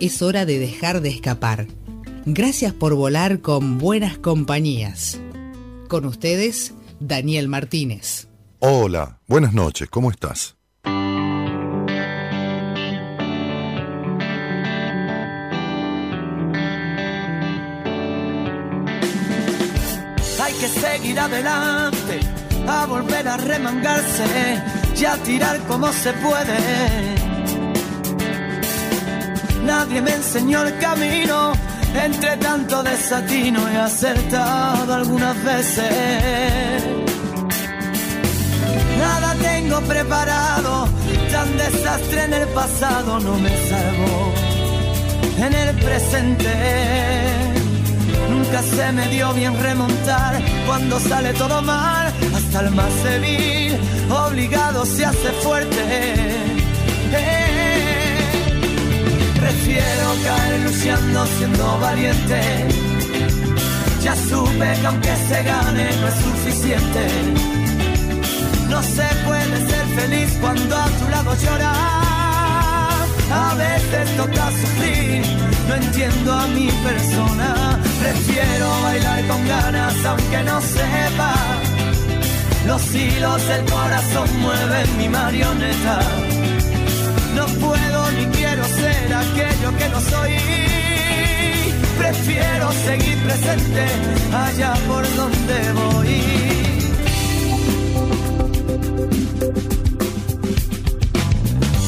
es hora de dejar de escapar. Gracias por volar con buenas compañías. Con ustedes, Daniel Martínez. Hola, buenas noches, ¿cómo estás? Hay que seguir adelante, a volver a remangarse y a tirar como se puede Nadie me enseñó el camino, entre tanto desatino he acertado algunas veces. Nada tengo preparado, tan desastre en el pasado no me salvo. En el presente nunca se me dio bien remontar cuando sale todo mal, hasta el más débil obligado se hace fuerte. Prefiero caer luciendo siendo valiente. Ya supe que aunque se gane no es suficiente. No se puede ser feliz cuando a tu lado llora. A veces toca sufrir, no entiendo a mi persona. Prefiero bailar con ganas aunque no sepa. Los hilos del corazón mueven mi marioneta. No puedo ni quiero aquello que no soy. Prefiero seguir presente allá por donde voy.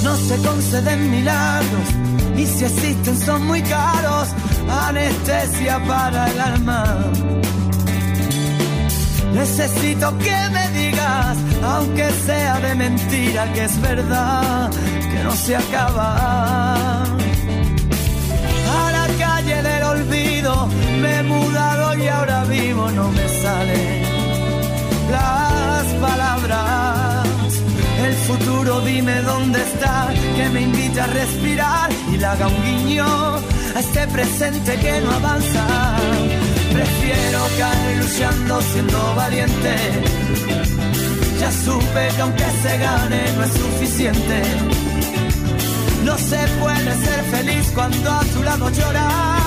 No se conceden milagros y si existen son muy caros. Anestesia para el alma. Necesito que me digas, aunque sea de mentira, que es verdad que no se acaba. Me he mudado y ahora vivo, no me salen las palabras. El futuro dime dónde está, que me invite a respirar y le haga un guiño a este presente que no avanza. Prefiero caer luchando siendo valiente. Ya supe que aunque se gane no es suficiente no se puede ser feliz cuando a tu lado llorar.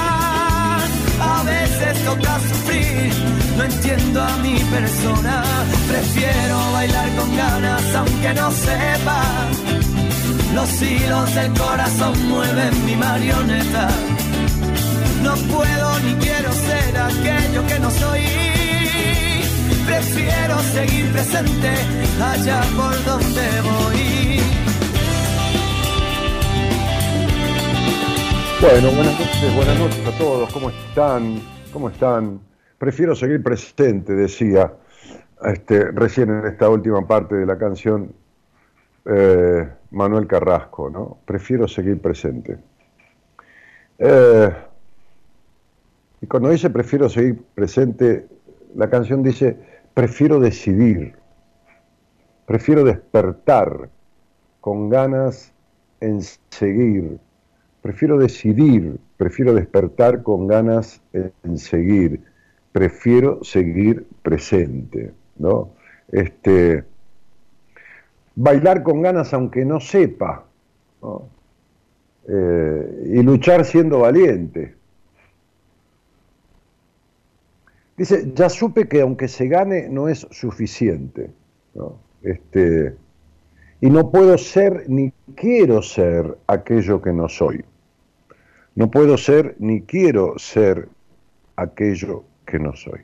A veces toca sufrir, no entiendo a mi persona. Prefiero bailar con ganas aunque no sepa. Los hilos del corazón mueven mi marioneta. No puedo ni quiero ser aquello que no soy. Prefiero seguir presente allá por donde voy. Bueno, buenas noches, buenas noches a todos. ¿Cómo están? ¿Cómo están? Prefiero seguir presente, decía este, recién en esta última parte de la canción eh, Manuel Carrasco, ¿no? Prefiero seguir presente. Eh, y cuando dice prefiero seguir presente, la canción dice prefiero decidir, prefiero despertar con ganas en seguir Prefiero decidir, prefiero despertar con ganas en seguir, prefiero seguir presente, ¿no? Este, bailar con ganas aunque no sepa, eh, y luchar siendo valiente. Dice, ya supe que aunque se gane no es suficiente. Este, y no puedo ser ni quiero ser aquello que no soy. No puedo ser ni quiero ser aquello que no soy.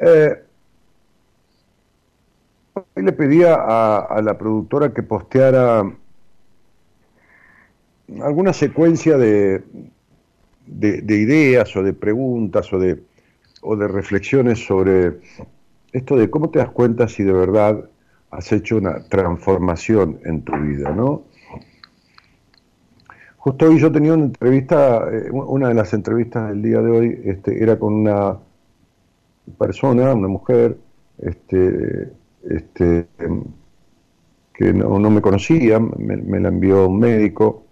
Eh, hoy le pedía a, la productora que posteara alguna secuencia de, de, ideas o de preguntas o de, o de reflexiones sobre esto de cómo te das cuenta si de verdad has hecho una transformación en tu vida, ¿no? Justo hoy yo tenía una entrevista, eh, una de las entrevistas del día de hoy este, era con una persona, una mujer, este, este, que no, me conocía, me, la envió un médico,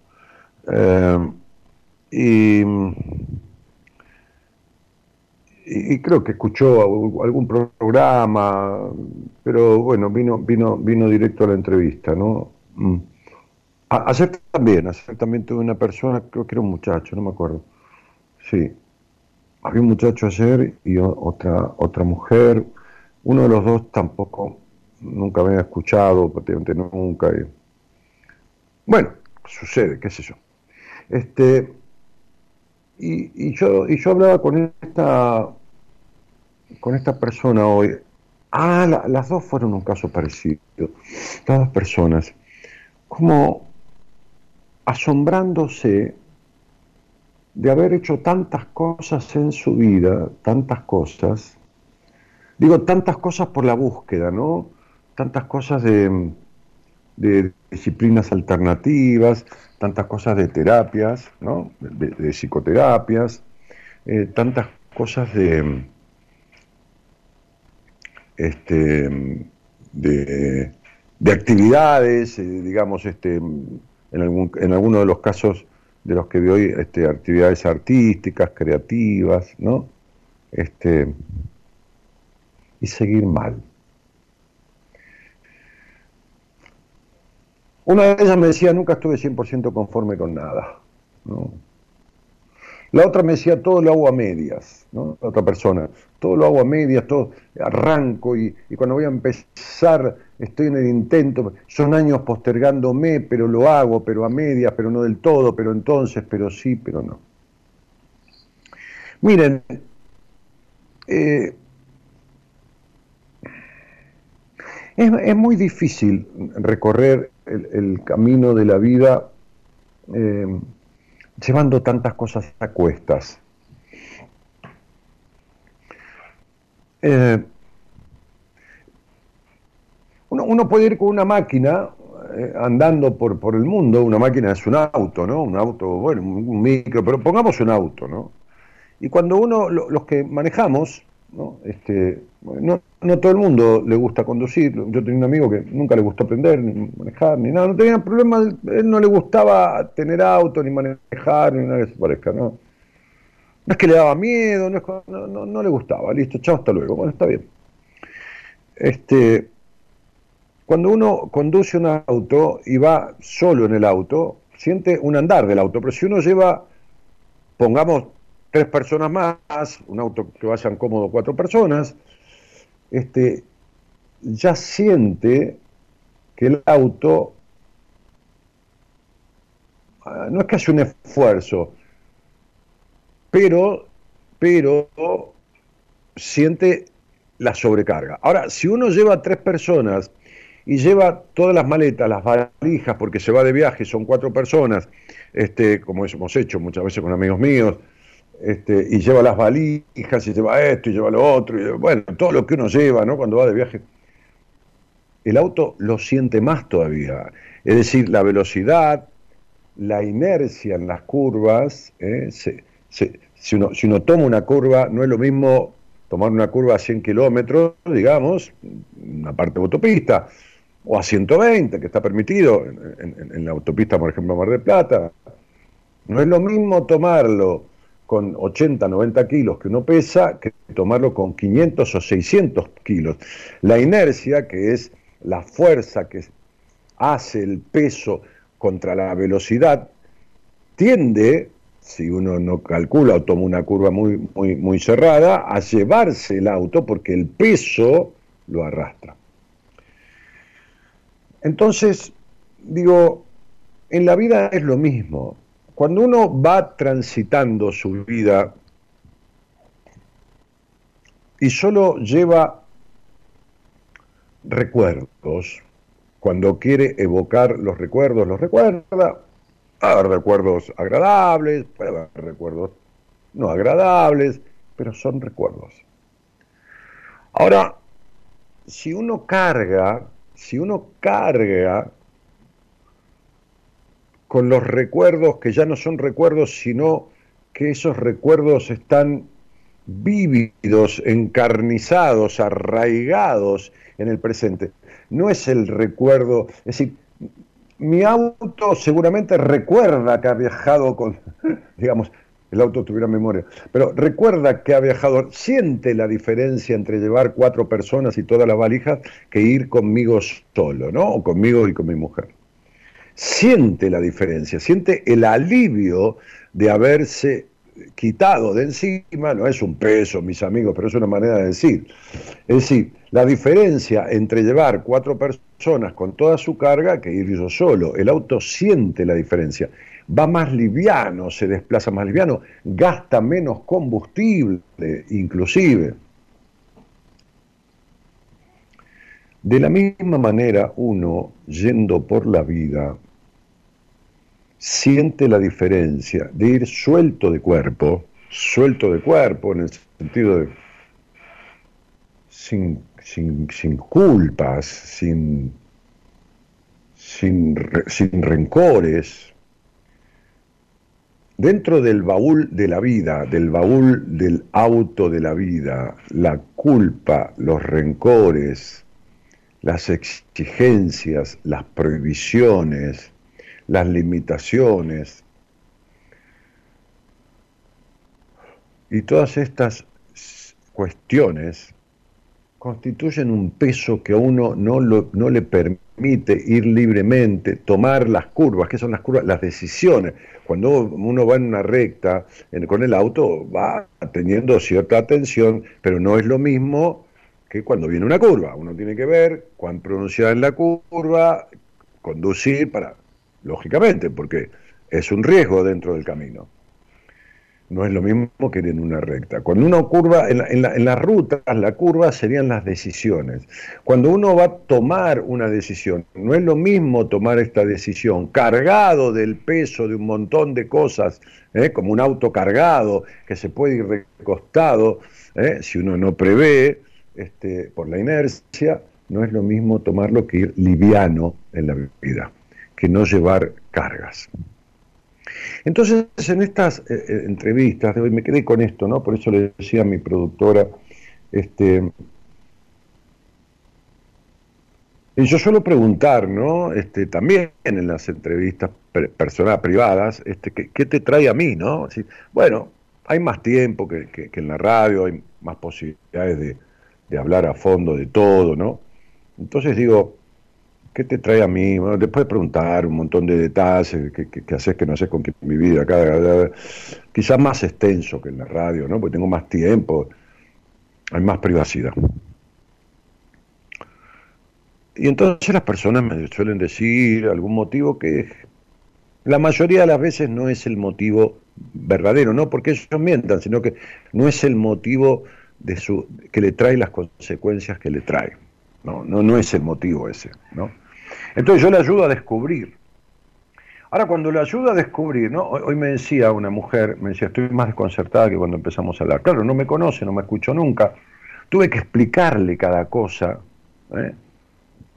eh, y, y, creo que escuchó algún programa, pero bueno, vino, vino, vino directo a la entrevista, ¿no? Ayer también, ayer también tuve una persona, creo que era un muchacho, no me acuerdo. Sí. Había un muchacho ayer y otra, otra mujer. Uno de los dos tampoco, nunca había escuchado, prácticamente nunca. bueno, sucede, qué sé yo. Este, y, y, yo, y yo hablaba con esta, con esta persona hoy. Ah, las dos fueron un caso parecido. Las dos personas. Como asombrándose de haber hecho tantas cosas en su vida, tantas cosas, digo tantas cosas por la búsqueda, ¿no? Tantas cosas de, disciplinas alternativas, tantas cosas de terapias, ¿no? De, psicoterapias, eh, tantas cosas de, este, de, actividades, eh, digamos, este, en, algún, en algunos de los casos de los que vi hoy, este, actividades artísticas, creativas, ¿no? Este, y seguir mal. Una de ellas me decía, nunca estuve 100% conforme con nada. La otra me decía, todo lo hago a medias, ¿no? La otra persona, todo lo hago a medias, todo arranco y, cuando voy a empezar estoy en el intento, son años postergándome, pero lo hago, pero a medias, pero no del todo, pero entonces, pero sí, pero no. Miren, eh, es, muy difícil recorrer el, camino de la vida eh, llevando tantas cosas a cuestas. Eh, uno, puede ir con una máquina eh, andando por, por el mundo, una máquina es un auto, ¿no? Un auto, bueno, un, micro, pero pongamos un auto, ¿no? Y cuando uno, los que manejamos, ¿no? Este, no, no todo el mundo le gusta conducir. Yo tenía un amigo que nunca le gustó aprender, ni manejar, ni nada. No tenía problema, él no le gustaba tener auto, ni manejar, ni nada que se parezca, ¿no? No es que le daba miedo, no, no, no, le gustaba. Listo, chao, hasta luego. Bueno, está bien. Este, cuando uno conduce un auto y va solo en el auto, siente un andar del auto. Pero si uno lleva, pongamos tres personas más, un auto que vayan cómodo cuatro personas, este, ya siente que el auto ah, no es que hace un esfuerzo, pero, pero siente la sobrecarga. Ahora, si uno lleva tres personas y lleva todas las maletas, las valijas, porque se va de viaje, son cuatro personas, este, como hemos hecho muchas veces con amigos míos, este, y lleva las valijas, y lleva esto, y lleva lo otro, bueno, todo lo que uno lleva, ¿no? Cuando va de viaje. El auto lo siente más todavía. Es decir, la velocidad, la inercia en las curvas, ¿eh? Si, uno, si uno toma una curva, no es lo mismo tomar una curva a 100 kilómetros, digamos, una parte de autopista, o a 120, que está permitido en, en, la autopista, por ejemplo, Mar del Plata. No es lo mismo tomarlo con 80, 90 kilos que uno pesa que tomarlo con 500 o 600 kilos. La inercia, que es la fuerza que hace el peso contra la velocidad, tiende, si uno no calcula o toma una curva muy, muy, cerrada, a llevarse el auto porque el peso lo arrastra. Entonces, digo, en la vida es lo mismo cuando uno va transitando su vida y solo lleva recuerdos, cuando quiere evocar los recuerdos, los recuerda, haber recuerdos agradables, puede haber recuerdos no agradables, pero son recuerdos. Ahora, si uno carga, si uno carga con los recuerdos que ya no son recuerdos, sino que esos recuerdos están vívidos, encarnizados, arraigados en el presente. No es el recuerdo, es decir, mi auto seguramente recuerda que ha viajado con, digamos, el auto tuviera memoria, pero recuerda que ha viajado, siente la diferencia entre llevar cuatro personas y todas las valijas que ir conmigo solo, ¿no? O conmigo y con mi mujer. Siente la diferencia, siente el alivio de haberse quitado de encima, no es un peso, mis amigos, pero es una manera de decir. Es decir, la diferencia entre llevar cuatro personas con toda su carga que ir yo solo. El auto siente la diferencia. Va más liviano, se desplaza más liviano, gasta menos combustible, inclusive. De la misma manera, uno, yendo por la vida, siente la diferencia de ir suelto de cuerpo, suelto de cuerpo en el sentido de sin, sin, culpas, sin, sin, sin rencores, dentro del baúl de la vida, del baúl del auto de la vida, la culpa, los rencores, las exigencias, las prohibiciones, las limitaciones. Y todas estas cuestiones constituyen un peso que a uno no, no le permite ir libremente, tomar las curvas, que son las curvas, las decisiones. Cuando uno va en una recta con el auto, va teniendo cierta atención, pero no es lo mismo que cuando viene una curva. Uno tiene que ver cuán pronunciada es la curva, conducir para lógicamente, porque es un riesgo dentro del camino. No es lo mismo que en una recta. Cuando uno curva, en, las rutas, la curva serían las decisiones. Cuando uno va a tomar una decisión, no es lo mismo tomar esta decisión cargado del peso de un montón de cosas, ¿eh? como un auto cargado que se puede ir recostado, ¿eh? si uno no prevé este, por la inercia, no es lo mismo tomarlo que ir liviano en la vida que no llevar cargas. Entonces, en estas eh, eh, entrevistas de hoy me quedé con esto, ¿no? Por eso le decía a mi productora, este, y yo suelo preguntar, ¿no? Este, también en las entrevistas personales privadas, este, ¿qué, te trae a mí, no? bueno, hay más tiempo que, en la radio, hay más posibilidades de, de hablar a fondo de todo, ¿no? Entonces digo, ¿Qué te trae a mí? Bueno, después de preguntar un montón de detalles que, haces, que no haces con mi vida, quizás más extenso que en la radio, ¿no? Porque tengo más tiempo, hay más privacidad. Y entonces las personas me suelen decir algún motivo que la mayoría de las veces no es el motivo verdadero, no porque ellos mientan, sino que no es el motivo de su, que le trae las consecuencias que le trae. No, no, no es el motivo ese, ¿no? Entonces yo le ayudo a descubrir. Ahora, cuando le ayudo a descubrir, ¿no? hoy, me decía una mujer, me decía, estoy más desconcertada que cuando empezamos a hablar. Claro, no me conoce, no me escuchó nunca. Tuve que explicarle cada cosa ¿eh?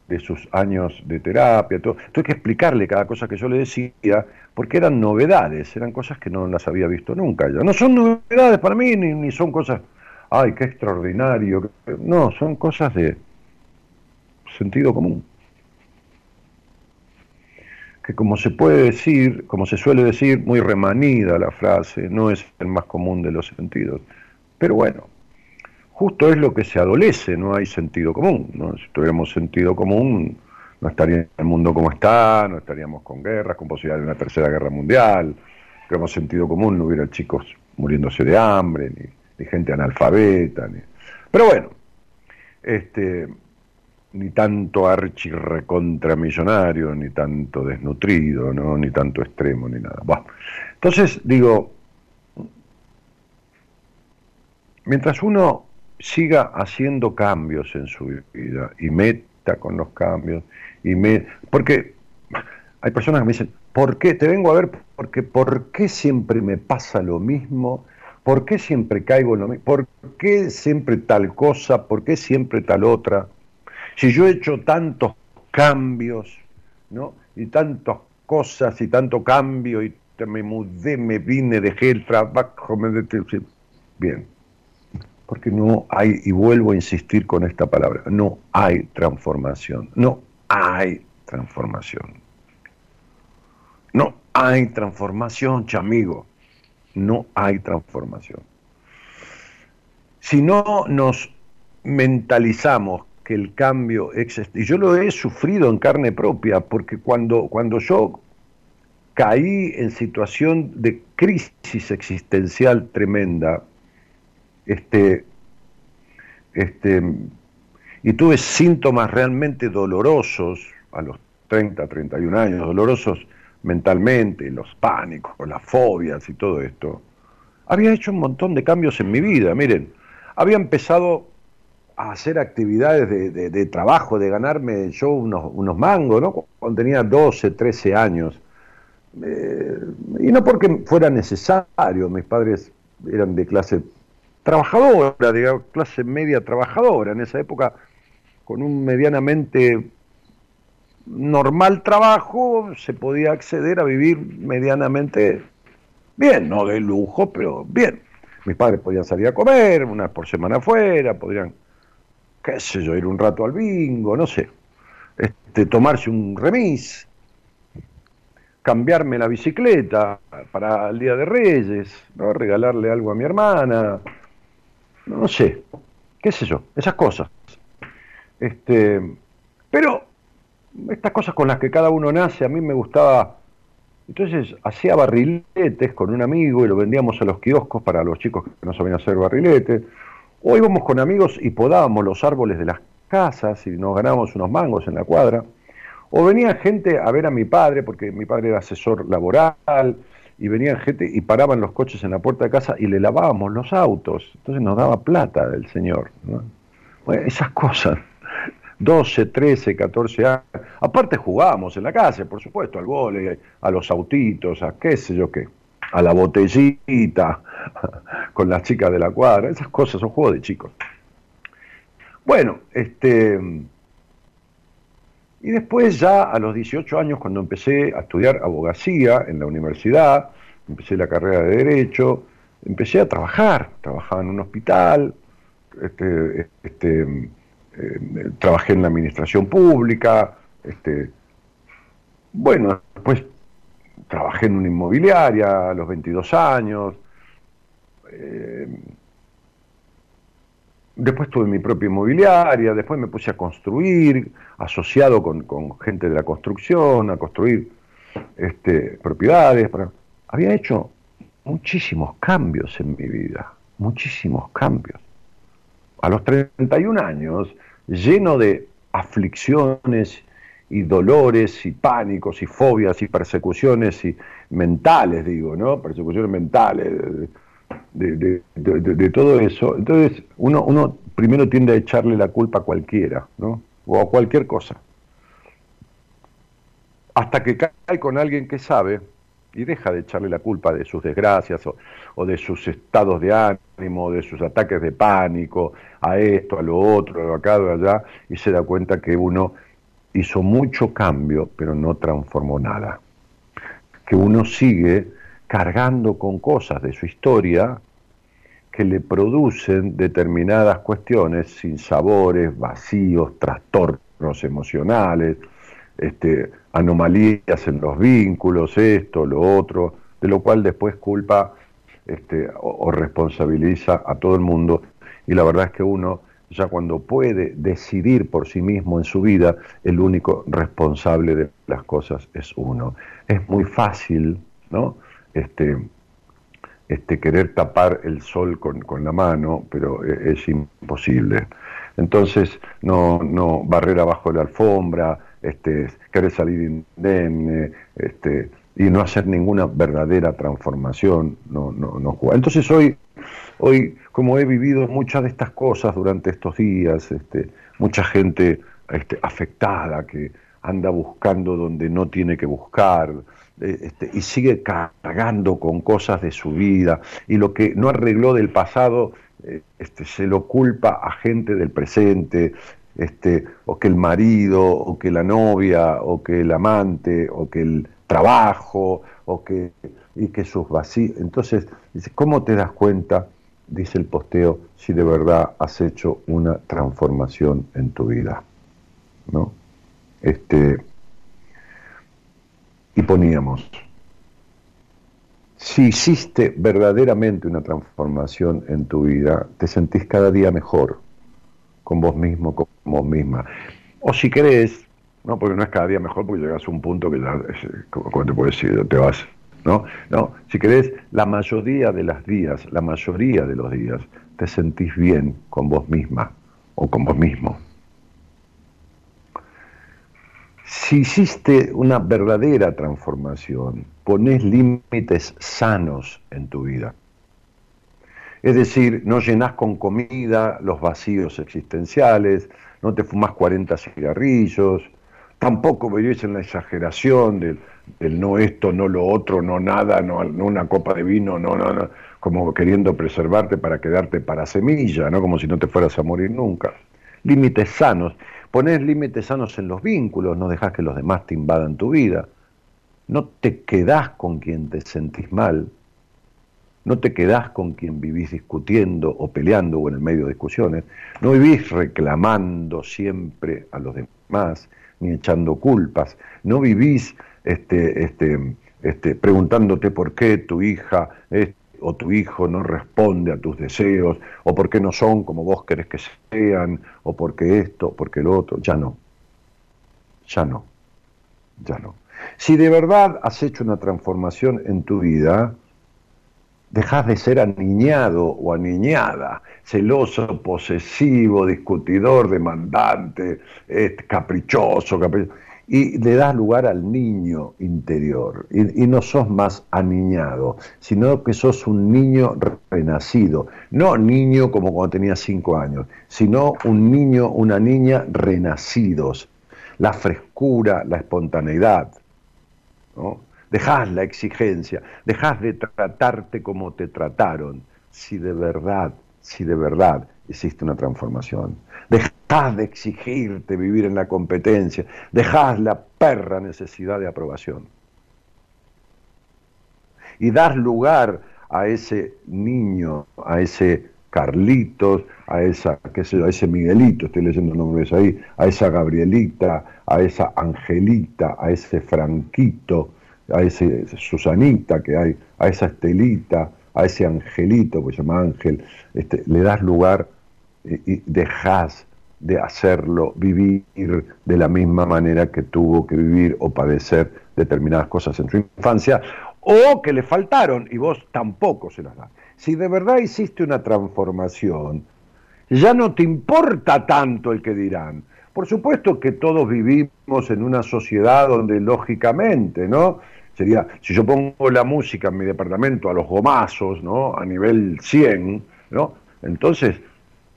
de sus años de terapia. Tuve que explicarle cada cosa que yo le decía, porque eran novedades, eran cosas que no las había visto nunca. No son novedades para mí, ni son cosas, ay, qué extraordinario. No, son cosas de sentido común que como se puede decir, como se suele decir, muy remanida la frase, no es el más común de los sentidos. Pero bueno, justo es lo que se adolece, no hay sentido común. ¿no? Si tuviéramos sentido común, no estaría el mundo como está, no estaríamos con guerras, con posibilidad de una tercera guerra mundial. Si tuviéramos sentido común, no hubiera chicos muriéndose de hambre, ni, ni gente analfabeta. Ni... Pero bueno, este, ni tanto archi recontramillonario, ni tanto desnutrido, ¿no? ni tanto extremo, ni nada. Entonces, digo, mientras uno siga haciendo cambios en su vida y meta con los cambios, y me, porque hay personas que me dicen, ¿por qué? Te vengo a ver porque ¿por qué siempre me pasa lo mismo? ¿Por qué siempre caigo en lo mismo? ¿Por qué siempre tal cosa? ¿Por qué siempre tal otra? Si yo he hecho tantos cambios, ¿no? Y tantos cosas y tanto cambio y me mudé, me vine, dejé el trabajo, me bien. Porque no hay, y vuelvo a insistir con esta palabra, no hay transformación, no hay transformación. No hay transformación, chamigo, no hay transformación. Si no nos mentalizamos que el cambio existe, y yo lo he sufrido en carne propia, porque cuando, cuando yo caí en situación de crisis existencial tremenda, este, este, y tuve síntomas realmente dolorosos a los 30, 31 años, dolorosos mentalmente, los pánicos, las fobias y todo esto, había hecho un montón de cambios en mi vida. Miren, había empezado a hacer actividades de, trabajo, de ganarme yo unos, unos mangos, ¿no? Cuando tenía 12, 13 años. Eh, y no porque fuera necesario, mis padres eran de clase trabajadora, de clase media trabajadora, en esa época con un medianamente normal trabajo se podía acceder a vivir medianamente bien, no de lujo, pero bien. Mis padres podían salir a comer, una por semana afuera, podrían, qué sé yo, ir un rato al bingo, no sé, este, tomarse un remis, cambiarme la bicicleta para el Día de Reyes, ¿no? regalarle algo a mi hermana, no sé, qué sé yo, esas cosas. Este, pero estas cosas con las que cada uno nace, a mí me gustaba. Entonces hacía barriletes con un amigo y lo vendíamos a los kioscos para los chicos que no sabían hacer barriletes. O íbamos con amigos y podábamos los árboles de las casas y nos ganábamos unos mangos en la cuadra. O venía gente a ver a mi padre, porque mi padre era asesor laboral, y venía gente y paraban los coches en la puerta de casa y le lavábamos los autos. Entonces nos daba plata el señor. esas cosas. 12, 13, 14 años. Aparte jugábamos en la casa, por supuesto, al vole, a los autitos, a qué sé yo qué, a la botellita, con las chicas de la cuadra. Esas cosas son juegos de chicos. Bueno, este y después ya a los 18 años, cuando empecé a estudiar abogacía en la universidad, empecé la carrera de Derecho, empecé a trabajar, trabajaba en un hospital, este, este, eh, trabajé en la administración pública, este, bueno, después trabajé en una inmobiliaria a los 22 años, eh, Después tuve mi propia inmobiliaria, después me puse a construir, asociado con, gente de la construcción, a construir este, propiedades. Había hecho muchísimos cambios en mi vida, muchísimos cambios. A los 31 años, lleno de aflicciones y dolores y pánicos y fobias y persecuciones y mentales, digo, ¿no? Persecuciones mentales de, todo eso, entonces uno, uno primero tiende a echarle la culpa a cualquiera, ¿no? O a cualquier cosa. Hasta que cae con alguien que sabe y deja de echarle la culpa de sus desgracias o, de sus estados de ánimo, de sus ataques de pánico, a esto, a lo otro, a acá, a allá, y se da cuenta que uno hizo mucho cambio, pero no transformó nada. Que uno sigue cargando con cosas de su historia que le producen determinadas cuestiones sin sabores, vacíos, trastornos emocionales, este, anomalías en los vínculos, esto, lo otro, de lo cual después culpa este, o, responsabiliza a todo el mundo. Y la verdad es que uno, ya cuando puede decidir por sí mismo en su vida, el único responsable de las cosas es uno. Es muy fácil, ¿no? este, este, querer tapar el sol con, la mano, pero e, es, imposible. Entonces, no, no barrer abajo la alfombra, este, querer salir indemne, este, y no hacer ninguna verdadera transformación, no, no, no Entonces hoy, hoy, como he vivido muchas de estas cosas durante estos días, este, mucha gente este, afectada que anda buscando donde no tiene que buscar, este, y sigue cargando con cosas de su vida y lo que no arregló del pasado eh, se lo culpa a gente del presente, o que el marido, o que la novia, o que el amante, o que el trabajo o que, y que sus vacíos. Entonces, ¿cómo te das cuenta, dice el posteo, si de verdad has hecho una transformación en tu vida? ¿No? Este, y poníamos, si hiciste verdaderamente una transformación en tu vida, te sentís cada día mejor con vos mismo, con vos misma. O si querés, no, porque no es cada día mejor, porque llegas a un punto que ya, como te puedo decir, te vas. ¿No? No, si querés, la mayoría de los días, la mayoría de los días, te sentís bien con vos misma o con vos mismo. Si hiciste una verdadera transformación, pones límites sanos en tu vida. Es decir, no llenas con comida los vacíos existenciales, no te fumas 40 cigarrillos, tampoco vivís en la exageración del, no esto, no lo otro, no nada, no, una copa de vino, no, no, no, como queriendo preservarte para quedarte para semilla, ¿no? como si no te fueras a morir nunca. Límites sanos. Ponés límites sanos en los vínculos, no dejas que los demás te invadan tu vida. No te quedás con quien te sentís mal. No te quedás con quien vivís discutiendo o peleando o en el medio de discusiones. No vivís reclamando siempre a los demás ni echando culpas. No vivís este, este, este, preguntándote por qué tu hija o tu hijo no responde a tus deseos, o por qué no son como vos querés que sean, o por qué esto, por qué lo otro. Ya no. Ya no. Ya no. Si de verdad has hecho una transformación en tu vida, dejas de ser aniñado o aniñada, celoso, posesivo, discutidor, demandante, caprichoso, y le das lugar al niño interior. Y, no sos más aniñado, sino que sos un niño renacido. No niño como cuando tenías cinco años, sino un niño, una niña renacidos. La frescura, la espontaneidad. ¿no? Dejás la exigencia, dejás de tratarte como te trataron, si de verdad, si de verdad existe una transformación. Dejás de exigirte vivir en la competencia, dejás la perra necesidad de aprobación. Y das lugar a ese niño, a ese Carlitos, a esa, qué sé a ese Miguelito, estoy leyendo nombres ahí, a esa Gabrielita, a esa Angelita, a ese Franquito, a ese Susanita que hay, a esa Estelita, a ese Angelito, que se llama Ángel, este, le das lugar y, dejas de hacerlo vivir de la misma manera que tuvo que vivir o padecer determinadas cosas en su infancia, o que le faltaron y vos tampoco se las das. Si de verdad hiciste una transformación, ya no te importa tanto el que dirán. Por supuesto que todos vivimos en una sociedad donde lógicamente, ¿no? sería, si yo pongo la música en mi departamento a los gomazos, ¿no? A nivel 100, ¿no? Entonces,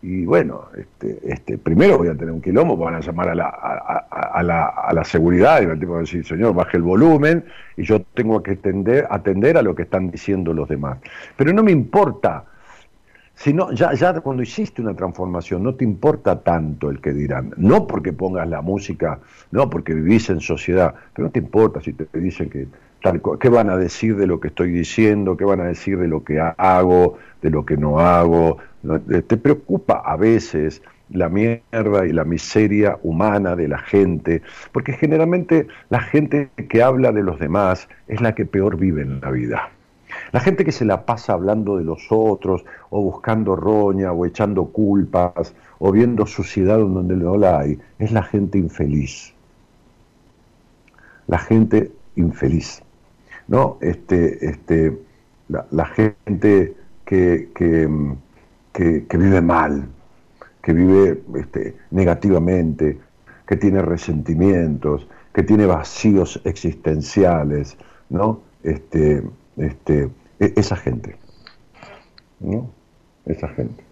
y bueno, este, este, primero voy a tener un quilombo, van a llamar a la, a, la, a la seguridad y el tipo va a decir, señor, baje el volumen y yo tengo que atender, atender a lo que están diciendo los demás. Pero no me importa, sino ya, ya cuando hiciste una transformación no te importa tanto el que dirán, no porque pongas la música, no porque vivís en sociedad, pero no te importa si te dicen que ¿Qué van a decir de lo que estoy diciendo? ¿Qué van a decir de lo que hago, de lo que no hago? Eh, ¿Te preocupa a veces la mierda y la miseria humana de la gente? Porque generalmente la gente que habla de los demás es la que peor vive en la vida. La gente que se la pasa hablando de los otros, o buscando roña, o echando culpas, o viendo suciedad donde no la hay, es la gente infeliz. La gente infeliz. ¿no? Este, este, la, gente que, que, vive mal, que vive este, negativamente, que tiene resentimientos, que tiene vacíos existenciales, ¿no? Este, este, e, esa gente, ¿no? Esa gente.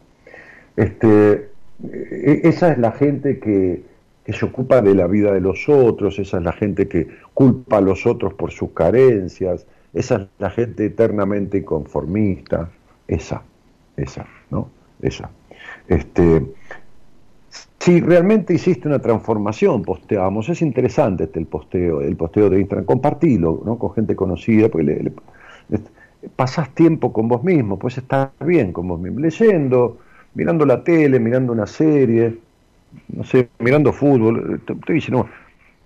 Este, e, esa es la gente que, que se ocupa de la vida de los otros, esa es la gente que culpa a los otros por sus carencias, esa es la gente eternamente conformista, esa, esa, ¿no? Esa. Este, si realmente hiciste una transformación, posteamos, es interesante este el posteo, el posteo de Instagram, compartilo ¿no? con gente conocida, porque le, pasás tiempo con vos mismo, puedes estar bien con vos mismo, leyendo, mirando la tele, mirando una serie, no sé, mirando fútbol, estoy diciendo,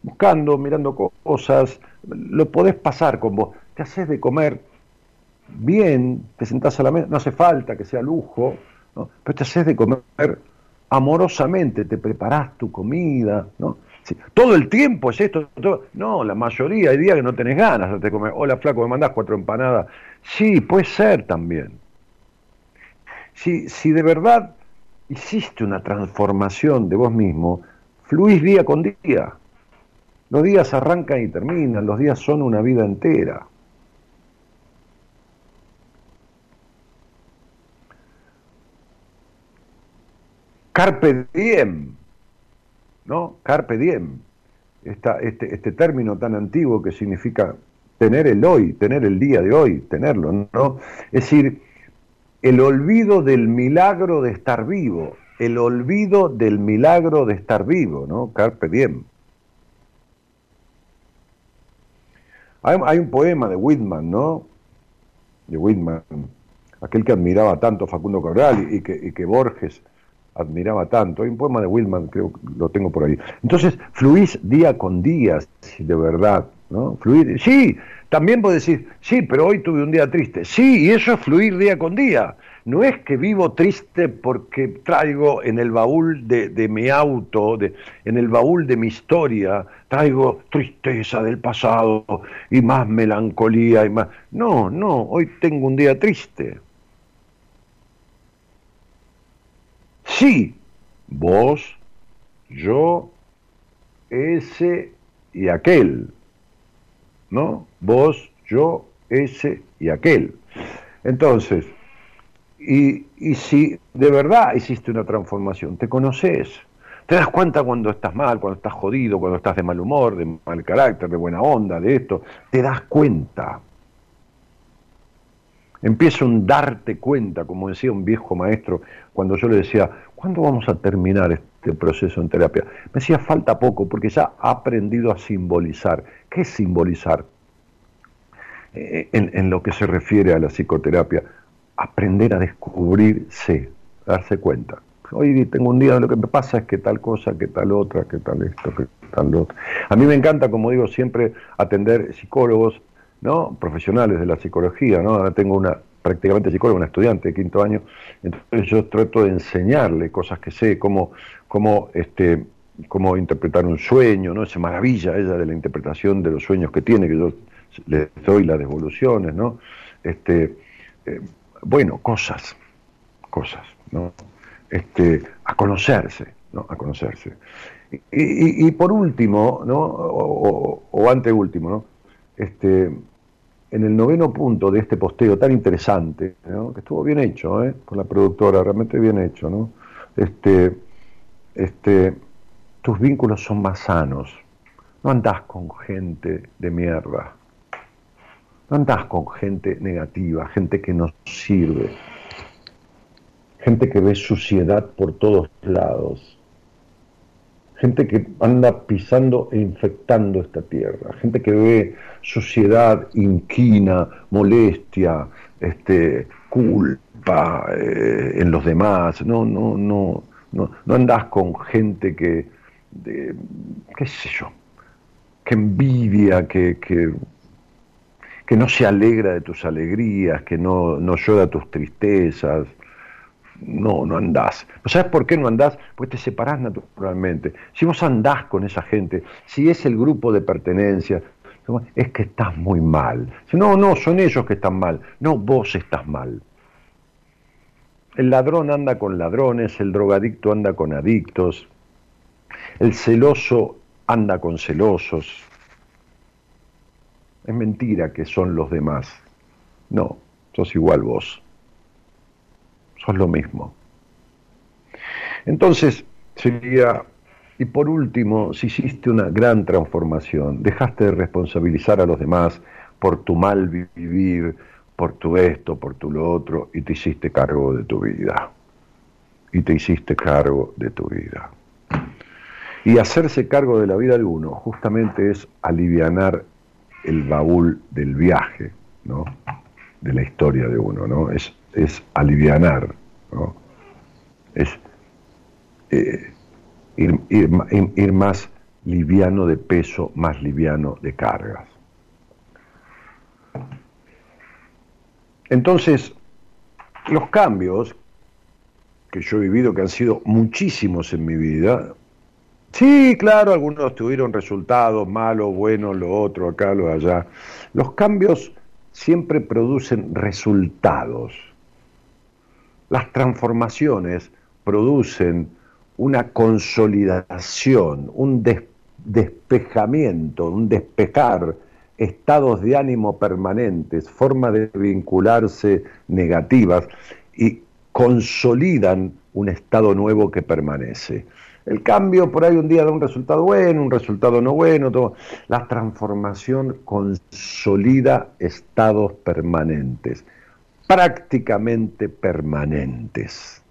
buscando, mirando cosas, lo podés pasar con vos, te haces de comer bien, te sentás a la mesa, no hace falta que sea lujo, pero te haces de comer amorosamente, te preparás tu comida, ¿no? todo el tiempo es esto, no, la mayoría hay días que no tenés ganas de comer, hola flaco, me mandás cuatro empanadas, sí, puede ser también. Si, si de verdad hiciste una transformación de vos mismo, fluís día con día. Los días arrancan y terminan, los días son una vida entera. Carpe diem, ¿no? Carpe diem, este, este término tan antiguo que significa tener el hoy, tener el día de hoy, tenerlo, ¿no? Es decir, el olvido del milagro de estar vivo, el olvido del milagro de estar vivo, ¿no? Carpe diem. Hay, un poema de Whitman, ¿no? De Whitman, aquel que admiraba tanto Facundo Cabral y, y que Borges admiraba tanto. Hay un poema de Whitman, creo que lo tengo por ahí. Entonces, fluís día con día, de verdad, ¿no? Fluir, sí, también puedo decir, sí, pero hoy tuve un día triste. Sí, y eso es fluir día con día. No es que vivo triste porque traigo en el baúl de, mi auto, de, en el baúl de mi historia, traigo tristeza del pasado y más melancolía y más... No, no, hoy tengo un día triste. Sí, vos, yo, ese y aquel. ¿No? Vos, yo, ese y aquel. Entonces, y, y, si de verdad hiciste una transformación, te conoces, te das cuenta cuando estás mal, cuando estás jodido, cuando estás de mal humor, de mal carácter, de buena onda, de esto, te das cuenta. Empieza un darte cuenta, como decía un viejo maestro, cuando yo le decía, ¿cuándo vamos a terminar este proceso en terapia? Me decía, falta poco, porque ya ha aprendido a simbolizar. ¿Qué es simbolizar? Eh, en, lo que se refiere a la psicoterapia, aprender a descubrirse, darse cuenta. Hoy tengo un día, lo que me pasa es que tal cosa, que tal otra, que tal esto, que tal lo otro. A mí me encanta, como digo siempre, atender psicólogos, profesionales de la psicología, ¿no? Ahora tengo una prácticamente psicóloga, una estudiante de quinto año, entonces yo trato de enseñarle cosas que sé, cómo, cómo, este, cómo interpretar un sueño, ¿no? Se maravilla ella de la interpretación de los sueños que tiene, que yo le doy las devoluciones, ¿no? Este, eh, bueno, cosas, cosas, ¿no? Este, a conocerse, ¿no? A conocerse. Y, por último, ¿no? O, o, anteúltimo, ¿no? Este, en el noveno punto de este posteo tan interesante, que estuvo bien hecho, ¿eh? con la productora, realmente bien hecho, ¿no? Este, este, tus vínculos son más sanos. No andás con gente de mierda. No andás con gente negativa, gente que no sirve. Gente que ve suciedad por todos lados gente que anda pisando e infectando esta tierra, gente que ve suciedad, inquina, molestia, este, culpa eh, en los demás. No, no, no, no, no andás con gente que, qué sé yo, que envidia, que, que, que no se alegra de tus alegrías, que no, no llora tus tristezas, no, no andás. ¿Sabes por qué no andás? Porque te separás naturalmente. Si vos andás con esa gente, si es el grupo de pertenencia, es que estás muy mal. No, no, son ellos que están mal. No, vos estás mal. El ladrón anda con ladrones, el drogadicto anda con adictos, el celoso anda con celosos. Es mentira que son los demás. No, sos igual vos sos lo mismo. Entonces, sería, y por último, si hiciste una gran transformación, dejaste de responsabilizar a los demás por tu mal vivir, por tu esto, por tu lo otro, y te hiciste cargo de tu vida. Y te hiciste cargo de tu vida. Y hacerse cargo de la vida de uno justamente es alivianar el baúl del viaje, ¿no? De la historia de uno, ¿no? Es, es alivianar, ¿no? Es eh, ir, ir más liviano de peso, más liviano de cargas. Entonces, los cambios que yo he vivido, que han sido muchísimos en mi vida, sí, claro, algunos tuvieron resultados malos, buenos, lo otro, acá, lo allá. Los cambios siempre producen resultados. Las transformaciones producen una consolidación, un despejamiento, un despejar estados de ánimo permanentes, formas de vincularse negativas y consolidan un estado nuevo que permanece. El cambio por ahí un día da un resultado bueno, un resultado no bueno. La transformación consolida estados permanentes, prácticamente permanentes.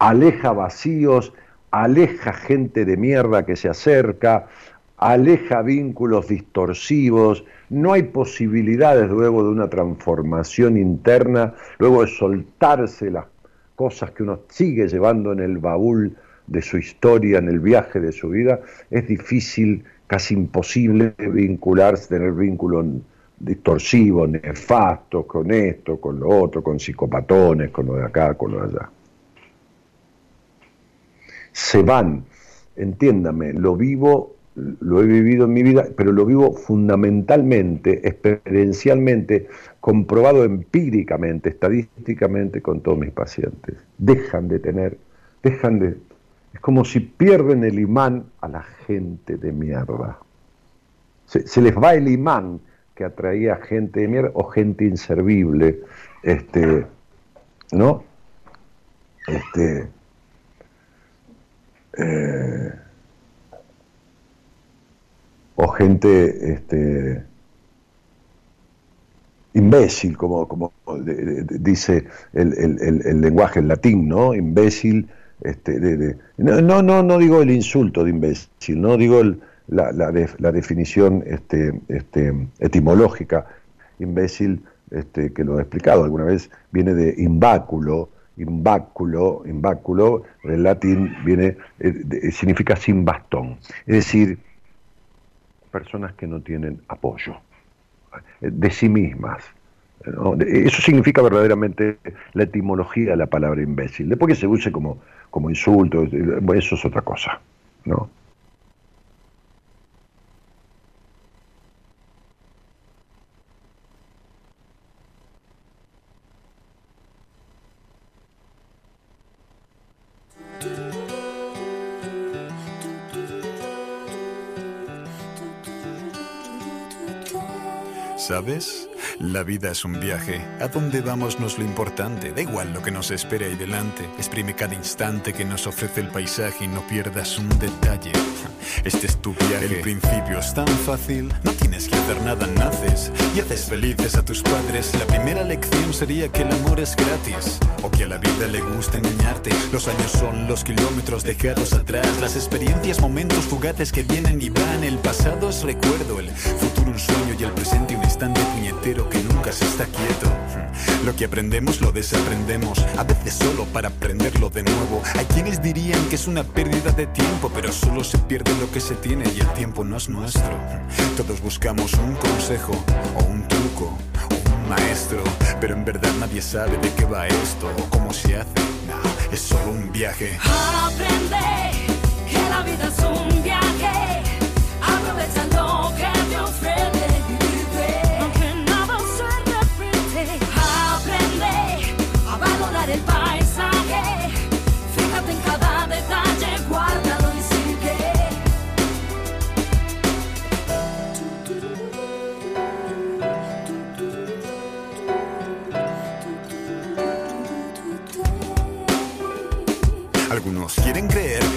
Aleja vacíos, aleja gente de mierda que se acerca, aleja vínculos distorsivos, no hay posibilidades luego de una transformación interna, luego de soltarse las cosas que uno sigue llevando en el baúl de su historia, en el viaje de su vida, es difícil, casi imposible vincularse, tener vínculos distorsivos, nefastos con esto, con lo otro, con psicopatones, con lo de acá, con lo de allá. Se van, entiéndame, lo vivo lo he vivido en mi vida, pero lo vivo fundamentalmente, experiencialmente, comprobado empíricamente, estadísticamente con todos mis pacientes. Dejan de tener, dejan de... Es como si pierden el imán a la gente de mierda. Se, les va el imán que atraía gente de mierda o gente inservible, este, ¿no? Este, eh, o gente este, imbécil, como, como dice el, lenguaje en latín, ¿no? Imbécil. Este, de, no, no, no digo el insulto de imbécil, no digo la, la, la, definición este, este, etimológica. Imbécil, este, que lo he explicado alguna vez, viene de imbáculo, imbáculo, imbáculo, en latín viene, eh, significa sin bastón. Es decir, personas que no tienen apoyo eh, de sí mismas. Eso significa verdaderamente la etimología de la palabra imbécil. Después que se use como, como insulto, eh, eso es otra cosa. ¿no? ¿Sabes? La vida es un viaje. A dónde vamos no es lo importante. Da igual lo que nos espera ahí delante. Exprime cada instante que nos ofrece el paisaje y no pierdas un detalle. Este es tu viaje. El principio es tan fácil. No tienes que hacer nada, naces y haces felices a tus padres. La primera lección sería que el amor es gratis. O que a la vida le gusta engañarte. Los años son los kilómetros dejados atrás. Las experiencias, momentos fugaces que vienen y van. El pasado es recuerdo. El futuro un sueño y el presente un instante puñetero que nunca se está quieto. Lo que aprendemos lo desaprendemos, a veces solo para aprenderlo de nuevo. Hay quienes dirían que es una pérdida de tiempo, pero solo se pierde lo que se tiene y el tiempo no es nuestro. Todos buscamos un consejo o un truco o un maestro, pero en verdad nadie sabe de qué va esto o cómo se hace. es solo un viaje. Aprende que la vida es un viaje, aprovecha lo que te ofrece.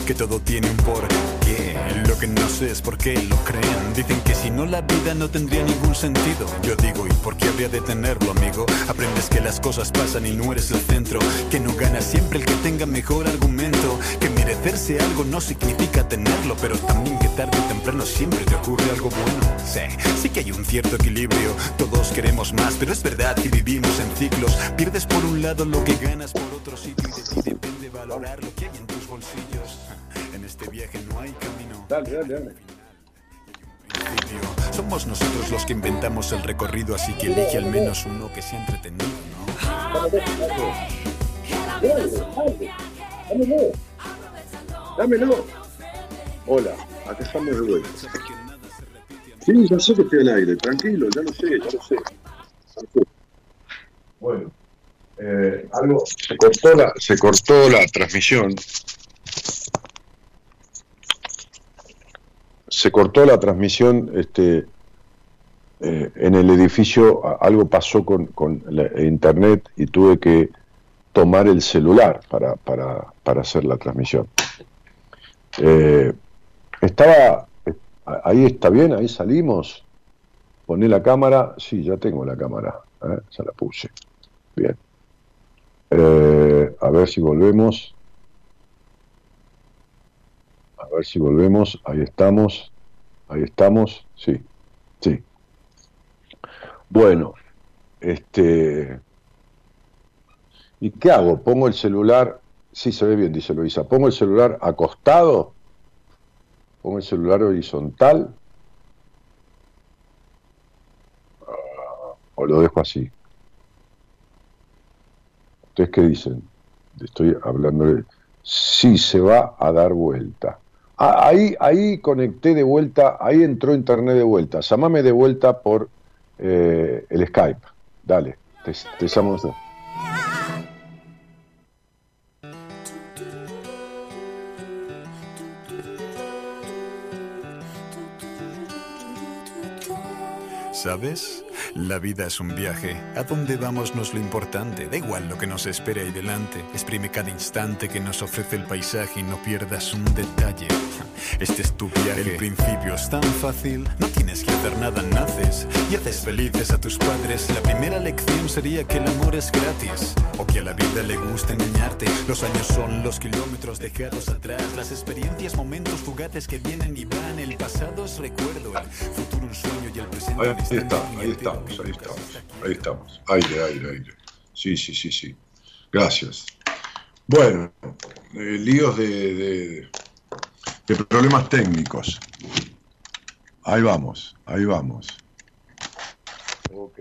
Que todo tiene un porqué. Lo que no sé es por qué lo creen. Dicen que si no la vida no tendría ningún sentido. Yo digo, ¿y por qué habría de tenerlo, amigo? Aprendes que las cosas pasan y no eres el centro. Que no gana siempre el que tenga mejor argumento. Que merecerse algo no significa tenerlo, pero también que tarde o temprano siempre te ocurre algo bueno. Sí, sí que hay un cierto equilibrio. Todos queremos más, pero es verdad que vivimos en ciclos. Pierdes por un lado lo que ganas por otro sitio y de ti depende valorar lo que hay en tus bolsillos. Este viaje no hay camino. Dale, dale, dale. Somos nosotros los que inventamos el recorrido, así que elige al menos uno que sea entretenido, ¿no? Dámelo. Dámelo. Hola, acá estamos de vuelta. Sí, ya sé que estoy al aire, tranquilo, ya lo sé, ya lo sé. Ya lo sé. Bueno, eh, algo se cortó la, se cortó la transmisión. Se cortó la transmisión este, eh, en el edificio, algo pasó con, con la internet y tuve que tomar el celular para, para, para hacer la transmisión. Eh, estaba, eh, ahí está bien, ahí salimos. Poné la cámara, sí, ya tengo la cámara, ¿eh? ya la puse. Bien. Eh, a ver si volvemos. A ver si volvemos. Ahí estamos. Ahí estamos. Sí. Sí. Bueno. Este. ¿Y qué hago? ¿Pongo el celular? Sí, se ve bien, dice Luisa. ¿Pongo el celular acostado? ¿Pongo el celular horizontal? Ah, ¿O lo dejo así? ¿Ustedes qué dicen? Estoy hablando de... Sí, se va a dar vuelta. Ah, ahí, ahí conecté de vuelta, ahí entró internet de vuelta. Llámame de vuelta por eh, el Skype. Dale, te, te llamo. ¿Sabes? La vida es un viaje. A dónde vamos no es lo importante. Da igual lo que nos espera ahí delante. Exprime cada instante que nos ofrece el paisaje y no pierdas un detalle. Este es tu viaje. El principio es tan fácil. No tienes que hacer nada, naces y haces felices a tus padres. La primera lección sería que el amor es gratis. A la vida le gusta engañarte. Los años son los kilómetros dejados atrás. Las experiencias, momentos fugaces que vienen y van. El pasado es recuerdo. El futuro un sueño y el presente Ahí instante está, ahí estamos, ahí estamos, ahí estamos. Aire, aire, aire. Sí, sí, sí, sí. Gracias. Bueno, eh, líos de, de- de problemas técnicos. Ahí vamos, ahí vamos. Ok,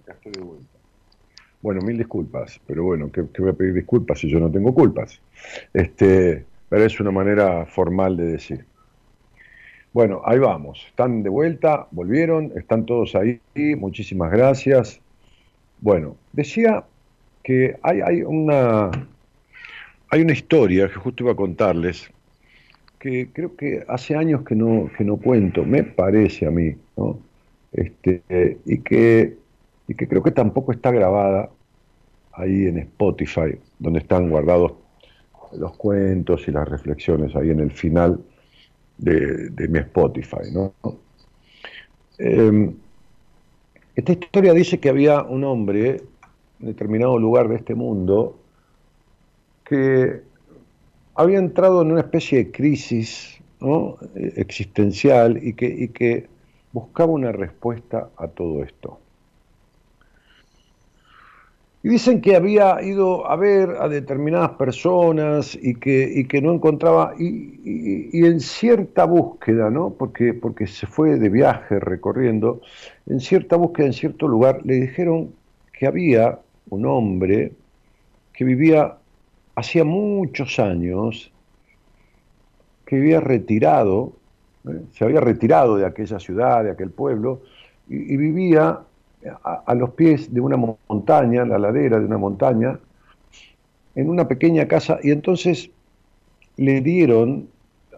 acá estoy de vuelta. Bueno, mil disculpas, pero bueno, ¿qué, qué voy a pedir disculpas si yo no tengo culpas? Este, pero es una manera formal de decir. Bueno, ahí vamos. Están de vuelta, volvieron, están todos ahí. Muchísimas gracias. Bueno, decía que hay, hay una hay una historia que justo iba a contarles que creo que hace años que no que no cuento, me parece a mí, ¿no? Este, y que y que creo que tampoco está grabada ahí en Spotify, donde están guardados los cuentos y las reflexiones ahí en el final de, mi Spotify, ¿no? Eh, esta historia dice que había un hombre en determinado lugar de este mundo que había entrado en una especie de crisis eh, existencial y que buscaba una respuesta a todo esto. Y dicen que había ido a ver a determinadas personas y que, y que no encontraba, y, en cierta búsqueda, ¿no? Porque, porque se fue de viaje recorriendo, en cierta búsqueda, en cierto lugar, le dijeron que había un hombre que vivía hacía muchos años, que vivía retirado, ¿eh? se había retirado de aquella ciudad, de aquel pueblo, y vivía a, los pies de una montaña, la ladera de una montaña, en una pequeña casa, y entonces le dieron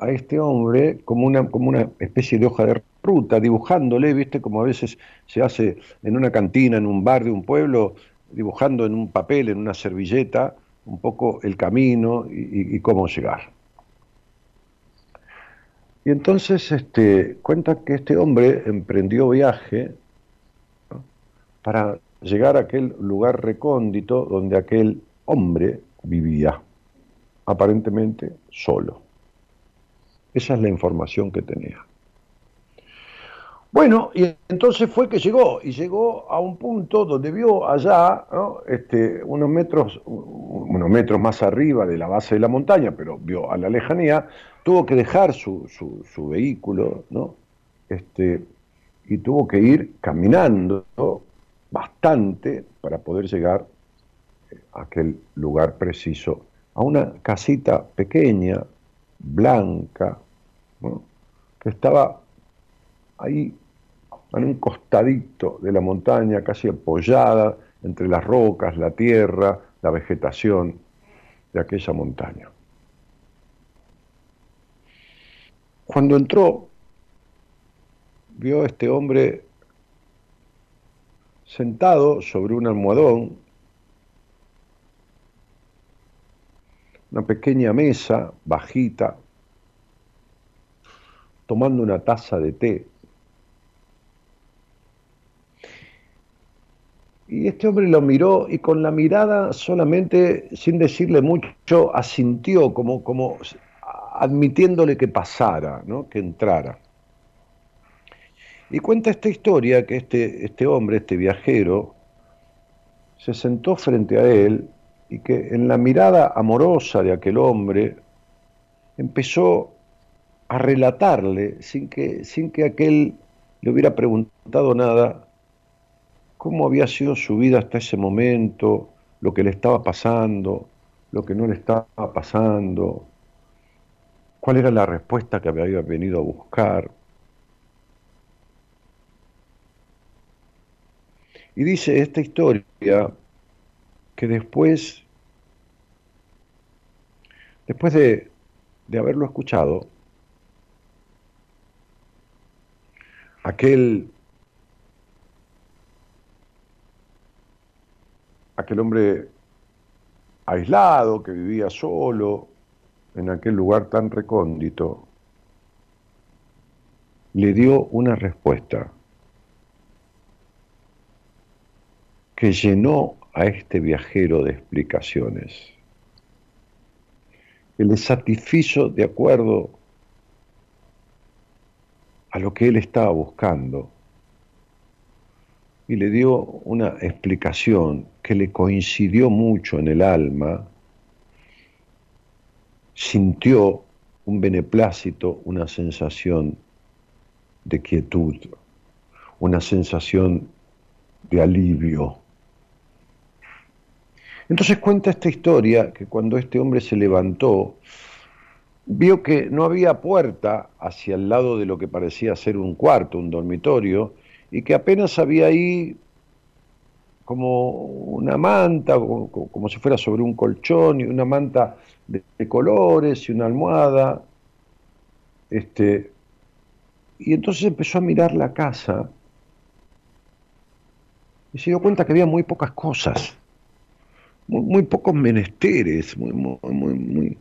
a este hombre como una, como una especie de hoja de ruta, dibujándole, viste, como a veces se hace en una cantina, en un bar de un pueblo, dibujando en un papel, en una servilleta, un poco el camino y, y cómo llegar. Y entonces este, cuenta que este hombre emprendió viaje para llegar a aquel lugar recóndito donde aquel hombre vivía, aparentemente solo. Esa es la información que tenía. Bueno, y entonces fue que llegó, y llegó a un punto donde vio allá, este, unos metros, unos metros más arriba de la base de la montaña, pero vio a la lejanía, tuvo que dejar su, su, vehículo, ¿no? Este, y tuvo que ir caminando bastante para poder llegar a aquel lugar preciso, a una casita pequeña, blanca, que estaba ahí en un costadito de la montaña, casi apoyada entre las rocas, la tierra, la vegetación de aquella montaña. Cuando entró, vio a este hombre sentado sobre un almohadón, una pequeña mesa bajita, tomando una taza de té. Y este hombre lo miró y con la mirada solamente, sin decirle mucho, asintió como, como admitiéndole que pasara, ¿no? que entrara. Y cuenta esta historia que este, este hombre, este viajero, se sentó frente a él y que en la mirada amorosa de aquel hombre empezó a relatarle, sin que, sin que aquel le hubiera preguntado nada, cómo había sido su vida hasta ese momento, lo que le estaba pasando, lo que no le estaba pasando, cuál era la respuesta que había venido a buscar. Y dice esta historia que después, después de, haberlo escuchado, aquel aquel hombre aislado, que vivía solo en aquel lugar tan recóndito, le dio una respuesta que llenó a este viajero de explicaciones, que le satisfizo de acuerdo a lo que él estaba buscando. Y le dio una explicación que le coincidió mucho en el alma, sintió un beneplácito, una sensación de quietud, una sensación de alivio. Entonces cuenta esta historia que cuando este hombre se levantó, vio que no había puerta hacia el lado de lo que parecía ser un cuarto, un dormitorio, y que apenas había ahí como una manta, como, si fuera sobre un colchón, y una manta de, colores y una almohada. Este, y entonces empezó a mirar la casa y se dio cuenta que había muy pocas cosas, muy, pocos menesteres, muy, muy, muy,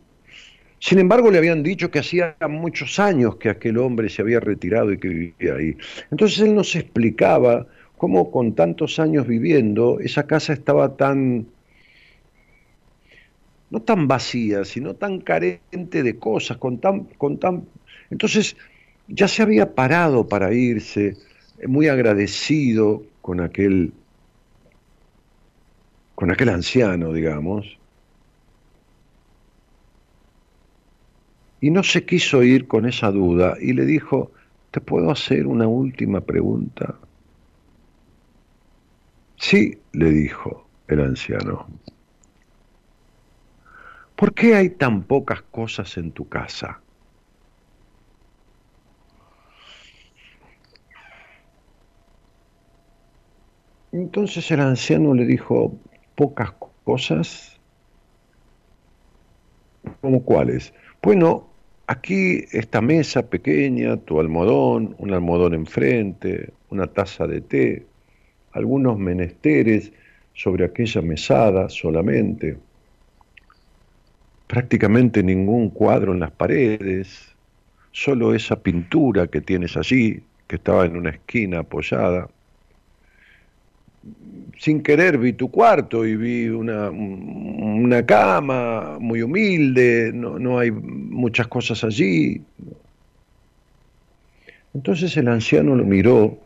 sin embargo, le habían dicho que hacía muchos años que aquel hombre se había retirado y que vivía ahí. Entonces él nos explicaba cómo con tantos años viviendo, esa casa estaba tan, no tan vacía, sino tan carente de cosas, con tan, con tan... Entonces ya se había parado para irse, muy agradecido con aquel, con aquel anciano, digamos, Y no se quiso ir con esa duda y le dijo, ¿te puedo hacer una última pregunta? Sí, le dijo el anciano. ¿Por qué hay tan pocas cosas en tu casa? Entonces el anciano le dijo, pocas cosas. ¿Cómo cuáles? Bueno, Aquí esta mesa pequeña, tu almohadón, un almohadón enfrente, una taza de té, algunos menesteres sobre aquella mesada solamente, prácticamente ningún cuadro en las paredes, solo esa pintura que tienes allí, que estaba en una esquina apoyada. Sin querer vi tu cuarto y vi una, una cama muy humilde, no, no hay muchas cosas allí. Entonces el anciano lo miró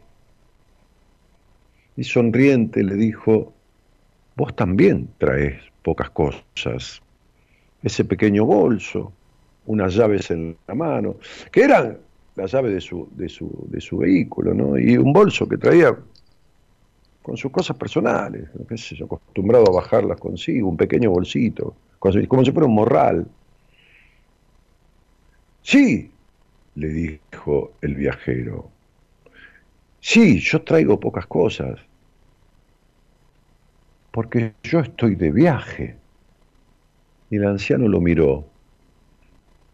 y sonriente le dijo, vos también traes pocas cosas. Ese pequeño bolso, unas llaves en la mano, que eran las llaves de su, de su, de su vehículo, ¿no? Y un bolso que traía con sus cosas personales, qué sé yo, acostumbrado a bajarlas consigo, un pequeño bolsito, como si fuera un morral. Sí, le dijo el viajero. Sí, yo traigo pocas cosas, porque yo estoy de viaje. Y el anciano lo miró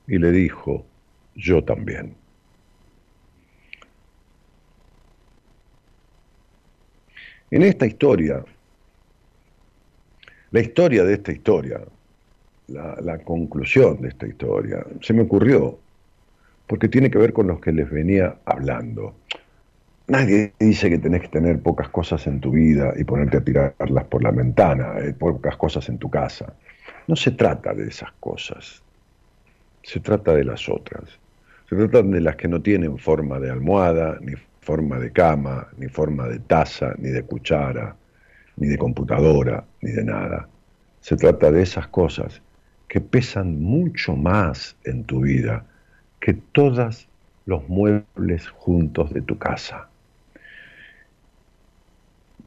y le dijo, yo también. En esta historia, la historia de esta historia, la, conclusión de esta historia, se me ocurrió porque tiene que ver con lo que les venía hablando. Nadie dice que tenés que tener pocas cosas en tu vida y ponerte a tirarlas por la ventana, eh, pocas cosas en tu casa. No se trata de esas cosas, se trata de las otras. Se trata de las que no tienen forma de almohada, ni forma de cama, ni forma de taza, ni de cuchara, ni de computadora, ni de nada. Se trata de esas cosas que pesan mucho más en tu vida que todos los muebles juntos de tu casa.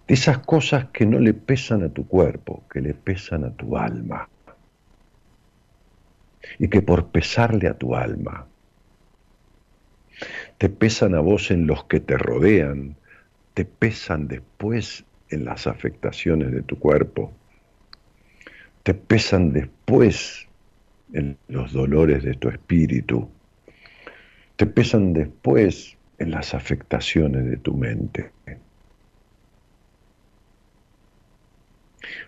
Esas cosas que no le pesan a tu cuerpo, que le pesan a tu alma. Y que por pesarle a tu alma, te pesan a vos en los que te rodean, te pesan después en las afectaciones de tu cuerpo, te pesan después en los dolores de tu espíritu te pesan después en las afectaciones de tu mente.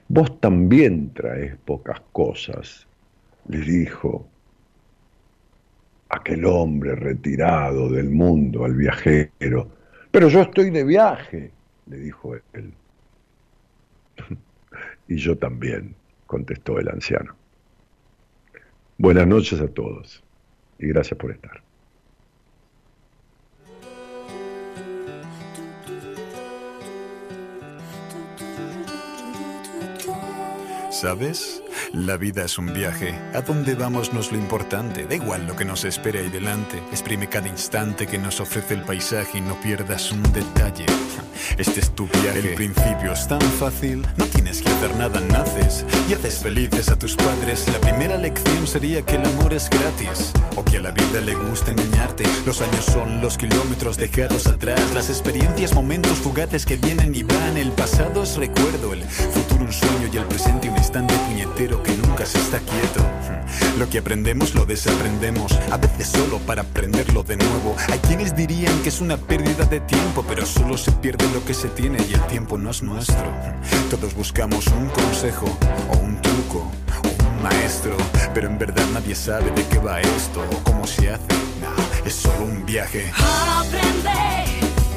Vos también traes pocas cosas, le dijo aquel hombre retirado del mundo al viajero. Pero yo estoy de viaje, le dijo él. y yo también, contestó el anciano. Buenas noches a todos y gracias por estar. ¿Sabes? La vida es un viaje. A dónde vamos no es lo importante. Da igual lo que nos espera ahí delante. Exprime cada instante que nos ofrece el paisaje y no pierdas un detalle. Este es tu viaje. El principio es tan fácil. No tienes que hacer nada, naces y haces felices a tus padres. La primera lección sería que el amor es gratis. O que a la vida le gusta engañarte. Los años son los kilómetros dejados atrás. Las experiencias, momentos fugaces que vienen y van. El pasado es recuerdo. El futuro un sueño y el presente un instante puñetero que nunca se está quieto. Lo que aprendemos lo desaprendemos, a veces solo para aprenderlo de nuevo. Hay quienes dirían que es una pérdida de tiempo, pero solo se pierde lo que se tiene y el tiempo no es nuestro. Todos buscamos un consejo o un truco o un maestro, pero en verdad nadie sabe de qué va esto o cómo se hace. Nah, es solo un viaje. Aprende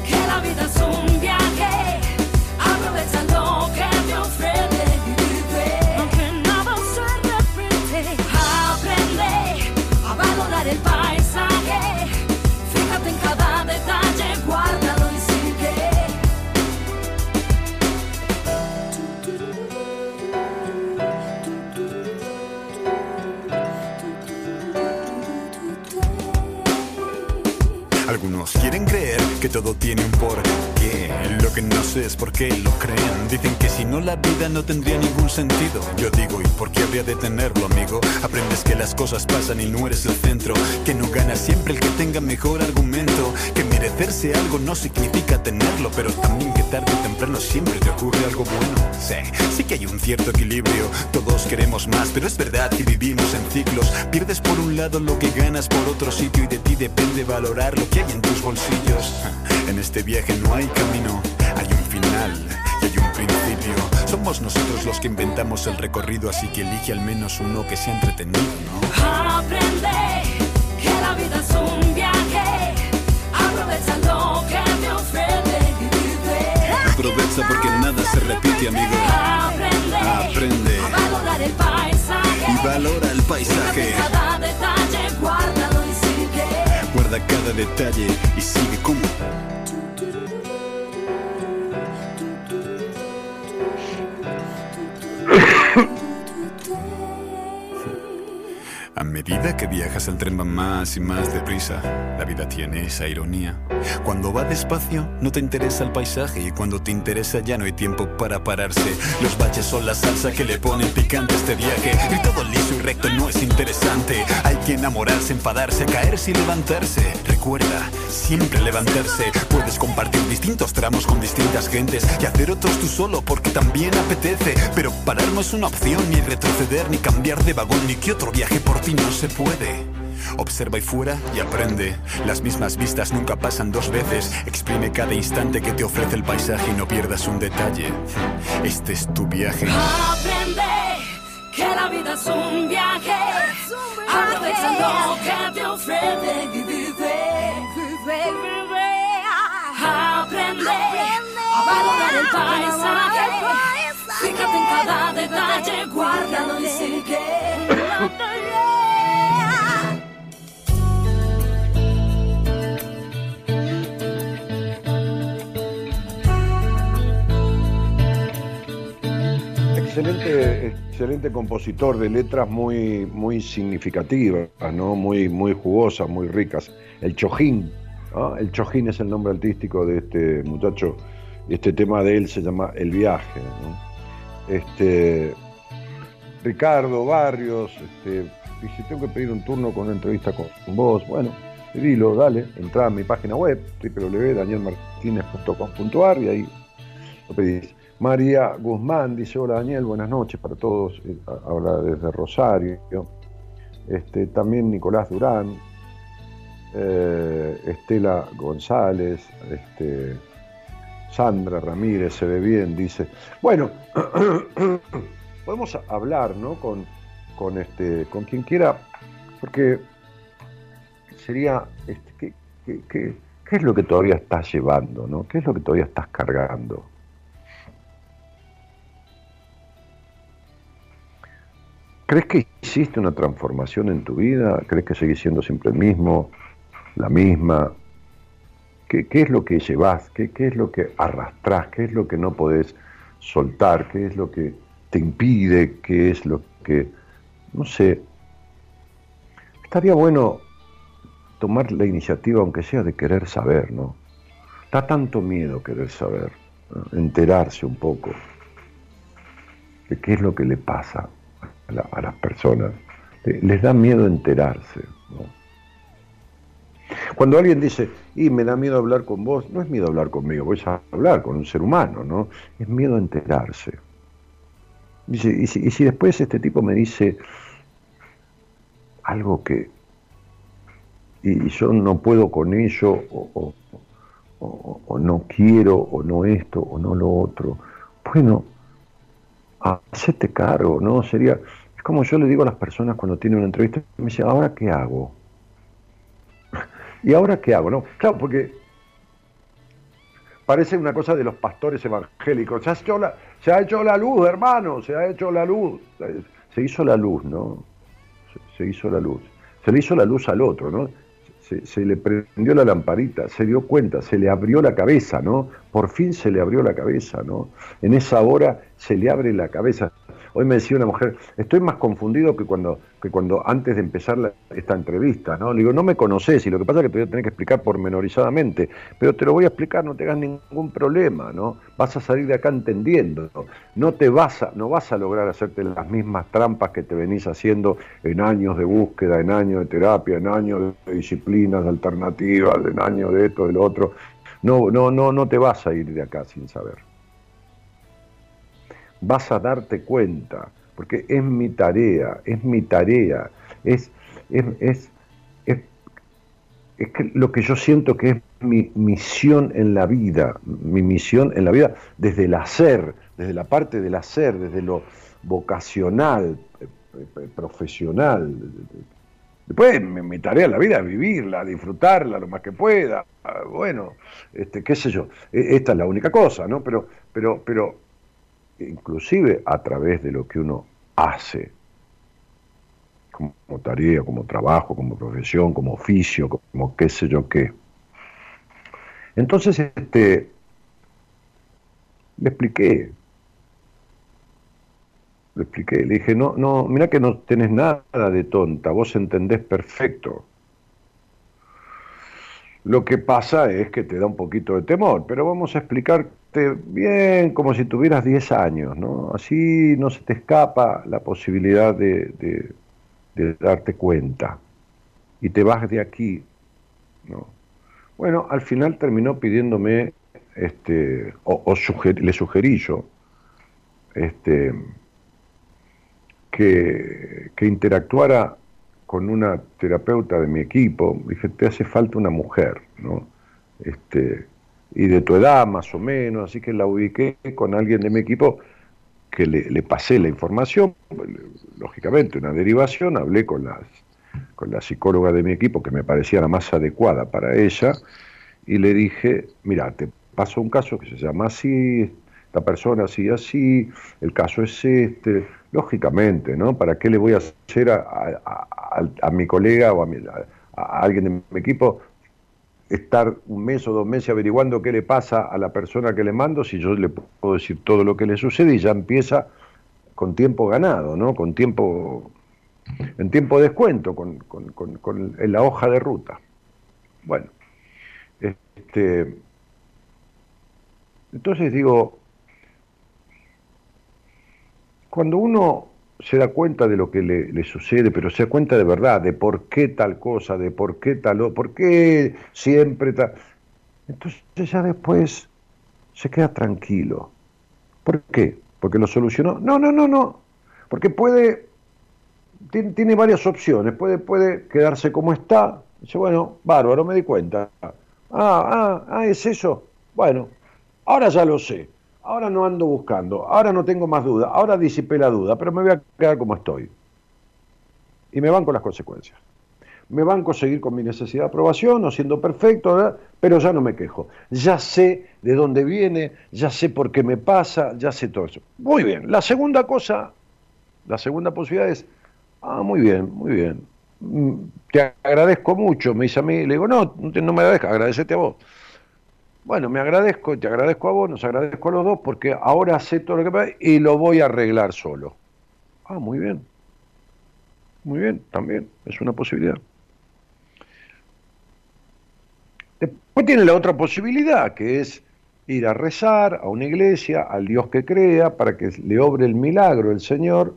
que la vida es un viaje, aprovechando que te ofrece. Quieren creer que todo tiene un porqué. Lo que no sé es por qué lo creen. Dicen que si no la vida no tendría ningún sentido. Yo digo, ¿y por qué habría de tenerlo, amigo? Aprendes que las cosas pasan y no eres el centro. Que no gana siempre el que tenga mejor argumento. Que merecerse algo no significa tenerlo, pero también que tarde o temprano siempre te ocurre algo bueno. Sí, sí que hay un cierto equilibrio. Todos queremos más, pero es verdad que vivimos en ciclos. Pierdes por un lado lo que ganas por otro sitio y de ti depende valorar lo que hay en tus bolsillos. En este viaje no hay camino, final y hay un principio. Somos nosotros los que inventamos el recorrido, así que elige al menos uno que sea entretenido, ¿no? Aprende que la vida es un viaje. Aprovecha lo que te ofrece vive. Aprovecha porque nada se repite, amigo. Aprende, Aprende a valorar el paisaje. y valora el paisaje. Cada detalle, guárdalo y sigue. Guarda cada detalle y sigue como. A medida que viajas el tren va más y más deprisa. La vida tiene esa ironía. Cuando va despacio no te interesa el paisaje y cuando te interesa ya no hay tiempo para pararse. Los baches son la salsa que le ponen picante este viaje y todo liso y recto no es interesante. Hay que enamorarse, enfadarse, caerse y levantarse. Recuerda, siempre levantarse. Puedes compartir distintos tramos con distintas gentes y hacer otros tú solo porque también apetece. Pero parar no es una opción, ni retroceder, ni cambiar de vagón, ni que otro viaje por ti no se puede. Observa y fuera y aprende. Las mismas vistas nunca pasan dos veces. Exprime cada instante que te ofrece el paisaje y no pierdas un detalle. Este es tu viaje. Aprende que la vida es un viaje. Aprovecha lo que te ofrece y vive. Aprende a valorar el paisaje. Fíjate en cada detalle, guárdalo y sigue. Excelente, excelente compositor de letras muy, muy significativas, ¿no? muy, muy jugosas, muy ricas. El Chojín, el Chojín es el nombre artístico de este muchacho. Este tema de él se llama El viaje. Este, Ricardo Barrios, este, dije, tengo que pedir un turno con una entrevista con vos. Bueno, pedilo, dale, entra a mi página web, www.danielmartinez.com.ar y ahí lo pedís. María Guzmán dice, hola Daniel, buenas noches para todos, eh, habla desde Rosario. Este, también Nicolás Durán, eh, Estela González, este, Sandra Ramírez, se ve bien, dice. Bueno, podemos hablar ¿no? con, con, este, con quien quiera, porque sería, este, ¿qué, qué, qué- qué es lo que todavía estás llevando? ¿no? ¿Qué es lo que todavía estás cargando? ¿Crees que hiciste una transformación en tu vida? ¿Crees que seguís siendo siempre el mismo, la misma? ¿Qué, qué es lo que llevas? ¿Qué, ¿Qué es lo que arrastrás? ¿Qué es lo que no podés soltar? ¿Qué es lo que te impide? ¿Qué es lo que... No sé. Estaría bueno tomar la iniciativa, aunque sea de querer saber, ¿no? Da tanto miedo querer saber, enterarse un poco de qué es lo que le pasa a, la- a las personas. Le- Les da miedo enterarse. Cuando alguien dice, y me da miedo hablar con vos, no es miedo hablar conmigo, voy a hablar con un ser humano, ¿no? Es miedo enterarse. Y si, después este tipo me dice algo que, y yo no puedo con ello, o- o no quiero, o no esto, o no lo otro, bueno, hacete cargo, ¿no? Sería, es como yo le digo a las personas cuando tienen una entrevista, me dice, ¿ahora qué hago? ¿Y ahora qué hago? No, claro, porque parece una cosa de los pastores evangélicos. Se ha hecho la, se ha hecho la luz, hermano, se ha hecho la luz. Se hizo la luz, ¿no? Se, se hizo la luz. Se le hizo la luz al otro, ¿no? Se, le prendió la lamparita, se dio cuenta, se le abrió la cabeza, ¿no? Por fin se le abrió la cabeza, ¿no? En esa hora se le abre la cabeza. Hoy me decía una mujer, estoy más confundido que cuando, que cuando antes de empezar esta entrevista, ¿no? Le digo, no me conoces y lo que pasa es que te voy a tener que explicar pormenorizadamente, pero te lo voy a explicar, no te hagas ningún problema, ¿no? Vas a salir de acá entendiendo, ¿no? No te vas a, no vas a lograr hacerte las mismas trampas que te venís haciendo en años de búsqueda, en años de terapia, en años de disciplinas alternativas, en años de esto, de lo otro. No, no, no, no te vas a ir de acá sin saber vas a darte cuenta, porque es mi tarea, es mi tarea, es, es, es, es, que lo que yo siento que es mi misión en la vida, mi misión en la vida desde el hacer, desde la parte del hacer, desde lo vocacional, eh, eh, profesional. Después mi, tarea en la vida es vivirla, disfrutarla lo más que pueda. Ah, bueno, este, qué sé yo. E, esta es la única cosa, ¿no? Pero, pero, pero, inclusive a través de lo que uno hace, como tarea, como trabajo, como profesión, como oficio, como qué sé yo qué. Entonces, este, le expliqué, le expliqué, le dije, no, no, mira que no tenés nada de tonta, vos entendés perfecto. Lo que pasa es que te da un poquito de temor, pero vamos a explicarte bien como si tuvieras 10 años, ¿no? Así no se te escapa la posibilidad de, de darte cuenta. Y te vas de aquí, ¿no? Bueno, al final terminó pidiéndome, este, o, le sugerí yo, este, que, que, interactuara con una terapeuta de mi equipo. Dije, te hace falta una mujer, ¿no? Este, y de tu edad más o menos, así que la ubiqué con alguien de mi equipo que le, pasé la información, lógicamente una derivación, hablé con las con la psicóloga de mi equipo, que me parecía la más adecuada para ella, y le dije, mira, te pasó un caso que se llama así, esta persona así, así, el caso es este, lógicamente, ¿no? ¿Para qué le voy a hacer a, mi colega o a, a, alguien de mi equipo estar un mes o dos meses averiguando qué le pasa a la persona que le mando si yo le puedo decir todo lo que le sucede y ya empieza con tiempo ganado, ¿no? Con tiempo en tiempo de descuento con, en la hoja de ruta. Bueno, este, entonces digo, cuando uno se da cuenta de lo que le, sucede, pero se da cuenta de verdad, de por qué tal cosa, de por qué tal, por qué siempre tal, entonces ya después se queda tranquilo. ¿Por qué? ¿Porque lo solucionó? No, no, no, no. Porque puede tiene, varias opciones. Puede, puede quedarse como está. Dice, bueno, bárbaro, me di cuenta. Ah, ah, ah, es eso. Bueno, ahora ya lo sé. Ahora no ando buscando. Ahora no tengo más duda. Ahora disipé la duda, pero me voy a quedar como estoy. Y me van con las consecuencias. Me van a conseguir con mi necesidad de aprobación, no siendo perfecto, pero ya no me quejo. Ya sé de dónde viene, ya sé por qué me pasa, ya sé todo eso. Muy bien. La segunda cosa, la segunda posibilidad es Ah, muy bien, muy bien. Mm, te agradezco mucho, me dice a mí, le digo, no, no me agradezca, agradecete a vos. Bueno, me agradezco, te agradezco a vos, nos agradezco a los dos, porque ahora sé todo lo que pasa y lo voy a arreglar solo. Ah, muy bien. Muy bien, también, es una posibilidad. Después tiene la otra posibilidad, que es ir a rezar a una iglesia, al Dios que crea, para que le obre el milagro el Señor,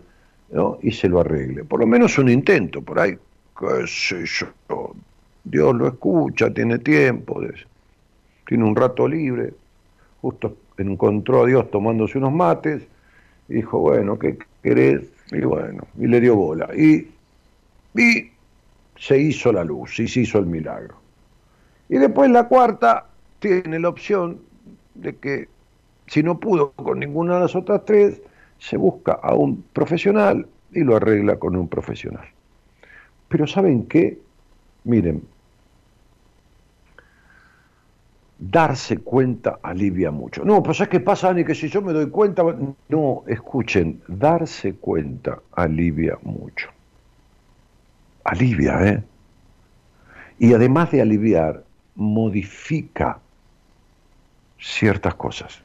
y se lo arregle. Por lo menos un intento, por ahí, qué sé yo, Dios lo escucha, tiene tiempo, tiene un rato libre, justo encontró a Dios tomándose unos mates, y dijo, bueno, ¿qué querés? Y bueno, y le dio bola. Y, y se hizo la luz, y se hizo el milagro. Y después la cuarta tiene la opción de que si no pudo con ninguna de las otras tres, se busca a un profesional y lo arregla con un profesional. Pero ¿saben qué? Miren, darse cuenta alivia mucho. No, pues es que pasa, Ani, que si yo me doy cuenta... No, escuchen, darse cuenta alivia mucho. Alivia, ¿eh? Y además de aliviar, modifica ciertas cosas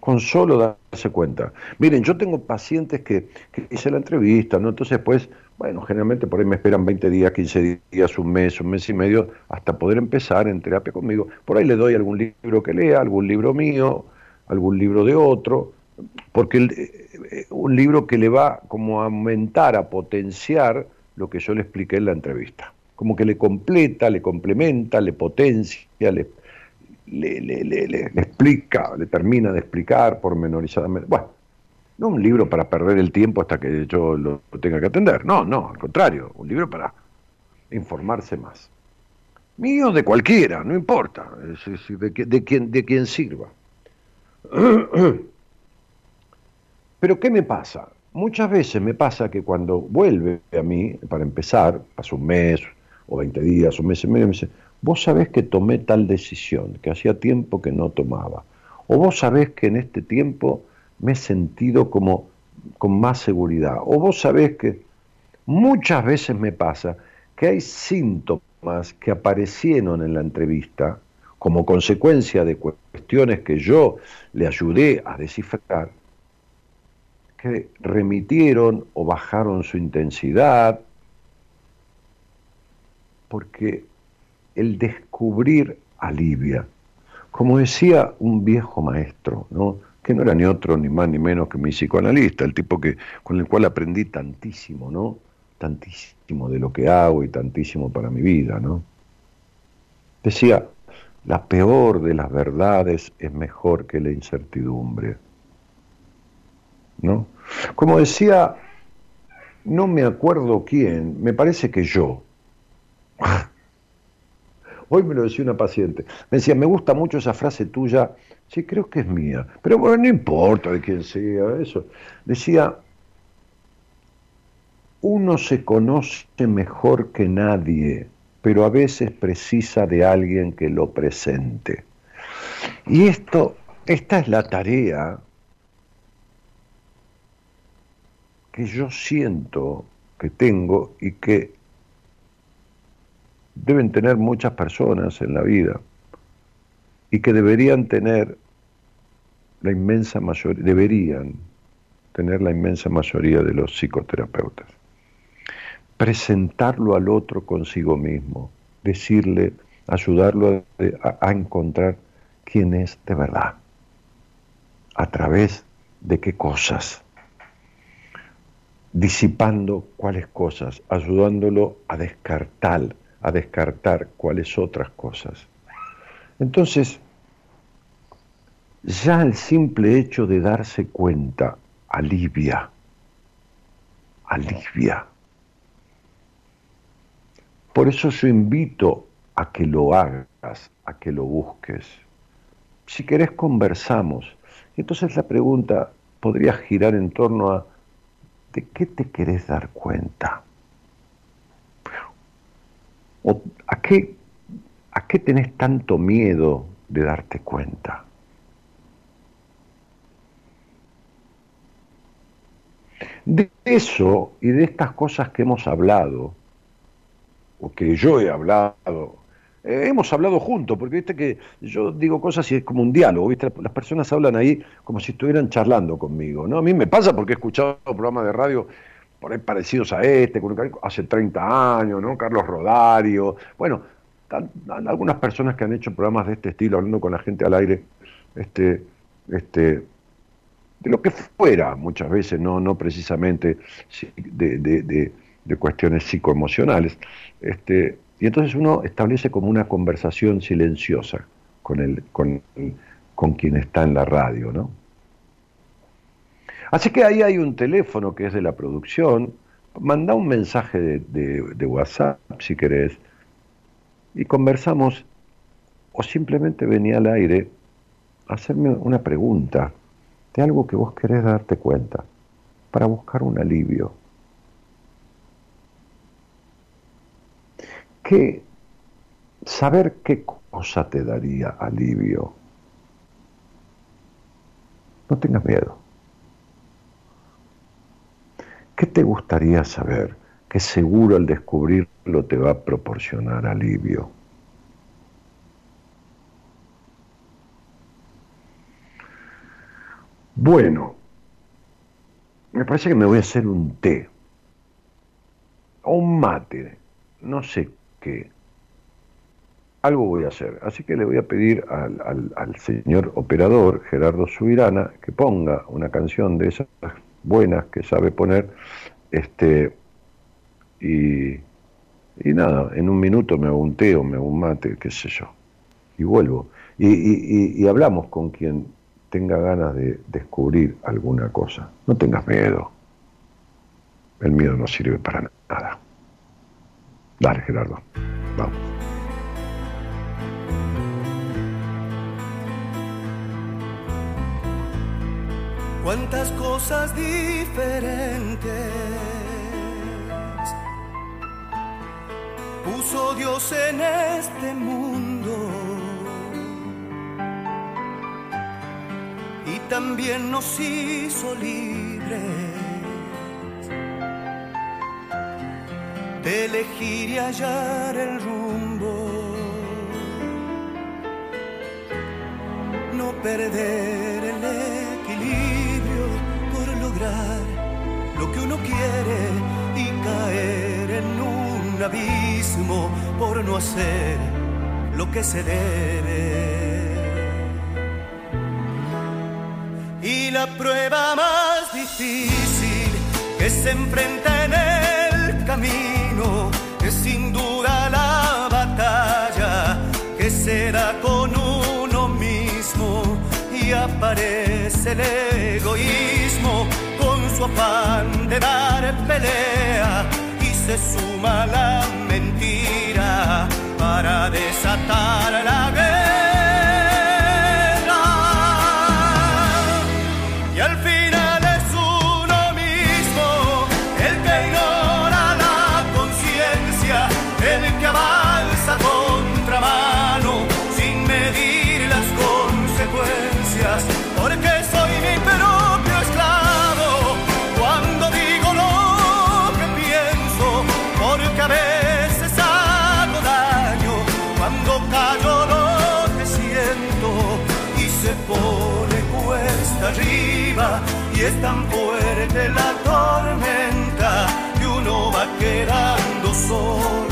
con solo darse cuenta. Miren, yo tengo pacientes que, hice la entrevista, ¿no? Entonces, pues, bueno, generalmente por ahí me esperan 20 días, 15 días, un mes, un mes y medio, hasta poder empezar en terapia conmigo. Por ahí le doy algún libro que lea, algún libro mío, algún libro de otro, porque eh, un libro que le va como a aumentar, a potenciar lo que yo le expliqué en la entrevista. Como que le completa, le complementa, le potencia, le, le, explica, le termina de explicar pormenorizadamente. Bueno, no un libro para perder el tiempo hasta que yo lo, tenga que atender, no, no, al contrario, un libro para informarse más. Mío de cualquiera, no importa, de, de, quien, de quien sirva. Pero ¿qué me pasa? Muchas veces me pasa que cuando vuelve a mí, para empezar, pasa un mes o 20 días, un mes y medio, me dice, vos sabés que tomé tal decisión, que hacía tiempo que no tomaba. O vos sabés que en este tiempo me he sentido como con más seguridad. O vos sabés que muchas veces me pasa que hay síntomas que aparecieron en la entrevista como consecuencia de cuestiones que yo le ayudé a descifrar, que remitieron o bajaron su intensidad, porque el descubrir alivia. Como decía un viejo maestro, ¿no? Que no era ni otro ni más ni menos que mi psicoanalista, el tipo que, con el cual aprendí tantísimo, ¿no? Tantísimo de lo que hago y tantísimo para mi vida, ¿no? Decía, la peor de las verdades es mejor que la incertidumbre. ¿No? Como decía, no me acuerdo quién, me parece que yo. Hoy me lo decía una paciente. Me decía, me gusta mucho esa frase tuya. Sí, creo que es mía. Pero bueno, no importa de quién sea eso. Decía, uno se conoce mejor que nadie pero a veces precisa de alguien que lo presente. Y esto, esta es la tarea que yo siento que tengo y que deben tener muchas personas en la vida y que deberían tener la inmensa mayoría, deberían tener la inmensa mayoría de los psicoterapeutas presentarlo al otro consigo mismo, decirle, ayudarlo a, encontrar quién es de verdad, a través de qué cosas, disipando cuáles cosas, ayudándolo a descartar, a descartar cuáles otras cosas. Entonces, ya el simple hecho de darse cuenta alivia, alivia. Por eso yo invito a que lo hagas, a que lo busques. Si querés conversamos. Entonces la pregunta podría girar en torno a ¿de qué te querés dar cuenta? ¿O a qué, a qué tenés tanto miedo de darte cuenta? De eso y de estas cosas que hemos hablado, o que yo he hablado, eh, hemos hablado juntos, porque viste que yo digo cosas y es como un diálogo, viste, las personas hablan ahí como si estuvieran charlando conmigo, ¿no? A mí me pasa porque he escuchado programas de radio por ahí parecidos a este, hace 30 años, ¿no? Carlos Rodario, bueno, algunas personas que han hecho programas de este estilo, hablando con la gente al aire, este, este, de lo que fuera muchas veces, no, no precisamente de, de, de cuestiones psicoemocionales. Este, y entonces uno establece como una conversación silenciosa con, el, con, con quien está en la radio, ¿no? Así que ahí hay un teléfono que es de la producción, manda un mensaje de, de, WhatsApp si querés, y conversamos, o simplemente venía al aire a hacerme una pregunta de algo que vos querés darte cuenta, para buscar un alivio. que saber qué cosa te daría alivio. No tengas miedo. ¿Qué te gustaría saber que seguro al descubrirlo te va a proporcionar alivio? Bueno, me parece que me voy a hacer un té o un mate, no sé que algo voy a hacer. Así que le voy a pedir al, señor operador, Gerardo Subirana, que ponga una canción de esas buenas que sabe poner, este, y, y nada, en un minuto me hago un té o me hago un mate, qué sé yo, y vuelvo. Y, y hablamos con quien tenga ganas de descubrir alguna cosa. No tengas miedo. El miedo no sirve para nada. Dale, Gerardo. Vamos. cuántas cosas diferentes puso Dios en este mundo. Y también nos hizo libres de elegir y hallar el rumbo. No perder el equilibrio por lograr lo que uno quiere y caer un abismo por no hacer lo que se debe. Y la prueba más difícil que se enfrenta en el camino es sin duda la batalla que se da con uno mismo y aparece el egoísmo con su afán de dar pelea se suma la mentira para desatar la guerra. Tan fuerte la tormenta que uno va quedando solo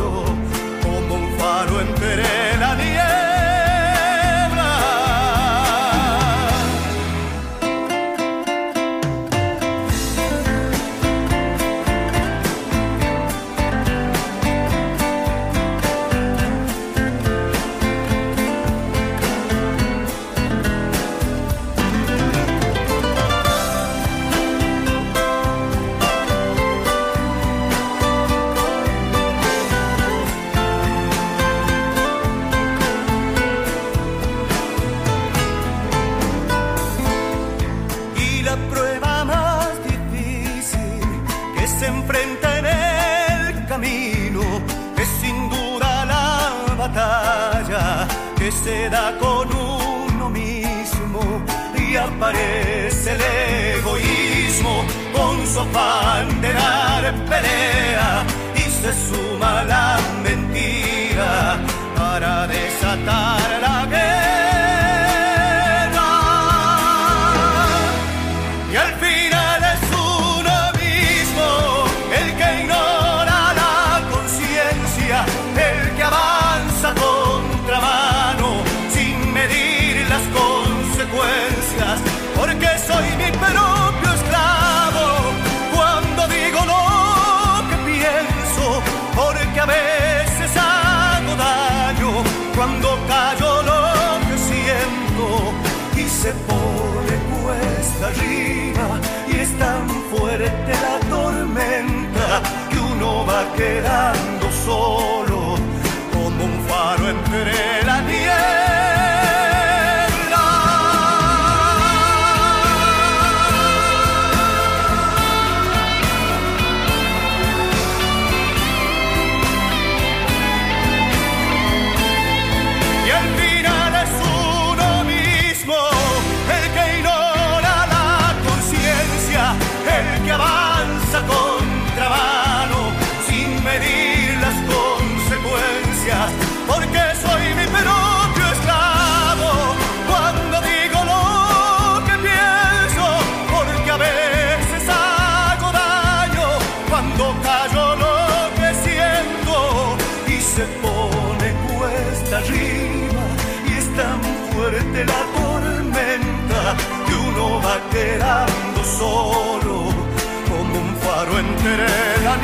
entre la.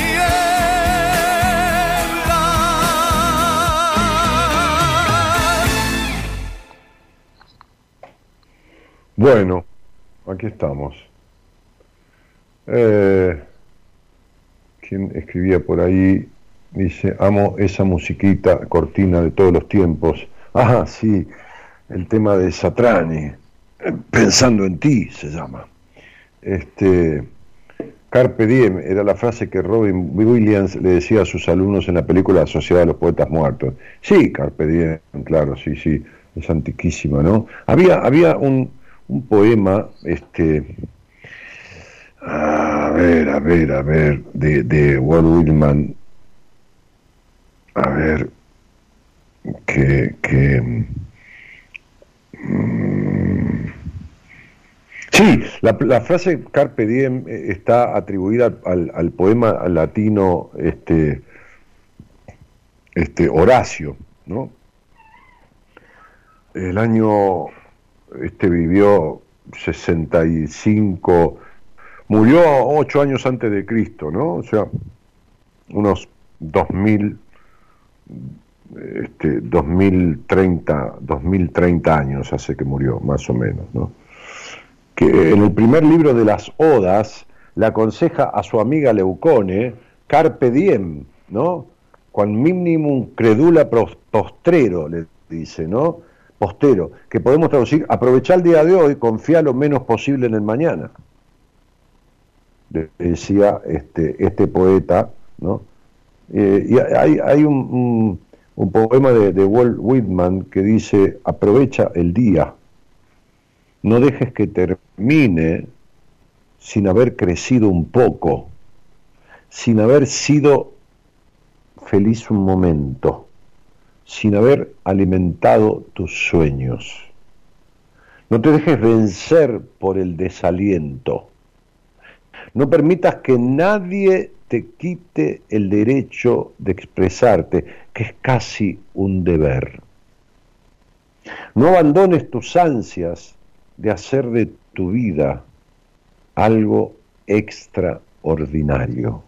Bueno, aquí estamos. Eh, ¿Quién escribía por ahí? Dice, amo esa musiquita cortina de todos los tiempos. Ah, sí, el tema de Satrani. Pensando en ti se llama. este, Carpe diem era la frase que Robin Williams le decía a sus alumnos en la película Sociedad de los Poetas Muertos. Sí, Carpe diem, claro, sí, sí, es antiquísima, ¿no? Había, había un, un poema, este, a ver, a ver, a ver, de, de Walt Whitman, a ver, que, que mm, sí, la, frase carpe diem eh, está atribuida al, al poema latino este, este Horacio, ¿no? El año este vivió 65 murió ocho años antes de Cristo, ¿no? O sea, unos 2000, este, 2030, 2030 años hace que murió, más o menos, ¿no? Que en el primer libro de las Odas le aconseja a su amiga Leucone, Carpe diem, ¿no? Con minimum credula postrero, le dice, ¿no? Postero, que podemos traducir, aprovechar el día de hoy, confía lo menos posible en el mañana decía este, este poeta, ¿no? Eh, y hay, hay un, un, poema de, Walt Whitman que dice, aprovecha el día, no dejes que termine sin haber crecido un poco, sin haber sido feliz un momento, sin haber alimentado tus sueños. No te dejes vencer por el desaliento no permitas que nadie te quite el derecho de expresarte, que es casi un deber. No abandones tus ansias de hacer de tu vida algo extraordinario.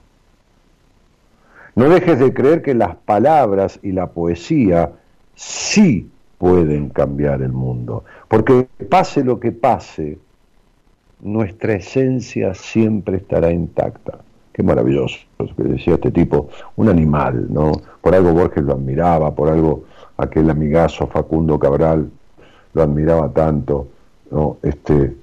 No dejes de creer que las palabras y la poesía sí pueden cambiar el mundo, porque pase lo que pase, nuestra esencia siempre estará intacta. Qué maravilloso, que decía este tipo, un animal, ¿no? Por algo Borges lo admiraba, por algo aquel amigazo Facundo Cabral lo admiraba tanto, ¿no? Este,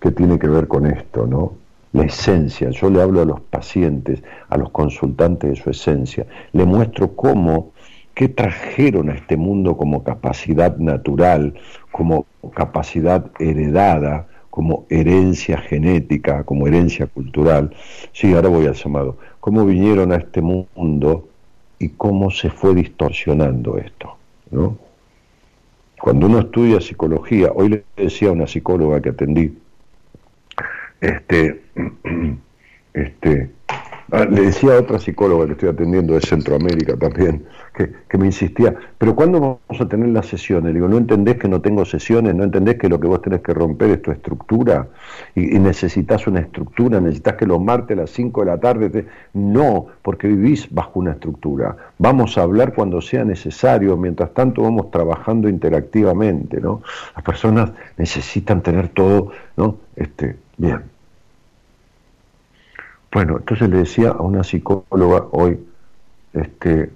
que tiene que ver con esto, ¿no? La esencia, yo le hablo a los pacientes, a los consultantes de su esencia, le muestro cómo, qué trajeron a este mundo como capacidad natural, como capacidad heredada, como herencia genética, como herencia cultural. Sí, ahora voy al llamado. Cómo vinieron a este mundo y cómo se fue distorsionando esto, ¿no? Cuando uno estudia psicología, hoy le decía a una psicóloga que atendí, este, este, Ah, le decía a otra psicóloga que estoy atendiendo de Centroamérica también, que, me insistía, pero ¿cuándo vamos a tener las sesiones? Le digo, ¿no entendés que no tengo sesiones? ¿No entendés que lo que vos tenés que romper es tu estructura? Y, necesitas una estructura, necesitas que los martes a las 5 de la tarde... No, porque vivís bajo una estructura. Vamos a hablar cuando sea necesario, mientras tanto vamos trabajando interactivamente, ¿no? Las personas necesitan tener todo, ¿no? Este, bien. Bueno, entonces le decía a una psicóloga hoy, este,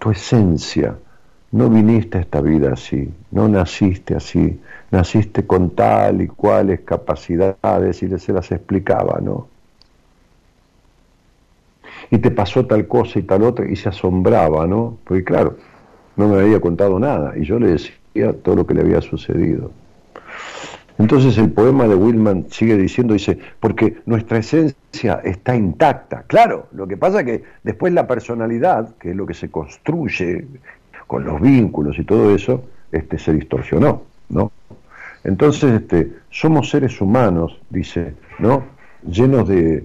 tu esencia, no viniste a esta vida así, no naciste así, naciste con tal y cuales capacidades y se las explicaba, ¿no? Y te pasó tal cosa y tal otra y se asombraba, ¿no? Porque claro, no me había contado nada y yo le decía todo lo que le había sucedido. Entonces el poema de Wilman sigue diciendo, dice, porque nuestra esencia está intacta. Claro, lo que pasa es que después la personalidad, que es lo que se construye con los vínculos y todo eso, este, se distorsionó, ¿no? Entonces, este, somos seres humanos, dice, ¿no? Llenos de,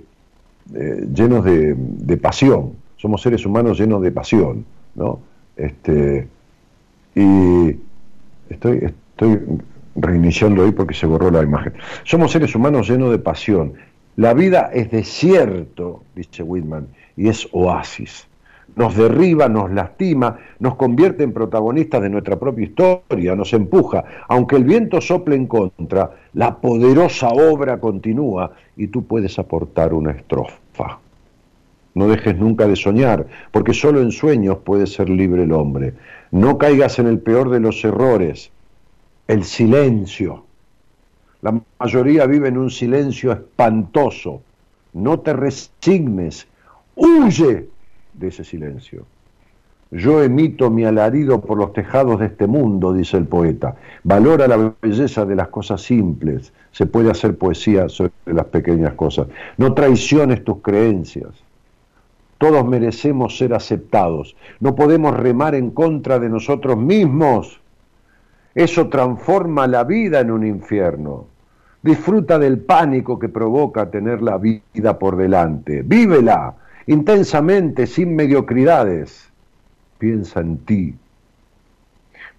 llenos de, de, pasión. Somos seres humanos llenos de pasión, ¿no? Este, y estoy, estoy reiniciando hoy porque se borró la imagen. Somos seres humanos llenos de pasión. La vida es desierto, dice Whitman, y es oasis. Nos derriba, nos lastima, nos convierte en protagonistas de nuestra propia historia, nos empuja. Aunque el viento sople en contra, la poderosa obra continúa y tú puedes aportar una estrofa. No dejes nunca de soñar, porque solo en sueños puede ser libre el hombre. No caigas en el peor de los errores, el silencio. La mayoría vive en un silencio espantoso. No te resignes, huye de ese silencio. Yo emito mi alarido por los tejados de este mundo, dice el poeta. Valora la belleza de las cosas simples. Se puede hacer poesía sobre las pequeñas cosas. No traiciones tus creencias. Todos merecemos ser aceptados. No podemos remar en contra de nosotros mismos. Eso transforma la vida en un infierno. Disfruta del pánico que provoca tener la vida por delante. Vívela intensamente, sin mediocridades piensa en ti,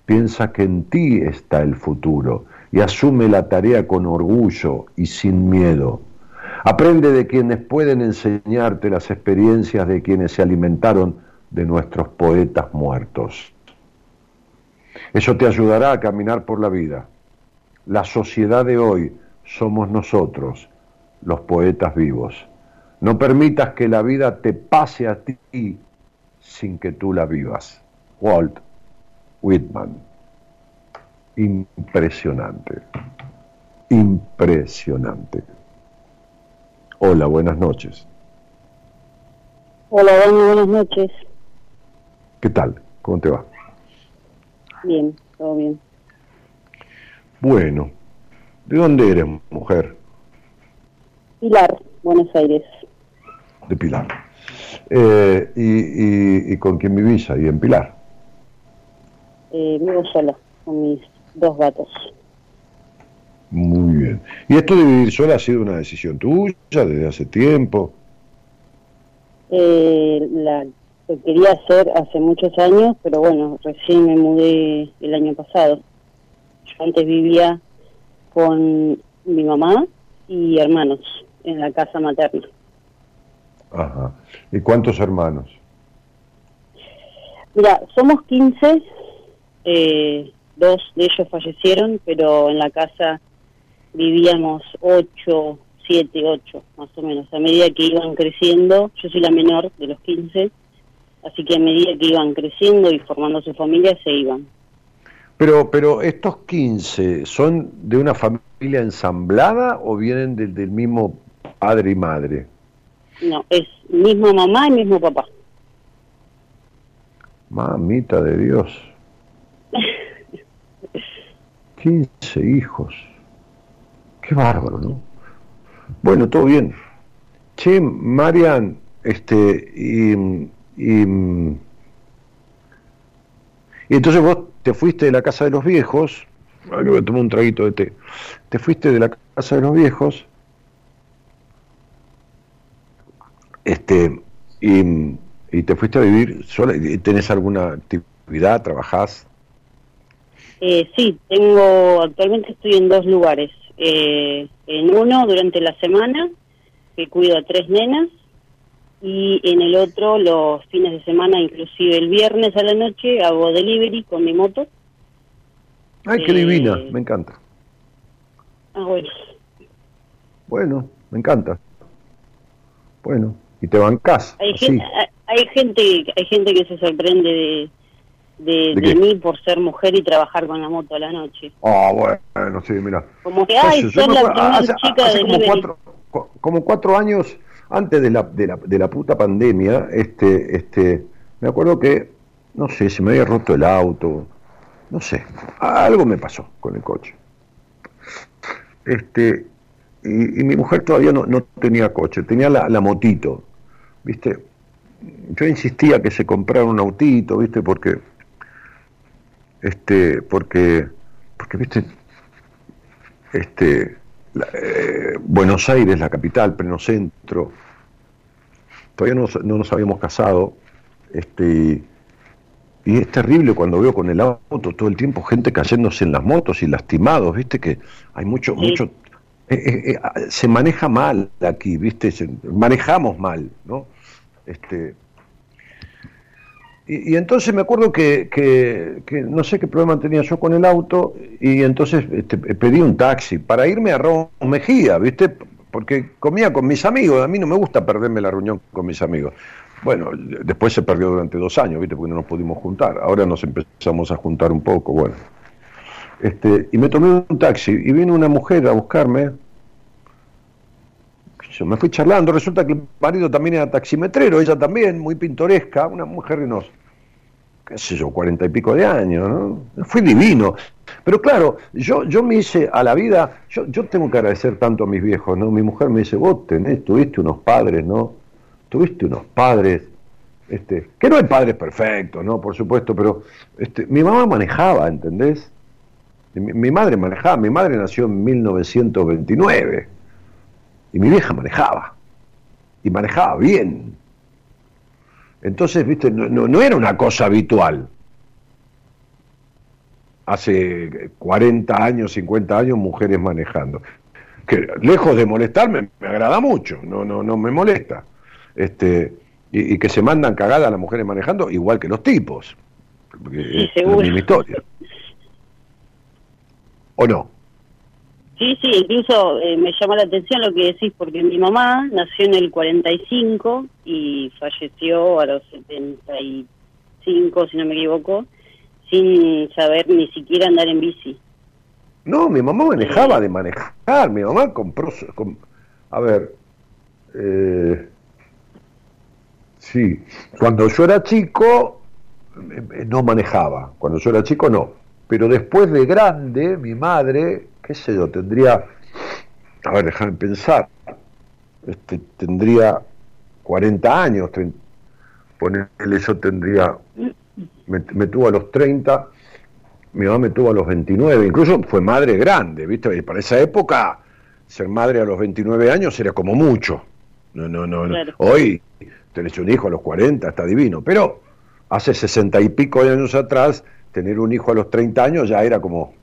piensa que en ti está el futuro y asume la tarea con orgullo y sin miedo. Aprende de quienes pueden enseñarte las experiencias de quienes se alimentaron de nuestros poetas muertos. Eso te ayudará a caminar por la vida. La sociedad de hoy somos nosotros, los poetas vivos. No permitas que la vida te pase a ti sin que tú la vivas. Walt Whitman. Impresionante. Impresionante. Hola, buenas noches. Hola, buenas noches. ¿Qué tal? ¿Cómo te va? Bien, todo bien. Bueno, ¿de dónde eres, mujer? Pilar, Buenos Aires. De Pilar. Eh, y, y, con quién vivís ahí en Pilar? Eh, vivo sola, con mis dos gatos. Muy bien. ¿Y esto de vivir sola ha sido una decisión tuya desde hace tiempo? Eh, la lo quería hacer hace muchos años, pero bueno, recién me mudé el año pasado. Yo antes vivía con mi mamá y hermanos en la casa materna. Ajá. ¿Y cuántos hermanos? Mira, somos 15, eh, dos de ellos fallecieron, pero en la casa vivíamos 8, 7, 8 más o menos. A medida que iban creciendo, yo soy la menor de los 15, así que a medida que iban creciendo y formando su familia, se iban. Pero, pero estos 15, ¿son de una familia ensamblada o vienen del mismo padre y madre? No, es misma mamá y mismo papá. Mamita de Dios. 15 hijos. Qué bárbaro, ¿no? Bueno, todo bien. Che, Marian, este, y, y, y entonces vos te fuiste de la casa de los viejos, voy a tomar un traguito de té, te fuiste de la casa de los viejos. Este, y, te fuiste a vivir sola, ¿tenés alguna actividad, trabajás? Eh, sí, tengo, actualmente estoy en dos lugares. Eh, en uno durante la semana, que cuido a tres nenas, y en el otro los fines de semana, inclusive el viernes a la noche, hago delivery con mi moto. Ay, qué divina, eh, me encanta. Ah, bueno. Bueno, me encanta. Bueno, y te bancás. Hay, gente, hay, gente, hay gente que se sorprende de, de, mí por ser mujer y trabajar con la moto a la noche. Ah, bueno, sí, mira. Como que, ay, ser la primera chica de como cuatro, como cuatro años antes de la, de la, de la puta pandemia, este, este, me acuerdo que, no sé, se me había roto el auto, no sé, algo me pasó con el coche. Este, y, mi mujer todavía no, no tenía coche, tenía la, la motito. ¿viste? Yo insistía que se comprara un autito, ¿viste? Porque, este, porque, porque, ¿viste? Este, eh, Buenos Aires, la capital, pleno centro, todavía no, no, nos habíamos casado, este, y es terrible cuando veo con el auto todo el tiempo gente cayéndose en las motos y lastimados, ¿viste? Que hay mucho, mucho eh, eh, eh, se maneja mal aquí, ¿viste? manejamos mal, ¿no? Este, y, entonces me acuerdo que, que, no sé qué problema tenía yo con el auto y entonces este, pedí un taxi para irme a Ron Mejía, ¿viste? Porque comía con mis amigos, a mí no me gusta perderme la reunión con mis amigos. Bueno, después se perdió durante dos años, ¿viste? Porque no nos pudimos juntar. Ahora nos empezamos a juntar un poco, bueno. Este, y me tomé un taxi y vino una mujer a buscarme. Yo me fui charlando, resulta que el marido también era taximetrero, ella también, muy pintoresca, una mujer unos, qué sé yo, cuarenta y pico de años, ¿no? Fui divino. Pero claro, yo, yo me hice a la vida, yo, yo tengo que agradecer tanto a mis viejos, ¿no? Mi mujer me dice, vos tenés, tuviste unos padres, ¿no? Tuviste unos padres, este, que no hay padres perfectos, ¿no? Por supuesto, pero este, mi mamá manejaba, ¿entendés? Mi, mi madre manejaba, mi madre nació en 1929 y mi vieja manejaba, y manejaba bien. Entonces, viste, no, no, no era una cosa habitual. Hace 40 años, 50 años, mujeres manejando. Que lejos de molestarme, me agrada mucho, no, no, no me molesta. Este, y, y que se mandan cagadas las mujeres manejando, igual que los tipos. Porque Sí, es seguro. la misma historia. ¿O no? Sí, sí, incluso eh, me llamó la atención lo que decís, porque mi mamá nació en el 45 y falleció a los 75, si no me equivoco, sin saber ni siquiera andar en bici. No, mi mamá manejaba de manejar. Mi mamá compró. com- a ver. eh, sí, cuando yo era chico eh, eh, no manejaba. Cuando yo era chico no. Pero después de grande, mi madre, qué sé yo, tendría. A ver, déjame pensar. Este, tendría 40 años. Ponele, yo tendría. Me, me tuvo a los 30 mi mamá me tuvo a los 29, incluso fue madre grande, ¿viste? Y para esa época, ser madre a los 29 años era como mucho. No, no, no. Hoy tenés un hijo a los 40, está divino. Pero hace 60 y pico de años atrás, tener un hijo a los 30 años ya era como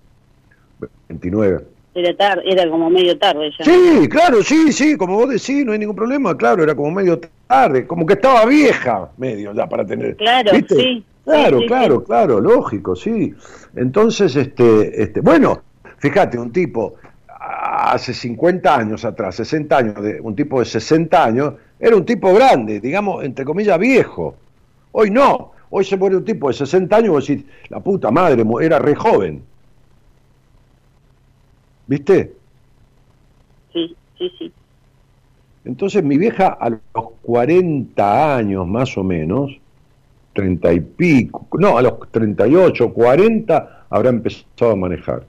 29. Era tarde, era como medio tarde ya. Sí, claro, sí, sí, como vos decís, no hay ningún problema, claro, era como medio tarde, como que estaba vieja, medio ya para tener. Claro, ¿viste? sí. Claro, Sí, claro, sí. claro, lógico, sí. Entonces, este, este, bueno, fíjate, un tipo hace 50 años atrás, 60 años, de, un tipo de 60 años, era un tipo grande, digamos, entre comillas, viejo. Hoy no, hoy se muere un tipo de 60 años y vos decís, la puta madre, era re joven. ¿Viste? Sí, sí, sí. Entonces mi vieja a los 40 años más o menos, 30 y pico, no, a los 38, 40 habrá empezado a manejar.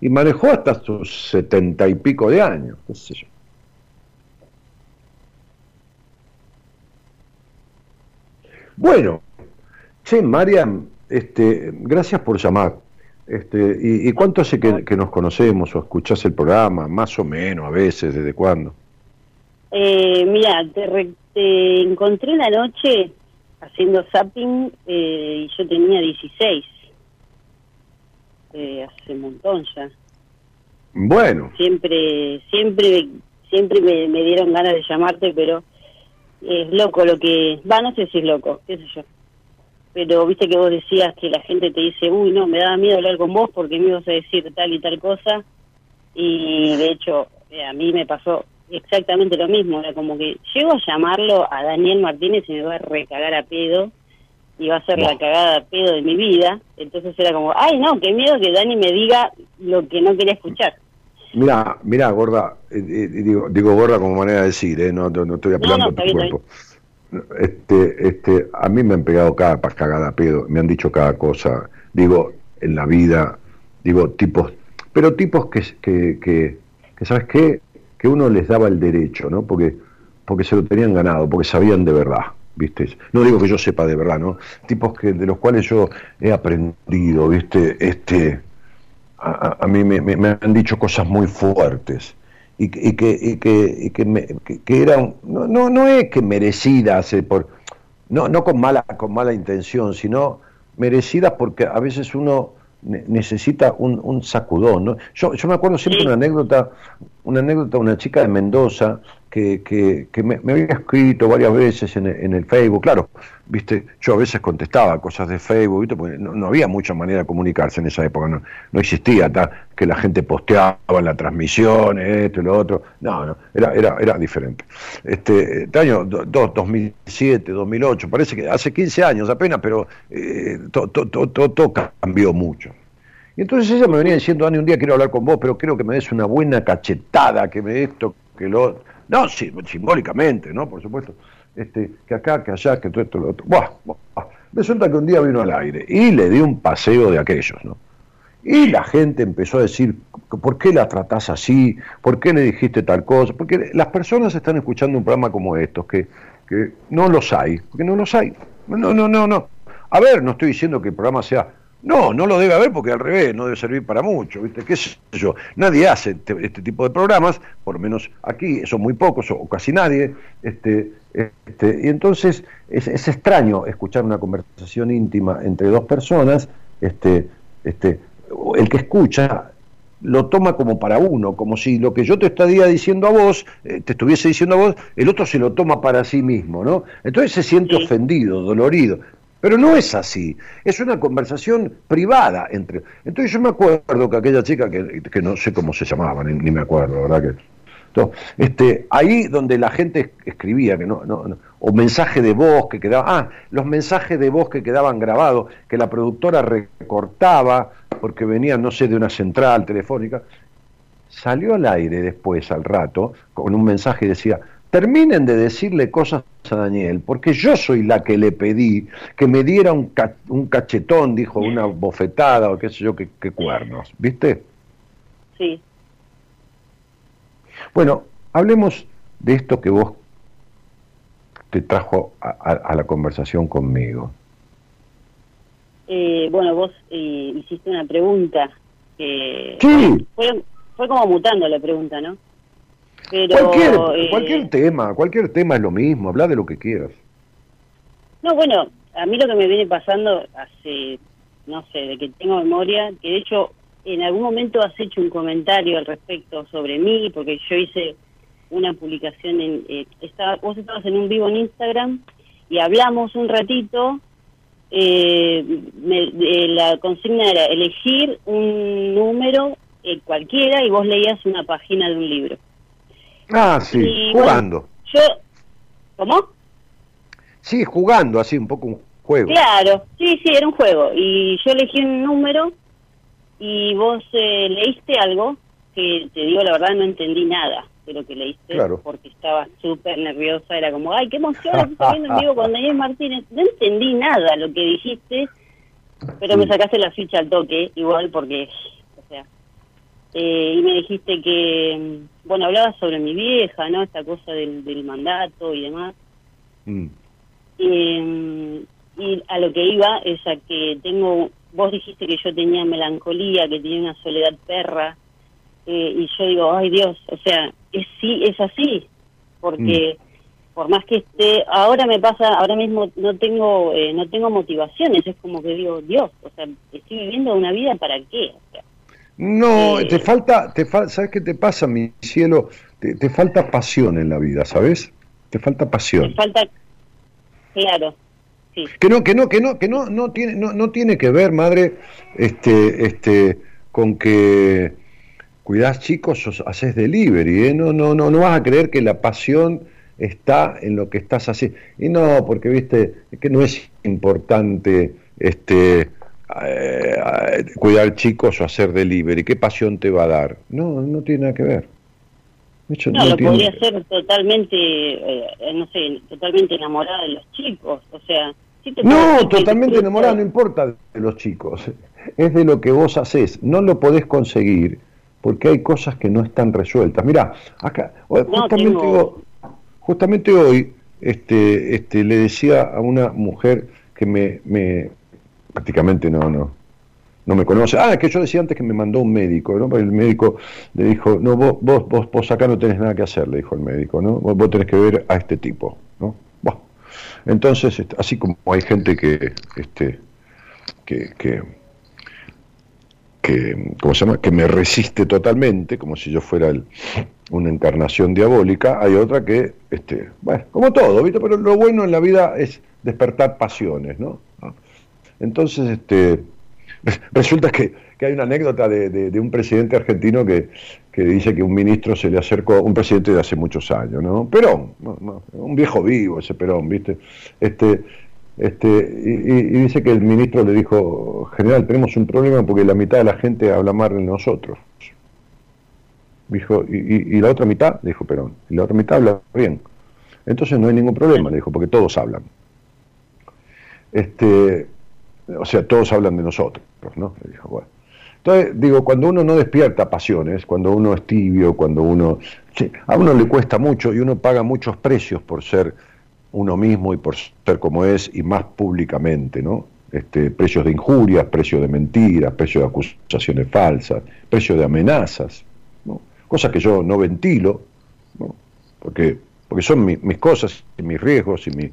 Y manejó hasta sus 70 y pico de años, qué sé yo. Bueno, che, Marian, este, gracias por llamar. Este, ¿y, y cuánto hace que, que nos conocemos o escuchás el programa? Más o menos, a veces, ¿desde cuándo? Eh, mira, te, re- te encontré una noche haciendo zapping eh, y yo tenía 16. Eh, hace un montón ya. Bueno, Siempre, siempre, siempre me, me dieron ganas de llamarte, pero es loco lo que... Va, no sé si es loco, qué sé yo. Pero viste que vos decías que la gente te dice, uy, no, me daba miedo hablar con vos porque me ibas a decir tal y tal cosa. Y de hecho, eh, a mí me pasó exactamente lo mismo. Era como que llego a llamarlo a Daniel Martínez y me va a recagar a pedo. Y va a ser la cagada a pedo de mi vida. Entonces era como, ay, no, qué miedo que Dani me diga lo que no quería escuchar. mira, mira, gorda, eh, eh, digo, digo gorda como manera de decir, eh, no, no, no estoy apelando no, a tu está bien, cuerpo. Este, este, a mí me han pegado cada cagada pedo, me han dicho cada cosa, digo, en la vida, digo, tipos, pero tipos que, que, que, ¿sabes qué? Que uno les daba el derecho, ¿no? Porque, porque se lo tenían ganado, porque sabían de verdad, ¿viste? No digo que yo sepa de verdad, ¿no? Tipos que, de los cuales yo he aprendido, ¿viste? Este, a, mí me han dicho cosas muy fuertes y, que- y que, y que, y que, me- que- que eran, no, no, no es que merecidas por, no, no con mala, con mala intención, sino merecidas porque a veces uno ne- necesita un, un sacudón. ¿no? Yo, yo me acuerdo siempre una anécdota, una anécdota, una chica de Mendoza que, que, me, había escrito varias veces en en el Facebook, claro, viste, yo a veces contestaba cosas de Facebook, ¿viste? porque no, no había mucha manera de comunicarse en esa época, no, no existía ta, que la gente posteaba en la transmisión, esto y lo otro, no, no, era, era, era diferente. Este, este año do- do- 2007, 2008, parece que hace 15 años apenas, pero eh, todo to, to- cambió mucho. Entonces ella me venía diciendo, Dani, un día quiero hablar con vos, pero creo que me des una buena cachetada, que me esto, que lo... No, sí, simbólicamente, ¿no? Por supuesto. Este, que acá, que allá, que todo esto, lo otro. Buah, buah. Resulta que un día vino al aire y le di un paseo de aquellos, ¿no? Y la gente empezó a decir, ¿por qué la tratás así? ¿Por qué le dijiste tal cosa? Porque las personas están escuchando un programa como estos, que, que no los hay, porque no los hay. No, no, no, no. A ver, no estoy diciendo que el programa sea... No, no lo debe haber porque al revés, no debe servir para mucho, ¿viste? ¿Qué sé yo? Nadie hace este, este tipo de programas, por lo menos aquí, son muy pocos o casi nadie, este, este, y entonces es, es, extraño escuchar una conversación íntima entre dos personas, este, este, el que escucha lo toma como para uno, como si lo que yo te estaría diciendo a vos, eh, te estuviese diciendo a vos, el otro se lo toma para sí mismo, ¿no? Entonces se siente ofendido, dolorido. Pero no es así, es una conversación privada entre... Entonces yo me acuerdo que aquella chica, que, que no sé cómo se llamaba, ni, ni me acuerdo, ¿verdad? Que, entonces, este, ahí donde la gente escribía, que no, no, no, o mensaje de voz que quedaba, ah, los mensajes de voz que quedaban grabados, que la productora recortaba porque venían, no sé, de una central telefónica, salió al aire después, al rato, con un mensaje y decía, terminen de decirle cosas a Daniel, porque yo soy la que le pedí que me diera un, ca un cachetón, dijo, una bofetada o qué sé yo, qué, qué cuernos, ¿viste? Sí. Bueno, hablemos de esto que vos te trajo a, a, a la conversación conmigo. Eh, bueno, vos eh, hiciste una pregunta que sí. fue, fue como mutando la pregunta, ¿no? Pero, cualquier, eh, cualquier tema, cualquier tema es lo mismo, habla de lo que quieras. No, bueno, a mí lo que me viene pasando hace, no sé, de que tengo memoria, que de hecho en algún momento has hecho un comentario al respecto sobre mí, porque yo hice una publicación en, eh, estaba, vos estabas en un vivo en Instagram y hablamos un ratito, eh, me, la consigna era elegir un número eh, cualquiera y vos leías una página de un libro. Ah, sí, y, jugando. Bueno, yo, ¿cómo? Sí, jugando, así un poco un juego. Claro, sí, sí, era un juego. Y yo elegí un número y vos eh, leíste algo que, te digo la verdad, no entendí nada de lo que leíste claro. porque estaba súper nerviosa. Era como, ay, qué emoción, estoy viendo en vivo con Daniel Martínez. No entendí nada lo que dijiste, pero sí. me sacaste la ficha al toque, igual porque, o sea, eh, y me dijiste que, bueno, hablabas sobre mi vieja, ¿no? Esta cosa del, del mandato y demás. Mm. Eh, y a lo que iba es a que tengo, vos dijiste que yo tenía melancolía, que tenía una soledad perra, eh, y yo digo, ay Dios, o sea, es sí, es así, porque mm. por más que esté, ahora me pasa, ahora mismo no tengo, eh, no tengo motivaciones, es como que digo, Dios, o sea, estoy viviendo una vida para qué, no, eh, te falta, te fa ¿sabes qué te pasa, mi cielo? Te, te, falta pasión en la vida, ¿sabes? Te falta pasión. Te falta, claro. Sí. Que no, que no, que no, que no, no tiene, no, no tiene que ver, madre, este, este, con que cuidás chicos, haces delivery, ¿eh? no, no, no, no vas a creer que la pasión está en lo que estás haciendo. Y no, porque viste, que no es importante, este eh, cuidar chicos o hacer delivery, ¿qué pasión te va a dar? No, no tiene nada que ver. No, no, lo tiene... podría ser totalmente, eh, no sé, totalmente enamorada de los chicos, o sea... Sí no, totalmente enamorada no importa de los chicos, es de lo que vos haces, no lo podés conseguir porque hay cosas que no están resueltas. Mira, acá, justamente, no, tengo... justamente hoy este, este, le decía a una mujer que me, me, prácticamente no, no, no me conoce. Ah, que yo decía antes que me mandó un médico, ¿no? El médico le dijo, no, vos, vos, vos, vos acá no tenés nada que hacer, le dijo el médico, ¿no? Vos, vos tenés que ver a este tipo, ¿no? Bueno, entonces, este, así como hay gente que, este, que, que, que, ¿cómo se llama? Que me resiste totalmente, como si yo fuera el, una encarnación diabólica, hay otra que, este, bueno, como todo, ¿viste? Pero lo bueno en la vida es despertar pasiones, ¿no? Entonces, este, resulta que, que hay una anécdota de, de, un presidente argentino que, que, dice que un ministro se le acercó, un presidente de hace muchos años, ¿no? Perón, un viejo vivo ese Perón, ¿viste? Este, Este, y, y dice que el ministro le dijo, general, tenemos un problema porque la mitad de la gente habla mal de nosotros. Dijo, y, y la otra mitad, dijo Perón, y la otra mitad habla bien. Entonces no hay ningún problema, le dijo, porque todos hablan. Este, o sea, todos hablan de nosotros, ¿no? Le dijo, bueno. Entonces, digo, cuando uno no despierta pasiones, cuando uno es tibio, cuando uno... sí, a uno le cuesta mucho y uno paga muchos precios por ser uno mismo y por ser como es y más públicamente, ¿no? Este, precios de injurias, precios de mentiras, precios de acusaciones falsas, precios de amenazas, ¿no? cosas que yo no ventilo, ¿no? porque, porque son mi- mis cosas y mis riesgos y mi,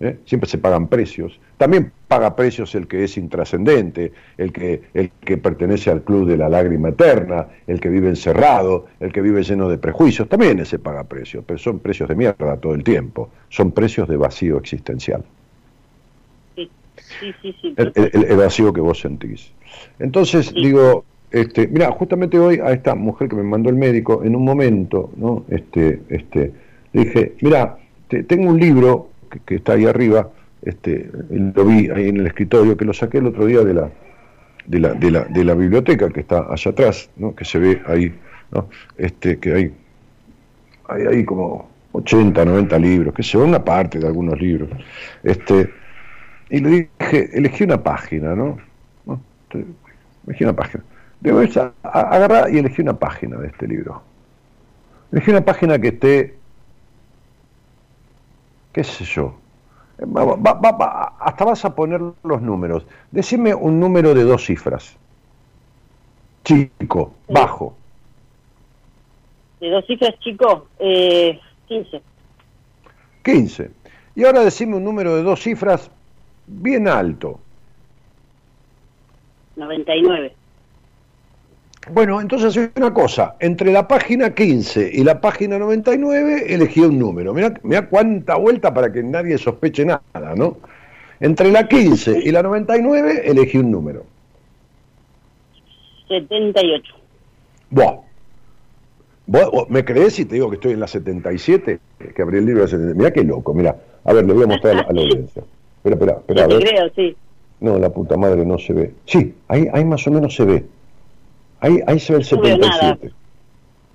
¿eh? siempre se pagan precios. También paga precios el que es intrascendente, el que, el que pertenece al club de la lágrima eterna, el que vive encerrado, el que vive lleno de prejuicios, también ese paga precios, pero son precios de mierda todo el tiempo, son precios de vacío existencial, Sí, sí, sí. sí, el, el- el vacío que vos sentís. Entonces, digo, este, mira, justamente hoy a esta mujer que me mandó el médico, en un momento, ¿no? Este, este, le dije, mira, te- tengo un libro que, que está ahí arriba, este, lo vi ahí en el escritorio, que lo saqué el otro día de la, de la, de la, de la biblioteca que está allá atrás, ¿no? que se ve ahí, ¿no? este, que hay, hay ahí como 80, 90 libros, que se ve una parte de algunos libros. Este, y le dije, elegí una página, ¿no? ¿No? Te- Elegí una página. Digo, esa, a- agarrá y elegí una página de este libro. Elegí una página que esté, qué sé yo, va- va- va- hasta vas a poner los números. Decime un número de dos cifras. Chico, bajo. De dos cifras, chico, eh, 15. 15. Y ahora decime un número de dos cifras bien alto. 99. Bueno, entonces hay una cosa, entre la página 15 y la página 99 elegí un número. Mira, cuánta vuelta para que nadie sospeche nada, ¿no? Entre la 15 y la 99 elegí un número. 78. Buah. ¿Vos, me crees si te digo que estoy en la 77? Que abrí el libro de la 77. Mira qué loco, mira. A ver, le voy a mostrar a la, a la audiencia. Espera, espera, espera. A te creo, sí. No, la puta madre no se ve. Sí, ahí, ahí más o menos se ve. Ahí, ahí se ve el No veo nada. 77.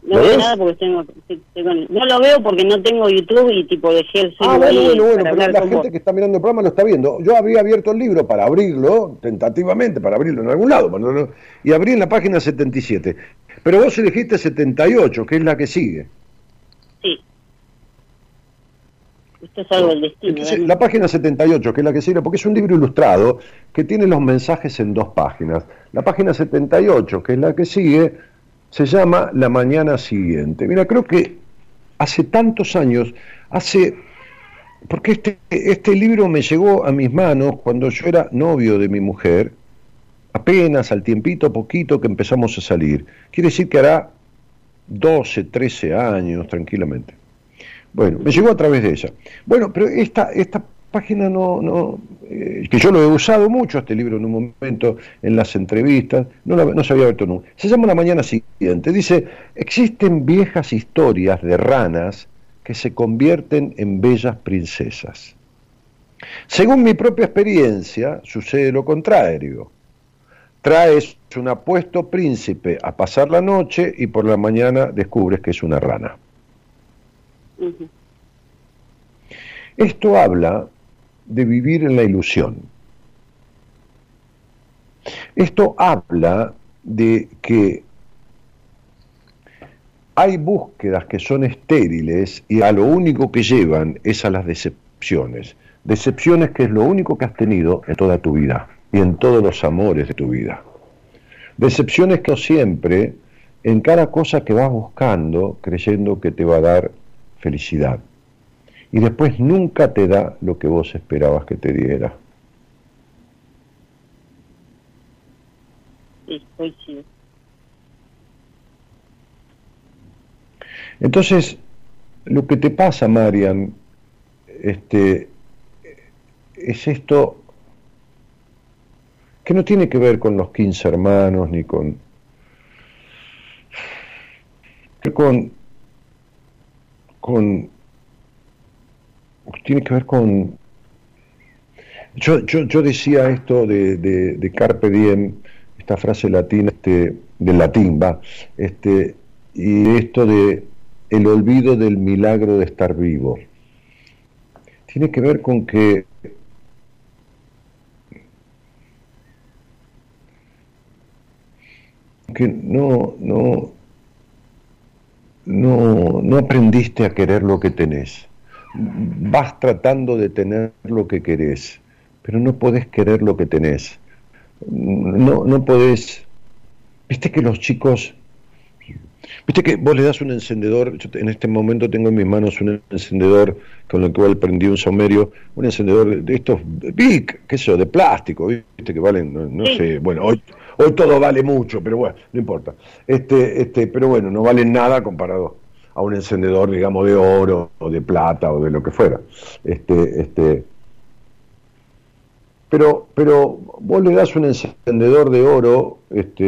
No ¿Lo veo nada porque tengo, tengo- No lo veo porque no tengo YouTube y tipo dejé el Ah, celular bueno, ahí bueno, bueno, pero hablar la gente vos. que está mirando el programa lo está viendo. Yo habría abierto el libro para abrirlo, tentativamente, para abrirlo en algún lado, y abrí en la página 77. Pero vos elegiste 78, que es la que sigue. Sí. Esto es algo del destino. Entonces, ¿eh? la página 78, que es la que sigue, porque es un libro ilustrado que tiene los mensajes en dos páginas. La página 78, que es la que sigue, se llama La mañana siguiente. Mira, creo que hace tantos años, hace... Porque este, este libro me llegó a mis manos cuando yo era novio de mi mujer, apenas al tiempito, poquito que empezamos a salir. Quiere decir que hará 12, 13 años tranquilamente. Bueno, me llegó a través de ella. Bueno, pero esta, esta página no, no eh, que yo lo he usado mucho, este libro en un momento, en las entrevistas, no, se había abierto nunca. Se llama La Mañana Siguiente. Dice, existen viejas historias de ranas que se convierten en bellas princesas. Según mi propia experiencia, sucede lo contrario. Traes un apuesto príncipe a pasar la noche y por la mañana descubres que es una rana. Esto habla de vivir en la ilusión. Esto habla de que hay búsquedas que son estériles y a lo único que llevan es a las decepciones. Decepciones que es lo único que has tenido en toda tu vida y en todos los amores de tu vida. Decepciones que siempre, en cada cosa que vas buscando, creyendo que te va a dar felicidad y después nunca te da lo que vos esperabas que te diera. Sí, coincido. Entonces, lo que te pasa, Marian, este, es esto que no tiene que ver con los 15 hermanos ni con con con tiene que ver con Yo, yo, yo decía esto de, de, Carpe Diem, esta frase latina, este, del latín, va, este, y esto de el olvido del milagro de estar vivo. Tiene que ver con que que no, no, no, no aprendiste a querer lo que tenés. Vas tratando de tener lo que querés, pero no podés querer lo que tenés. No, no podés. Viste que los chicos. Viste que vos le das un encendedor. Yo en este momento tengo en mis manos un encendedor con el cual prendí un somerio. Un encendedor de estos big, qué sé yo, de plástico, viste que valen, no, no sé. Bueno, hoy, todo vale mucho, pero bueno, no importa. Este, este, pero bueno, no valen nada comparado a un encendedor, digamos, de oro o de plata o de lo que fuera. Este, este, pero, pero vos le das un encendedor de oro, este,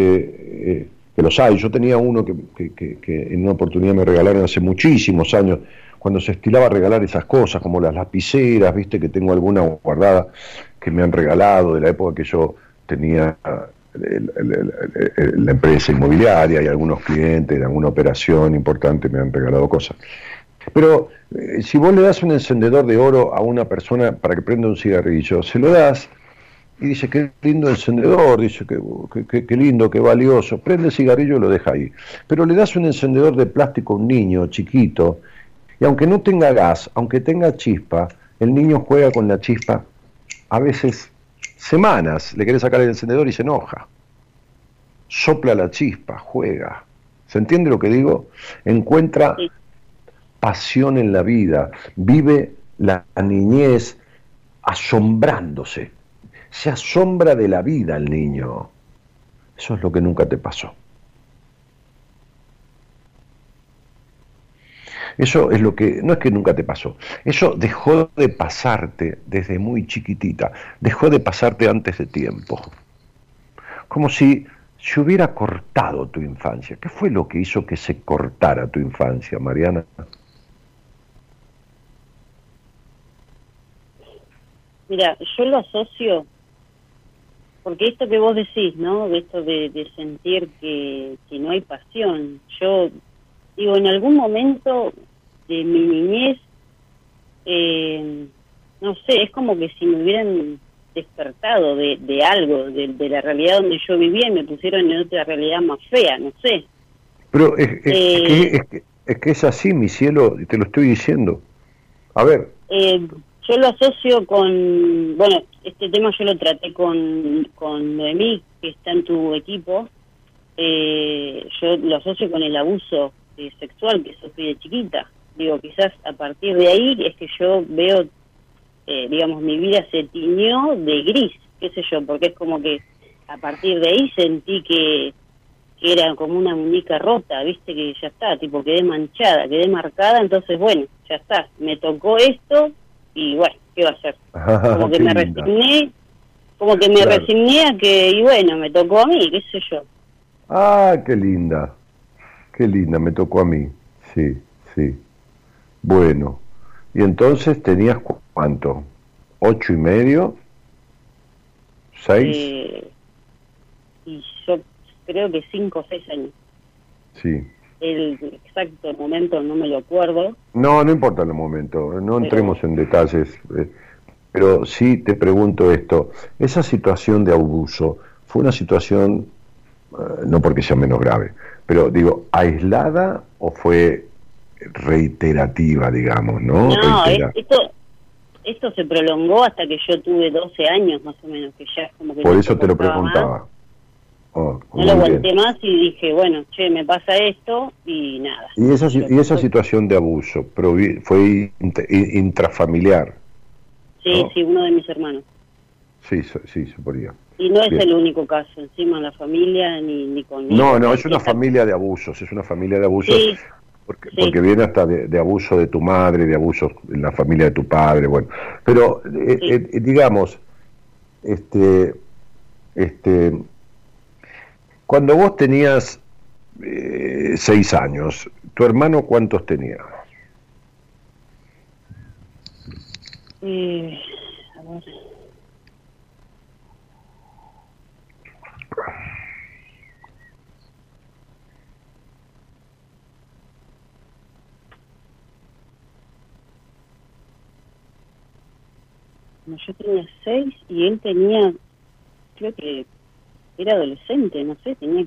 eh, que los hay. Yo tenía uno que, que, en una oportunidad me regalaron hace muchísimos años, cuando se estilaba regalar esas cosas, como las lapiceras, viste que tengo alguna guardada que me han regalado de la época que yo tenía la empresa inmobiliaria y algunos clientes de alguna operación importante me han regalado cosas. Pero eh, si vos le das un encendedor de oro a una persona para que prenda un cigarrillo, se lo das y dice, qué lindo encendedor, dice, qué- qué lindo, qué valioso, prende el cigarrillo y lo deja ahí. Pero le das un encendedor de plástico a un niño chiquito y aunque no tenga gas, aunque tenga chispa, el niño juega con la chispa a veces semanas, le quiere sacar el encendedor y se enoja. Sopla la chispa, juega. ¿Se entiende lo que digo? Encuentra Sí. pasión en la vida, vive la niñez asombrándose. Se asombra de la vida el niño. Eso es lo que nunca te pasó. Eso es lo que, no es que nunca te pasó, eso dejó de pasarte desde muy chiquitita, dejó de pasarte antes de tiempo. Como si se hubiera cortado tu infancia. ¿Qué fue lo que hizo que se cortara tu infancia, Mariana? Mira, yo lo asocio, porque esto que vos decís, ¿no? Esto de, de sentir que, que no hay pasión. Yo digo, en algún momento de mi niñez, eh, no sé, es como que si me hubieran despertado de, de algo, de, de la realidad donde yo vivía y me pusieron en otra realidad más fea, no sé. Pero es, Eh. que, es, que, es que es así, mi cielo, te lo estoy diciendo. A ver, Eh, yo lo asocio con, bueno, este tema yo lo traté con, con Noemí, que está en tu equipo. Eh, yo lo asocio con el abuso eh, sexual que sufrí de chiquita. Digo, quizás a partir de ahí es que yo veo, eh, digamos, mi vida se tiñó de gris, qué sé yo, porque es como que a partir de ahí sentí que, que era como una muñeca rota, viste, que ya está, tipo, quedé manchada, quedé marcada, entonces, bueno, ya está, me tocó esto y bueno, ¿qué va a hacer? Como que me resigné, como que me Claro. resigné a que, y bueno, me tocó a mí, qué sé yo. Ah, qué linda. Qué linda, me tocó a mí. Sí, sí. Bueno. Y entonces tenías cu- cuánto? ¿Ocho y medio? ¿Seis? Eh, y yo creo que cinco o seis años. Sí. El exacto momento no me lo acuerdo. No, no importa el momento, no entremos en detalles, eh, pero sí te pregunto esto, esa situación de abuso fue una situación, eh, no porque sea menos grave, pero digo, aislada o fue reiterativa, digamos, ¿no? No, es- esto esto se prolongó hasta que yo tuve 12 años más o menos, que ya es como que Por no eso te lo preguntaba. Oh, No lo bien. aguanté más y dije, bueno, che, me pasa esto y nada. Y esa, si- y esa situación de abuso fue intrafamiliar, Sí, ¿no? sí, uno de mis hermanos. sí, sí, suponía. Y no es Bien. el único caso, encima en la familia ni, ni conmigo. No, no, es una familia de abusos, es una familia de abusos. Sí, Porque, Sí. porque viene hasta de, de abuso de tu madre, de abuso en la familia de tu padre, bueno. Pero, eh, Sí. eh, digamos, este, este, cuando vos tenías eh, seis años, ¿tu hermano cuántos tenía? eh, a ver, No, Yo tenía seis y él tenía, creo que era adolescente, no sé, tenía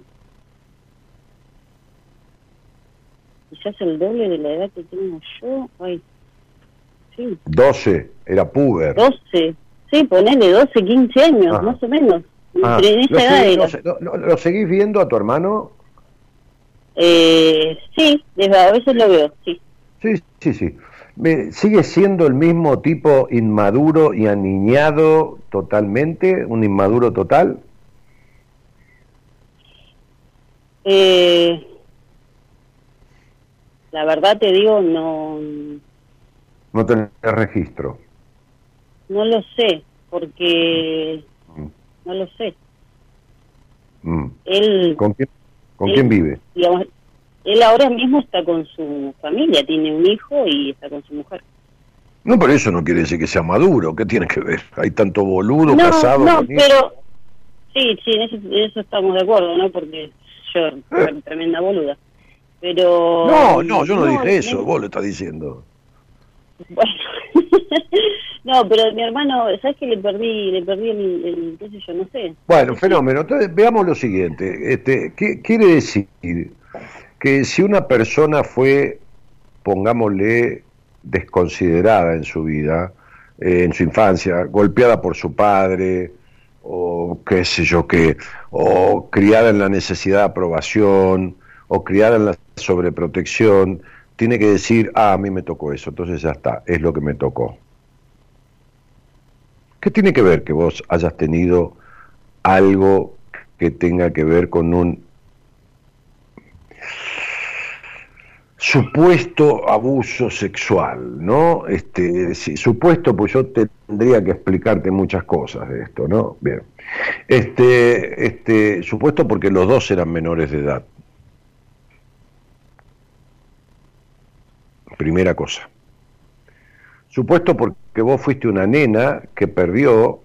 quizás el doble de la edad que tengo yo. Ay, sí, 12, era puber. 12, sí, ponele 12, 15 años, Ajá. más o menos. Ah, Entre ¿lo, esa edad seguís, era. lo lo- lo- lo seguís viendo a tu hermano? Eh, sí, desde- a veces lo veo, sí. Sí, sí, sí. Me- ¿Sigue siendo el mismo tipo inmaduro y aniñado totalmente? ¿Un inmaduro total? Eh, la verdad te digo, no, No tenés registro. no lo sé, porque Mm. no lo sé. Mm. Él, ¿Con quién, con quién vive? digamos, él ahora mismo está con su familia, tiene un hijo y está con su mujer. No, pero eso no quiere decir que sea maduro. ¿Qué tiene que ver? Hay tanto boludo No, casado no, con pero sí, sí, en eso, en eso estamos de acuerdo, ¿no? Porque yo soy tremenda boluda. Pero No, no, yo no, dije eso. no, Vos lo estás diciendo. Bueno, no, pero mi hermano, ¿sabes que le perdí, le perdí el, el qué sé yo, no sé? Bueno, fenómeno. Entonces, veamos lo siguiente. Este, ¿qué quiere decir? Que si una persona fue, pongámosle, desconsiderada en su vida, eh, en su infancia, golpeada por su padre, o qué sé yo qué, o criada en la necesidad de aprobación, o criada en la sobreprotección, tiene que decir, ah, a mí me tocó eso, entonces ya está, es lo que me tocó. ¿Qué tiene que ver que vos hayas tenido algo que tenga que ver con un supuesto abuso sexual, ¿no? Este, supuesto, pues yo tendría que explicarte muchas cosas de esto, ¿no? Bien. Este, este, supuesto porque los dos eran menores de edad. Primera cosa. Supuesto porque vos fuiste una nena que perdió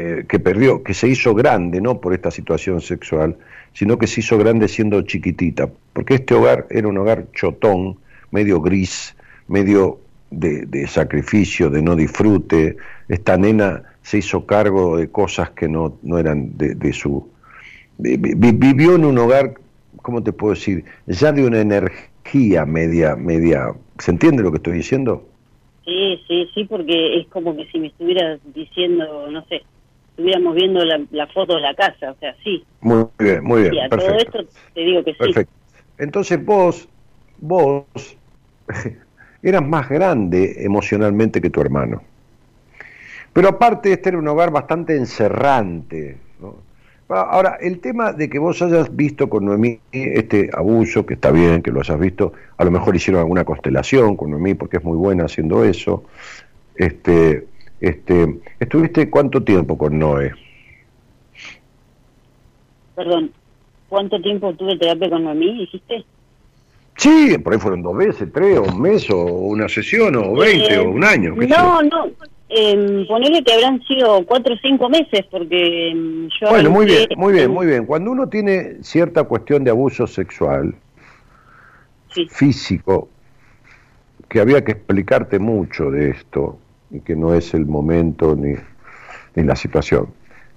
eh, que perdió, que se hizo grande, no por esta situación sexual, sino que se hizo grande siendo chiquitita, porque este hogar era un hogar chotón, medio gris, medio de, de sacrificio, de no disfrute. Esta nena se hizo cargo de cosas que no, no eran de, de su... vi- vi- vivió en un hogar, ¿cómo te puedo decir? Ya de una energía media, media... ¿Se entiende lo que estoy diciendo? Sí, sí, sí, porque es como que si me estuvieras diciendo, no sé, estuviéramos viendo la, la foto de la casa, o sea, sí. Muy bien, muy bien, Y a todo perfecto. esto te digo que sí. Perfecto. Entonces vos, vos eras más grande emocionalmente que tu hermano. Pero aparte este era un hogar bastante encerrante. ¿no? Ahora, el tema de que vos hayas visto con Noemí este abuso, que está bien que lo hayas visto, a lo mejor hicieron alguna constelación con Noemí porque es muy buena haciendo eso. Este, este, ¿Estuviste cuánto tiempo con Noé? Perdón, ¿cuánto tiempo tuve terapia con Noemí, dijiste? Sí, por ahí fueron dos veces, tres, o un mes, o una sesión, o veinte, Eh, o un año. No, no, eh, ponele que habrán sido cuatro o cinco meses, porque em, yo... Bueno, muy bien, muy bien, en- muy bien. Cuando uno tiene cierta cuestión de abuso sexual, Sí, físico, que había que explicarte mucho de esto, y que no es el momento ni, ni la situación.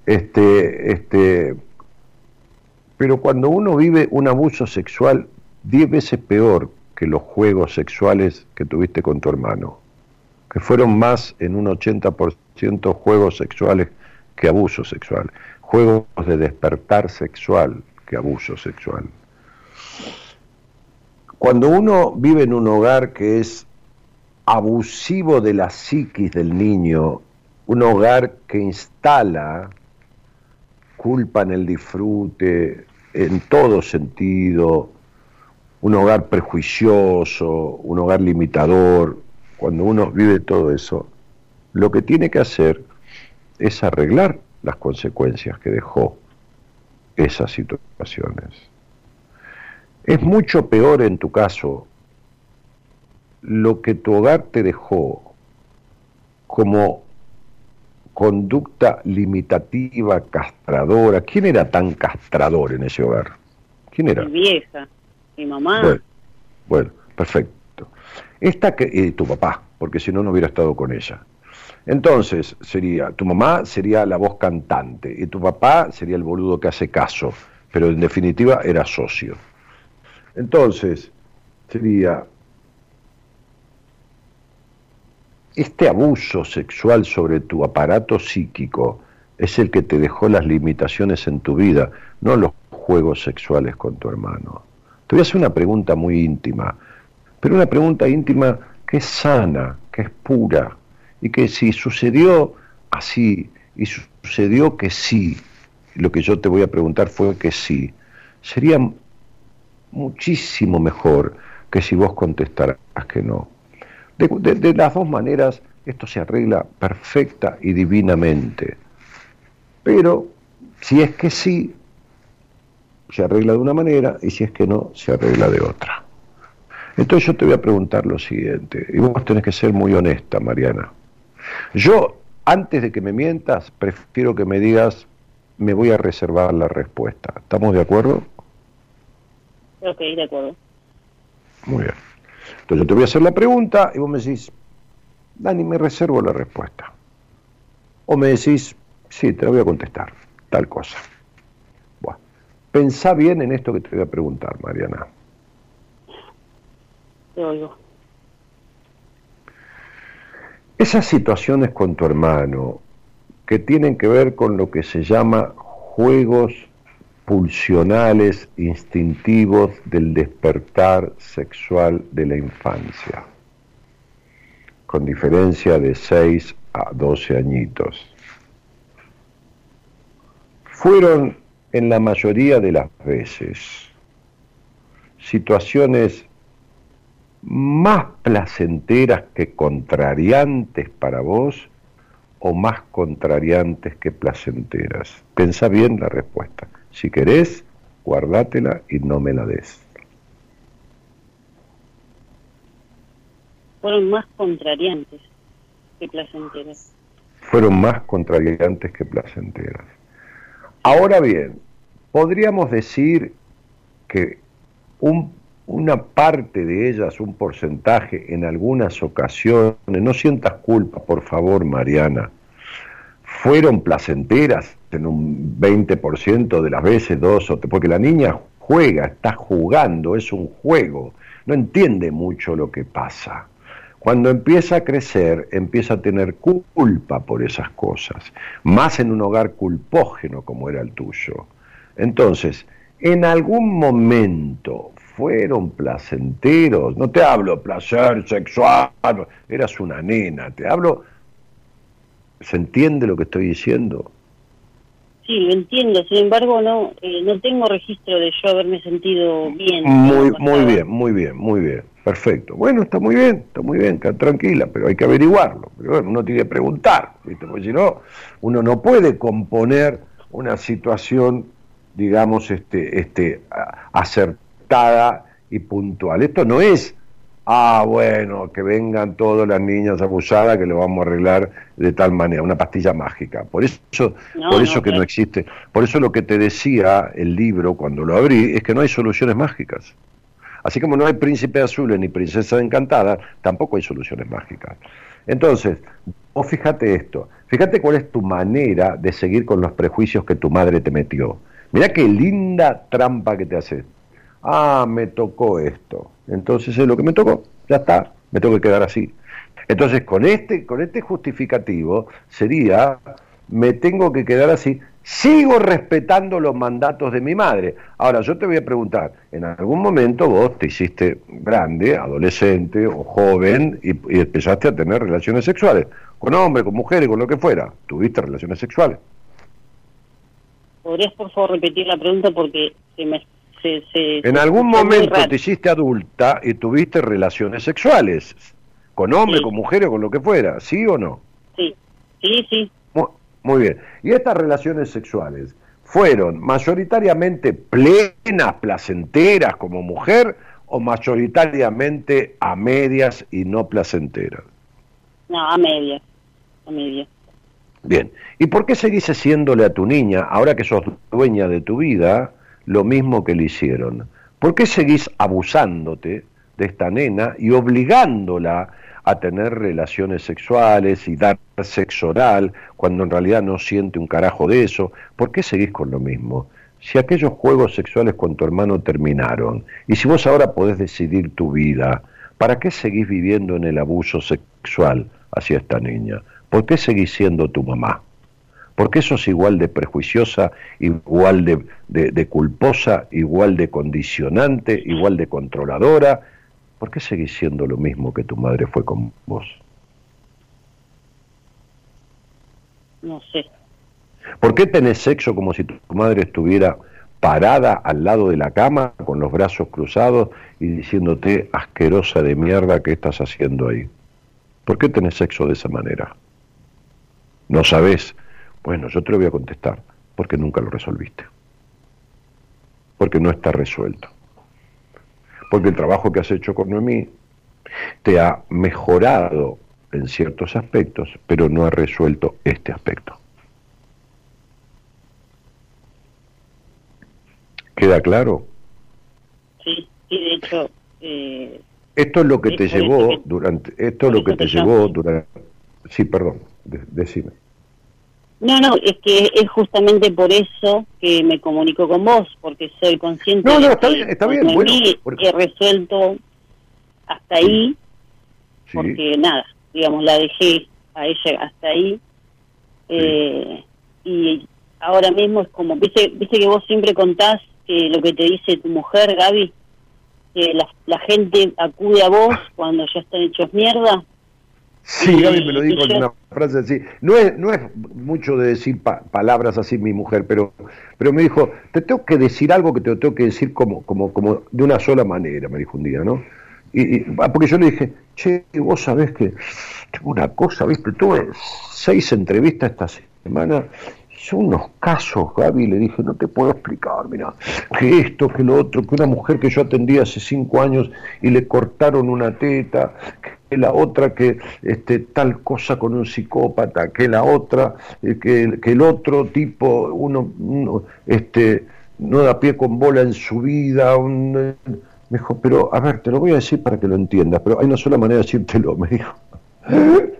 Este, este, pero cuando uno vive un abuso sexual diez veces peor que los juegos sexuales que tuviste con tu hermano, que fueron más en un 80% juegos sexuales que abuso sexual, juegos de despertar sexual que abuso sexual. Cuando uno vive en un hogar que es abusivo de la psiquis del niño, un hogar que instala culpa en el disfrute, en todo sentido, un hogar prejuicioso, un hogar limitador, cuando uno vive todo eso, lo que tiene que hacer es arreglar las consecuencias que dejó esas situaciones. Es mucho peor en tu caso lo que tu hogar te dejó como conducta limitativa, castradora. ¿Quién era tan castrador en ese hogar? ¿Quién era? mi vieja, mi mamá, Bueno, bueno, perfecto. Esta que, eh, tu papá, porque si no, no hubiera estado con ella. Entonces, sería, tu mamá sería la voz cantante y tu papá sería el boludo que hace caso, pero en definitiva era socio. Entonces, sería, este abuso sexual sobre tu aparato psíquico es el que te dejó las limitaciones en tu vida, no los juegos sexuales con tu hermano. Te voy a hacer una pregunta muy íntima, pero una pregunta íntima que es sana, que es pura, y que si sucedió así, y sucedió que sí, lo que yo te voy a preguntar fue que sí, sería muchísimo mejor que si vos contestaras que no. De, las dos maneras, esto se arregla perfecta y divinamente. Pero si es que sí, se arregla de una manera y si es que no, se arregla de otra. Entonces yo te voy a preguntar lo siguiente, y vos tenés que ser muy honesta, Mariana. Yo, antes de que me mientas, prefiero que me digas, me voy a reservar la respuesta. ¿Estamos de acuerdo? Ok, de acuerdo. Muy bien. Entonces yo te voy a hacer la pregunta y vos me decís, Dani, me reservo la respuesta. O me decís, sí, te la voy a contestar, tal cosa. Bueno, pensá bien en esto que te voy a preguntar, Mariana. Te oigo. Esas situaciones con tu hermano que tienen que ver con lo que se llama juegos instintivos del despertar sexual de la infancia, con diferencia de 6 a 12 añitos. Fueron en la mayoría de las veces situaciones más placenteras que contrariantes para vos o más contrariantes que placenteras? Pensa bien la respuesta. Si querés, guardátela y no me la des. Fueron más contrariantes que placenteras. Fueron más contrariantes que placenteras. Ahora bien, podríamos decir que un una parte de ellas, un porcentaje, en algunas ocasiones, no sientas culpa, por favor, Mariana, fueron placenteras en un 20% de las veces, dos o porque la niña juega, está jugando, es un juego, no entiende mucho lo que pasa. Cuando empieza a crecer, empieza a tener culpa por esas cosas, más en un hogar culpógeno como era el tuyo. Entonces, en algún momento fueron placenteros. No te hablo placer sexual, eras una nena, te hablo... ¿Se entiende lo que estoy diciendo? Sí, lo entiendo. Sin embargo, no eh, no tengo registro de yo haberme sentido bien. Muy, muy bien, muy bien, muy bien. Perfecto. Bueno, está muy bien, está muy bien, está tranquila, pero hay que averiguarlo. Pero bueno, uno tiene que preguntar, ¿viste? porque si no, uno no puede componer una situación, digamos, este, este, acertada y puntual. Esto no es, ah, bueno, que vengan todas las niñas abusadas que lo vamos a arreglar de tal manera, una pastilla mágica. Por eso, por eso que no existe. Por eso lo que te decía el libro cuando lo abrí es que no hay soluciones mágicas. Así como no hay príncipe azul ni princesa encantada, tampoco hay soluciones mágicas. Entonces, vos fíjate esto, fíjate cuál es tu manera de seguir con los prejuicios que tu madre te metió. Mirá qué linda trampa que te hace ah, me tocó esto. Entonces es lo que me tocó, ya está, me tengo que quedar así. Entonces con este, con este justificativo sería, me tengo que quedar así, sigo respetando los mandatos de mi madre. Ahora yo te voy a preguntar, en algún momento vos te hiciste grande, adolescente o joven y, y empezaste a tener relaciones sexuales, con hombres, con mujeres, con lo que fuera. ¿Tuviste relaciones sexuales? ¿Podrías por favor repetir la pregunta porque se me en algún momento te hiciste adulta y tuviste relaciones sexuales, con hombres, con mujeres, con lo que fuera, ¿sí o no? Sí, sí, sí. Muy, bien. ¿Y estas relaciones sexuales fueron mayoritariamente plenas, placenteras como mujer o mayoritariamente a medias y no placenteras? No, a medias, a medias. Bien, ¿y por qué seguís haciéndole a tu niña, ahora que sos dueña de tu vida, lo mismo que le hicieron. ¿Por qué seguís abusándote de esta nena y obligándola a tener relaciones sexuales y dar sexo oral cuando en realidad no siente un carajo de eso, ¿por qué seguís con lo mismo? Si aquellos juegos sexuales con tu hermano terminaron y si vos ahora podés decidir tu vida, ¿para qué seguís viviendo en el abuso sexual hacia esta niña? ¿Por qué seguís siendo tu mamá? ¿Por qué sos igual de prejuiciosa, igual de, de, de culposa, igual de condicionante, igual de controladora? ¿Por qué seguís siendo lo mismo que tu madre fue con vos? No sé. ¿Por qué tenés sexo como si tu madre estuviera parada al lado de la cama con los brazos cruzados y diciéndote asquerosa de mierda que estás haciendo ahí? ¿Por qué tenés sexo de esa manera? ¿No sabés? Bueno, yo te lo voy a contestar, porque nunca lo resolviste. Porque no está resuelto. Porque el trabajo que has hecho con Noemí te ha mejorado en ciertos aspectos, pero no ha resuelto este aspecto. ¿Queda claro? Sí, sí, de hecho... Eh, Esto es lo que te llevó que- durante, esto es lo que te llevó durante, sí, perdón, de- decime. No, no, es que es justamente por eso que me comunico con vos, porque soy consciente No, de no, está que bien, está con bien, Noemí bueno, porque- he resuelto hasta ahí, Sí, porque nada, digamos, la dejé a ella hasta ahí. Eh, y ahora mismo es como, viste, viste que vos siempre contás que lo que te dice tu mujer, Gaby, que la, la gente acude a vos cuando ya están hechos mierda. Sí, Gaby me lo dijo en una frase así. No es, no es mucho de decir pa- palabras así mi mujer, pero, pero me dijo, te tengo que decir algo que te lo tengo que decir como, como, como de una sola manera, me dijo un día, ¿no? Y, y- ah, porque yo le dije, che, vos sabés que tengo una cosa, viste, tuve seis entrevistas esta semana, son unos casos, Gaby, le dije, no te puedo explicar, mira, que esto, que lo otro, que una mujer que yo atendí hace cinco años y le cortaron una teta, que la otra que este, tal cosa con un psicópata, que la otra, eh, que, que el otro tipo, uno, uno, este, no da pie con bola en su vida, un, eh, me dijo, pero a ver, te lo voy a decir para que lo entiendas, pero hay una sola manera de decírtelo, me dijo.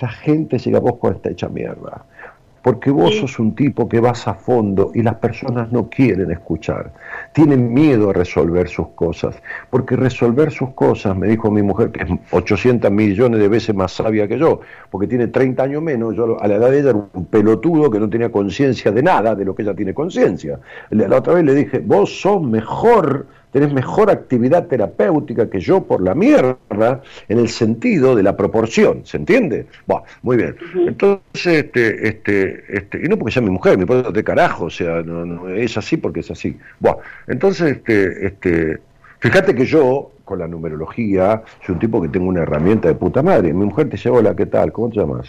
La gente llega a vos con esta hecha mierda. Porque vos sos un tipo que vas a fondo y las personas no quieren escuchar. Tienen miedo a resolver sus cosas. Porque resolver sus cosas, me dijo mi mujer, que es 800 millones de veces más sabia que yo, porque tiene 30 años menos, yo a la edad de ella era un pelotudo que no tenía conciencia de nada de lo que ella tiene conciencia. La la otra vez le dije, vos sos mejor tenés mejor actividad terapéutica que yo por la mierda, en el sentido de la proporción, ¿se entiende? Bueno, muy bien. Entonces, este, este, este, y no porque sea mi mujer, mi puedo de carajo, o sea, no, no, es así porque es así. Bueno, entonces, este, este, fíjate que yo, con la numerología, soy un tipo que tengo una herramienta de puta madre. Mi mujer te dice, hola, ¿qué tal? ¿Cómo te llamas?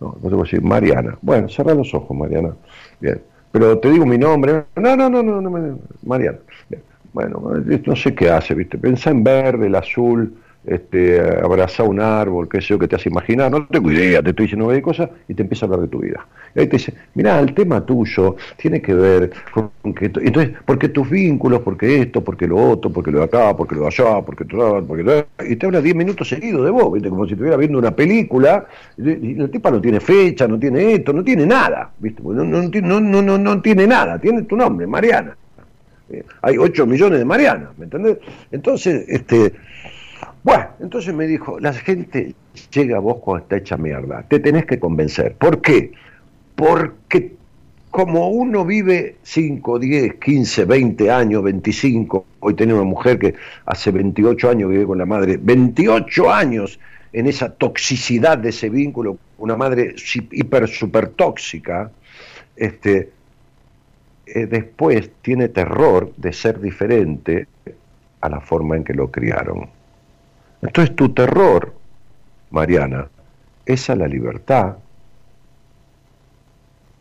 No, no te puedo decir, Mariana. Bueno, cerra los ojos, Mariana. Bien. Pero te digo mi nombre. No, no, no, no, no, Mariana. Bueno, no sé qué hace, ¿viste? Pensá en verde, el azul, este, abrazar un árbol, qué sé yo, que te hace imaginar, no tengo idea, te estoy diciendo de cosas y te empieza a hablar de tu vida. Y ahí te dice, mirá, el tema tuyo tiene que ver con que... Entonces, porque tus vínculos, porque esto, porque lo otro, porque lo de acá, porque lo de allá, porque todo, porque lo Y te habla 10 minutos seguidos de vos, ¿viste? Como si estuviera viendo una película y la tipa no tiene fecha, no tiene esto, no tiene nada, ¿viste? No, no, no, no, no tiene nada, tiene tu nombre, Mariana. Eh, hay 8 millones de Mariana, ¿me entendés? Entonces, este, bueno, entonces me dijo, la gente llega a vos cuando está hecha mierda, te tenés que convencer. ¿Por qué? Porque como uno vive 5, 10, 15, 20 años, 25, hoy tengo una mujer que hace 28 años vive con la madre, 28 años en esa toxicidad de ese vínculo, una madre hiper, super tóxica, este, eh, después tiene terror de ser diferente a la forma en que lo criaron. Entonces tu terror, Mariana, es a la libertad,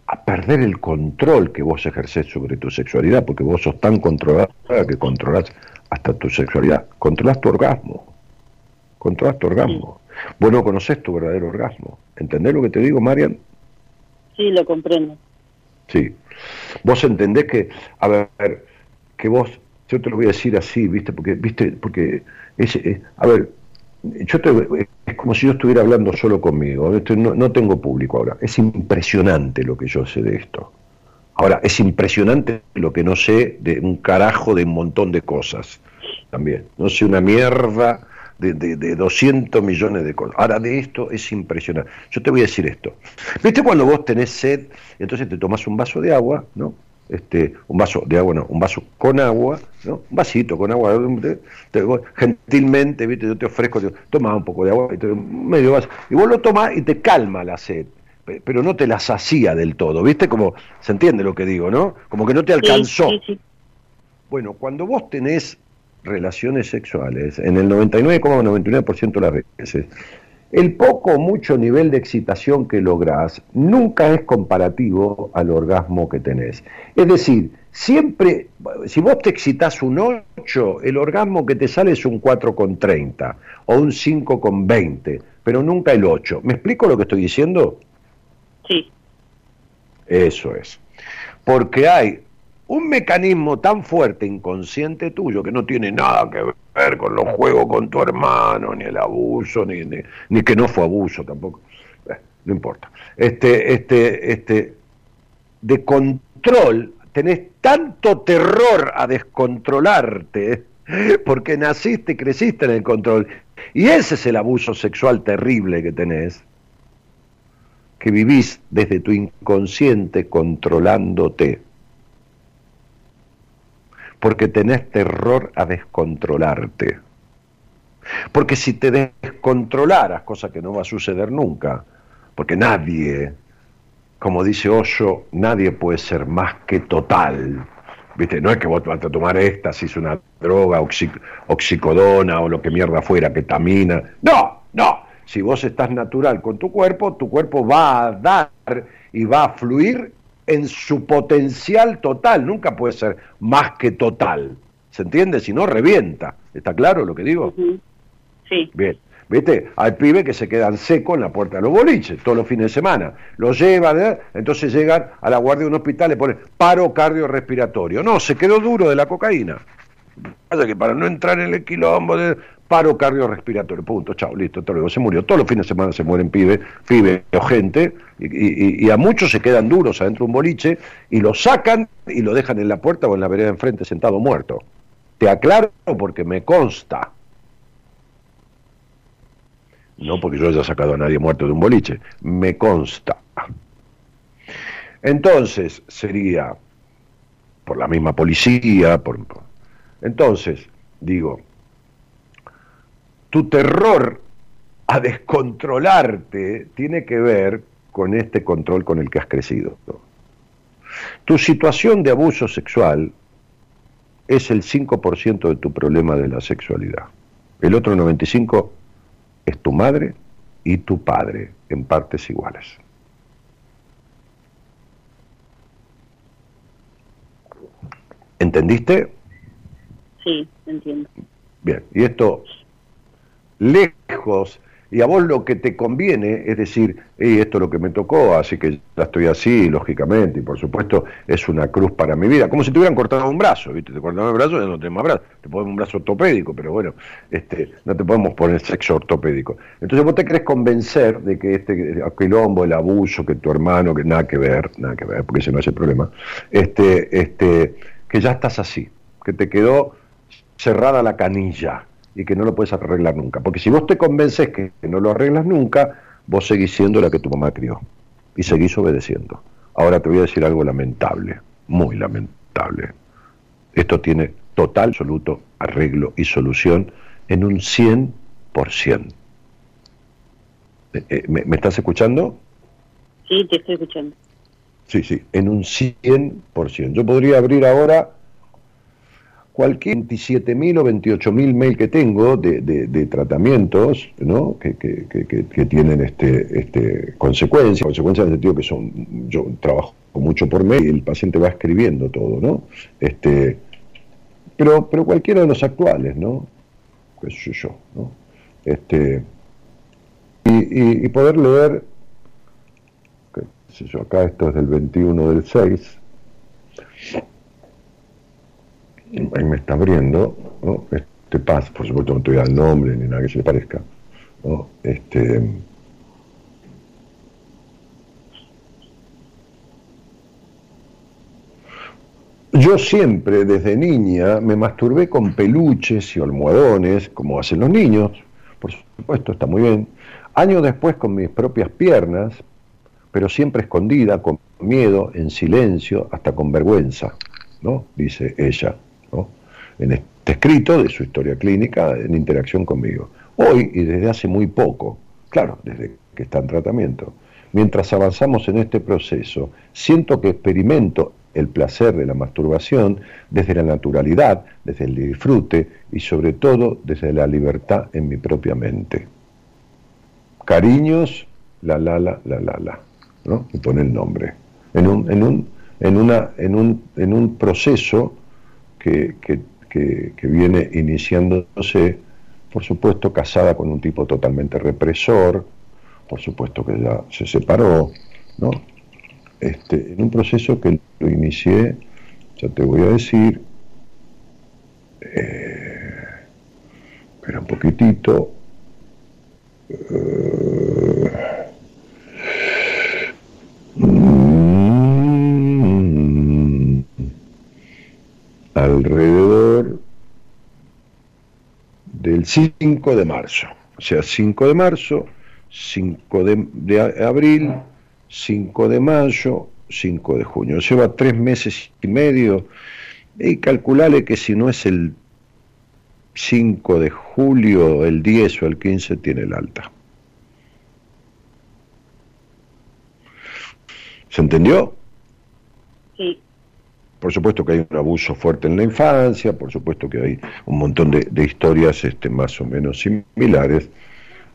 a perder el control que vos ejercés sobre tu sexualidad, porque vos sos tan controlada que controlás hasta tu sexualidad, controlás tu orgasmo, controlás tu orgasmo. Vos no conocés tu verdadero orgasmo. ¿Entendés lo que te digo, Marian? Sí, lo comprendo. Sí. Vos entendés que, a ver, que vos, yo te lo voy a decir así, ¿viste? Porque, ¿viste? Porque Es, a ver, yo te- es como si yo estuviera hablando solo conmigo. No, no tengo público ahora. Es impresionante lo que yo sé de esto. Ahora, es impresionante lo que no sé de un carajo de un montón de cosas. También. No sé una mierda de, de, de 200 millones de cosas. Ahora, de esto es impresionante. Yo te voy a decir esto. ¿Viste cuando vos tenés sed? Entonces te tomás un vaso de agua, ¿no? Este, un vaso de agua, no, un vaso con agua, ¿no? Un vasito con agua. te- te- vos gentilmente, ¿viste? Yo te ofrezco, te, toma un poco de agua, y te- medio vaso. Y vos lo tomás y te calma la sed. pe- Pero no te la sacía del todo, ¿viste? Como, se entiende lo que digo, ¿no? Como que no te alcanzó. Sí, sí, Bueno, cuando vos tenés relaciones sexuales, en el 99,99% de las veces, el poco o mucho nivel de excitación que lográs nunca es comparativo al orgasmo que tenés. Es decir, siempre, si vos te excitás un 8, el orgasmo que te sale es un 4,30 o un 5,20, pero nunca el 8. ¿Me explico lo que estoy diciendo? sí. Eso es. Porque hay un mecanismo tan fuerte inconsciente tuyo que no tiene nada que ver con los juegos con tu hermano, ni el abuso, ni, ni, ni que no fue abuso tampoco. Eh, no importa. Este, este, este, de control, tenés tanto terror a descontrolarte, porque naciste y creciste en el control. Y ese es el abuso sexual terrible que tenés que vivís desde tu inconsciente controlándote. Porque tenés terror a descontrolarte. Porque si te descontrolaras, cosa que no va a suceder nunca, porque nadie, como dice Osho, nadie puede ser más que total. ¿Viste? No es que vos vas a tomar éxtasis, una droga, oxi- oxicodona o lo que mierda fuera, ketamina. No, no. Si vos estás natural con tu cuerpo, tu cuerpo va a dar y va a fluir en su potencial total. Nunca puede ser más que total. ¿Se entiende? Si no, revienta. ¿Está claro lo que digo? ujú. Sí, Bien. ¿Viste? Hay pibes que se quedan secos en la puerta de los boliches todos los fines de semana. Los llevan, ¿eh? entonces llegan a la guardia de un hospital, le ponen paro cardiorrespiratorio. No, se quedó duro de la cocaína. Pasa que para no entrar en el quilombo de paro cardiorrespiratorio, punto, chao, listo, todo luego se murió. Todos los fines de semana se mueren pibes, o gente, y, a muchos se quedan duros adentro de un boliche y lo sacan y lo dejan en la puerta o en la vereda enfrente sentado muerto. Te aclaro porque me consta. No porque yo haya sacado a nadie muerto de un boliche, me consta. Entonces sería por la misma policía, por- entonces digo, tu terror a descontrolarte tiene que ver con este control con el que has crecido. Tu situación de abuso sexual es el 5% de tu problema de la sexualidad. El otro 95% es tu madre y tu padre en partes iguales. ¿Entendiste? Sí, entiendo. Bien, y esto lejos, y a vos lo que te conviene es decir, "Ey, esto es lo que me tocó, así que ya estoy así, lógicamente, y por supuesto es una cruz para mi vida, como si te hubieran cortado un brazo, ¿viste? Te cortaron el brazo, ya no tenés más brazo, te ponemos un brazo ortopédico, pero bueno, este, no te podemos poner sexo ortopédico. Entonces vos te querés convencer de que este quilombo, el abuso, que tu hermano, que nada que ver, nada que ver, porque ese no es el problema, este, este, que ya estás así, que te quedó cerrada la canilla y que no lo puedes arreglar nunca. Porque si vos te convences que no lo arreglas nunca, vos seguís siendo la que tu mamá crió y seguís obedeciendo. Ahora te voy a decir algo lamentable, muy lamentable. Esto tiene total, absoluto arreglo y solución en un 100%. Eh, eh, ¿Me, me estás escuchando? Sí, te estoy escuchando. Sí, sí, en un 100%. Yo podría abrir ahora cualquier 27.000 o 28.000 mail que tengo de, de- tratamientos ¿no? que, que- que- tienen este, este, consecuencias, consecuencias en el sentido que son, yo trabajo mucho por mail y el paciente va escribiendo todo, ¿no? Este, pero, pero cualquiera de los actuales, ¿no? Yo, ¿no? Este, y, y- poder leer, qué yo, acá esto es del 21 del 6, ahí me está abriendo, ¿no? te pasa, por supuesto no te voy a dar nombre ni nada que se le parezca, ¿no? Este, Yo siempre, desde niña, me masturbé con peluches y almohadones, como hacen los niños, por supuesto, está muy bien. Años después con mis propias piernas, pero siempre escondida, con miedo, en silencio, hasta con vergüenza, ¿no? Dice ella. En este escrito de su historia clínica en interacción conmigo. Hoy y desde hace muy poco, claro, desde que está en tratamiento, mientras avanzamos en este proceso, siento que experimento el placer de la masturbación desde la naturalidad, desde el disfrute y sobre todo desde la libertad en mi propia mente. Cariños, la la la la la la, ¿no? Y pone el nombre. En un, en un, en una, en un, en un proceso que, que, que, viene iniciándose, por supuesto, casada con un tipo totalmente represor, por supuesto que ya se separó, ¿no? Este, en un proceso que lo inicié, ya te voy a decir, eh, espera un poquitito, eh, alrededor del 5 de marzo, o sea, 5 de marzo, 5 de, de abril, 5 de mayo, 5 de junio. Lleva tres meses y medio y calculale que si no es el 5 de julio, el 10 o el 15 tiene el alta. ¿Se entendió? Sí. Por supuesto que hay un abuso fuerte en la infancia, por supuesto que hay un montón de, historias este, más o menos similares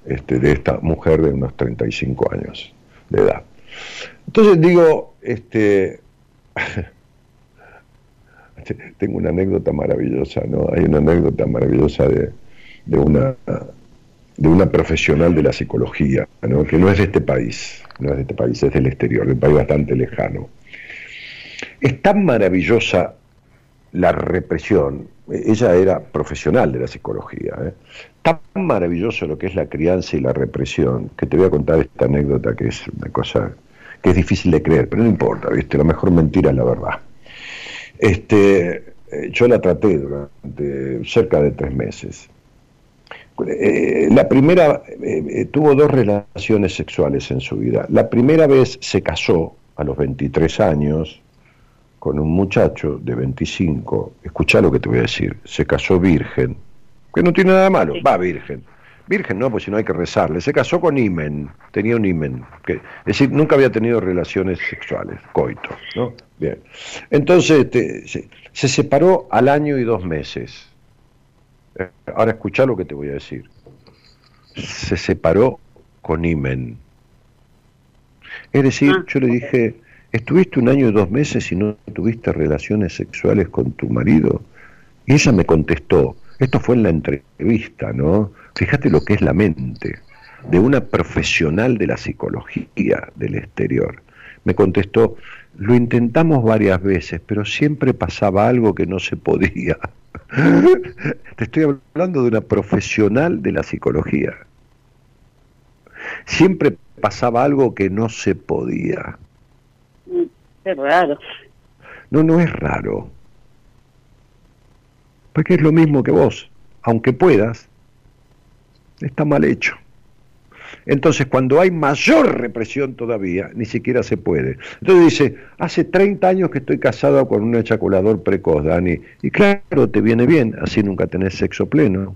este, de esta mujer de unos 35 años de edad. Entonces digo, este, tengo una anécdota maravillosa, ¿no? Hay una anécdota maravillosa de, de una de una profesional de la psicología, ¿no? que no es de este país, no es de este país, es del exterior, de un país bastante lejano. Es tan maravillosa la represión, ella era profesional de la psicología, ¿eh? tan maravilloso lo que es la crianza y la represión, que te voy a contar esta anécdota que es una cosa que es difícil de creer, pero no importa, ¿viste? La mejor mentira es la verdad. Este, eh, yo la traté durante cerca de tres meses. Eh, la primera, tuvo dos relaciones sexuales en su vida. La primera vez se casó a los 23 años con un muchacho de 25. Escucha lo que te voy a decir. Se casó virgen, que no tiene nada malo, va virgen. Virgen no, pues si no hay que rezarle. Se casó con Imen, tenía un Imen. Que, es decir, nunca había tenido relaciones sexuales, coito, ¿no? Bien. Entonces este, se, se, separó al año y dos meses. Eh, ahora escucha lo que te voy a decir. Se separó con Imen. Es decir, ah. yo le dije, ¿estuviste un año y dos meses y no tuviste relaciones sexuales con tu marido? Y ella me contestó, esto fue en la entrevista, ¿no? Fíjate lo que es la mente de una profesional de la psicología del exterior. Me contestó, lo intentamos varias veces, pero siempre pasaba algo que no se podía. Te estoy hablando de una profesional de la psicología. Siempre pasaba algo que no se podía. Es raro. No, no es raro. Porque es lo mismo que vos. Aunque puedas, está mal hecho. Entonces, cuando hay mayor represión todavía, ni siquiera se puede. Entonces dice, hace 30 años que estoy casado con un ejaculador precoz, Dani. Y claro, te viene bien, así nunca tenés sexo pleno.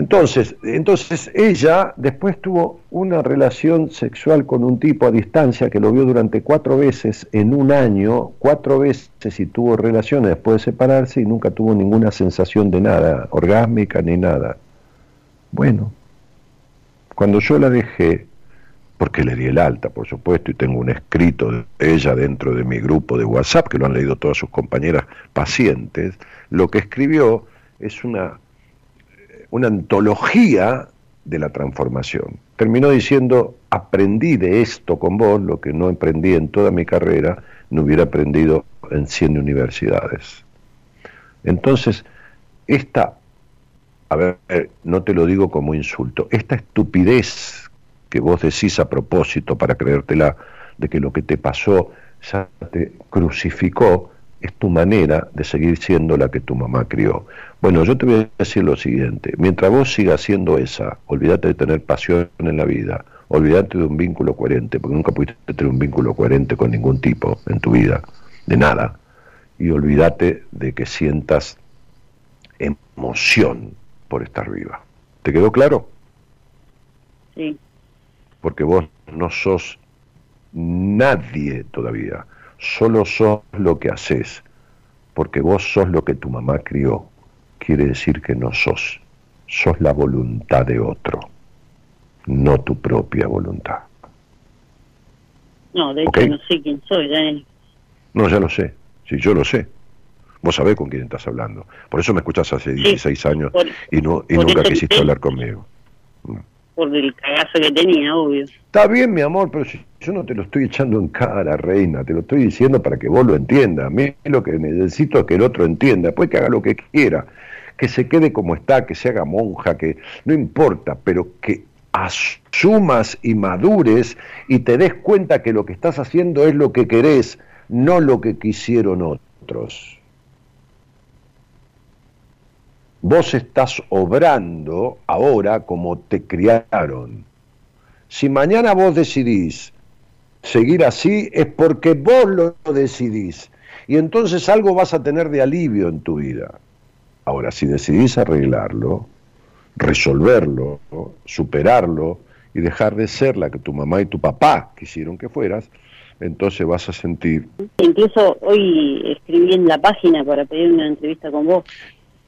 Entonces, entonces ella después tuvo una relación sexual con un tipo a distancia que lo vio durante cuatro veces en un año, cuatro veces y tuvo relaciones después de separarse y nunca tuvo ninguna sensación de nada, orgásmica ni nada. Bueno, cuando yo la dejé, porque le di el alta, por supuesto, y tengo un escrito de ella dentro de mi grupo de WhatsApp, que lo han leído todas sus compañeras pacientes, lo que escribió es una una antología de la transformación. Terminó diciendo, aprendí de esto con vos, lo que no aprendí en toda mi carrera, no hubiera aprendido en 100 universidades. Entonces, esta, a ver, no te lo digo como insulto, esta estupidez que vos decís a propósito para creértela de que lo que te pasó ya te crucificó, es tu manera de seguir siendo la que tu mamá crió. Bueno, yo te voy a decir lo siguiente, mientras vos sigas siendo esa, olvídate de tener pasión en la vida, olvídate de un vínculo coherente, porque nunca pudiste tener un vínculo coherente con ningún tipo en tu vida, de nada, y olvídate de que sientas emoción por estar viva. ¿Te quedó claro? Sí. Porque vos no sos nadie todavía, solo sos lo que haces, porque vos sos lo que tu mamá crió, quiere decir que no sos, sos la voluntad de otro, no tu propia voluntad. No, de hecho no sé quién soy, Dani. No, ya lo sé, sí, yo lo sé. Vos sabés con quién estás hablando. Por eso me escuchás hace 16 años por- y, no, y nunca quisiste te- hablar conmigo. Por el cagazo que tenía, obvio. Está bien, mi amor, pero yo no te lo estoy echando en cara, reina, te lo estoy diciendo para que vos lo entiendas. A mí lo que necesito es que el otro entienda, después que haga lo que quiera, que se quede como está, que se haga monja, que no importa, pero que asumas y madures y te des cuenta que lo que estás haciendo es lo que querés, no lo que quisieron otros. Vos estás obrando ahora como te criaron. Si mañana vos decidís seguir así, es porque vos lo decidís. Y entonces algo vas a tener de alivio en tu vida. Ahora, si decidís arreglarlo, resolverlo, superarlo y dejar de ser la que tu mamá y tu papá quisieron que fueras, entonces vas a sentir Incluso hoy escribí en la página para pedir una entrevista con vos.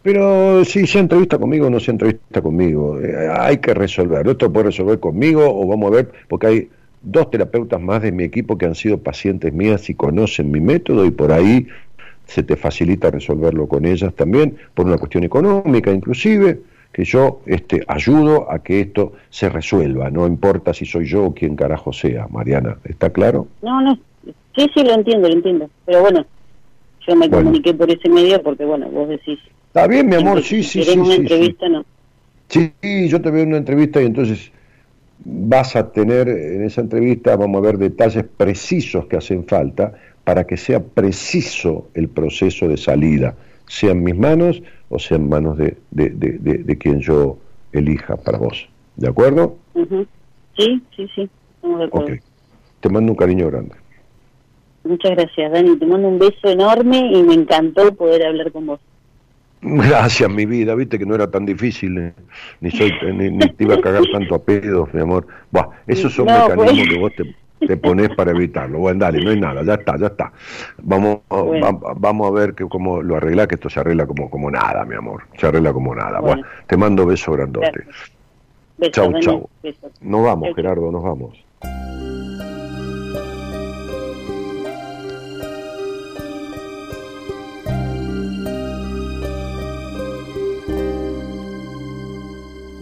Pero si se entrevista conmigo o no se entrevista conmigo, eh, hay que resolverlo. Esto puede resolver conmigo o vamos a ver, porque hay dos terapeutas más de mi equipo que han sido pacientes mías y conocen mi método y por ahí se te facilita resolverlo con ellas también, por una cuestión económica inclusive, que yo este, ayudo a que esto se resuelva, no importa si soy yo o quien carajo sea, Mariana, ¿está claro? No, no, sí, sí, lo entiendo, lo entiendo. Pero bueno, yo me Bueno. comuniqué por ese medio porque, bueno, vos decís. Está bien, mi amor, sí, sí, sí. una sí, sí. entrevista, no. Sí, yo te veo en una entrevista y entonces vas a tener en esa entrevista, vamos a ver detalles precisos que hacen falta para que sea preciso el proceso de salida, sea en mis manos o sea en manos de, de, de- de- de quien yo elija para vos. ¿De acuerdo? Ujú. Sí, sí, sí, estamos de acuerdo. Ok. Te mando un cariño grande. Muchas gracias, Dani. Te mando un beso enorme y me encantó poder hablar con vos. Gracias, mi vida, viste que no era tan difícil, eh, ni, soy, ni, ni te iba a cagar tanto a pedos, mi amor. Buah, esos son No, mecanismos pues. que vos te, te pones para evitarlo. Bueno, dale, no hay nada, ya está, ya está. Vamos, Bueno. va- vamos a ver que cómo lo arregla, que esto se arregla como, como nada, mi amor. Se arregla como nada. Bueno. Te mando beso grandote. Chau, chau. Nos vamos. Gerardo, nos vamos.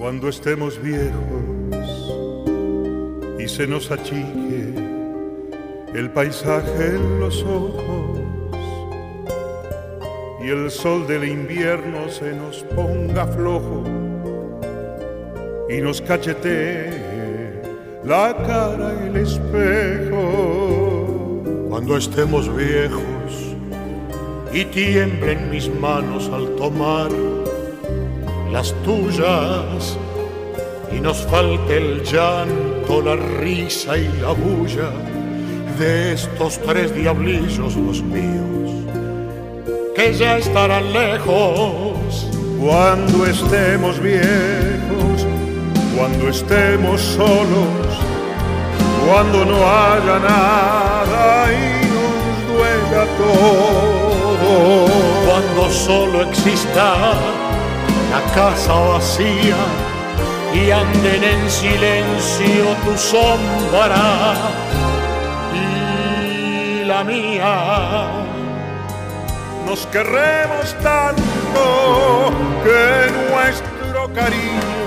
Cuando estemos viejos y se nos achique el paisaje en los ojos y el sol del invierno se nos ponga flojo y nos cachetee la cara el espejo. Cuando estemos viejos y tiemblen mis manos al tomar las tuyas y nos falte el llanto, la risa y la bulla de estos tres diablillos los míos que ya estarán lejos cuando estemos viejos, cuando estemos solos, cuando no haya nada y nos duela todo, cuando solo exista casa vacía y anden en silencio tu sombra y la mía. Nos querremos tanto que nuestro cariño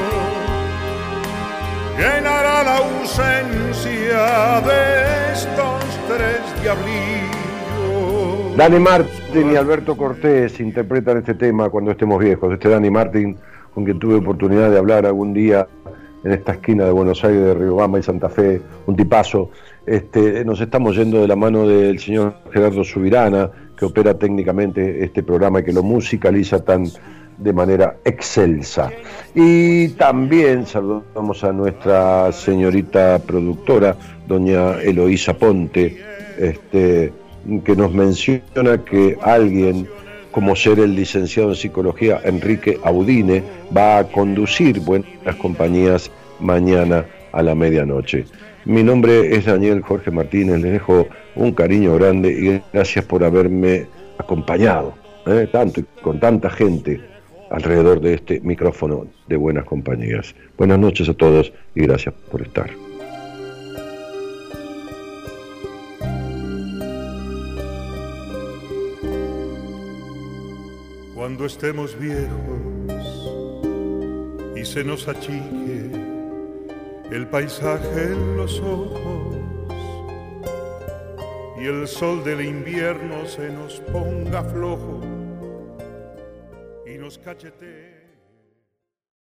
llenará la ausencia de estos tres diablillos. Dani Martín y Alberto Cortés interpretan este tema cuando estemos viejos. Este Dani Martín, con quien tuve oportunidad de hablar algún día en esta esquina de Buenos Aires, de Riobamba y Santa Fe, un tipazo. Este, nos estamos yendo de la mano del señor Gerardo Subirana, que opera técnicamente este programa y que lo musicaliza tan de manera excelsa. Y también saludamos a nuestra señorita productora, doña Eloísa Ponte, este, que nos menciona que alguien como ser el licenciado en psicología Enrique Audine va a conducir Buenas Compañías mañana a la medianoche. Mi nombre es Daniel Jorge Martínez, les dejo un cariño grande y gracias por haberme acompañado, ¿eh? tanto y con tanta gente alrededor de este micrófono de Buenas Compañías. Buenas noches a todos y gracias por estar. Cuando estemos viejos y se nos achique el paisaje en los ojos y el sol del invierno se nos ponga flojo y nos cachetee.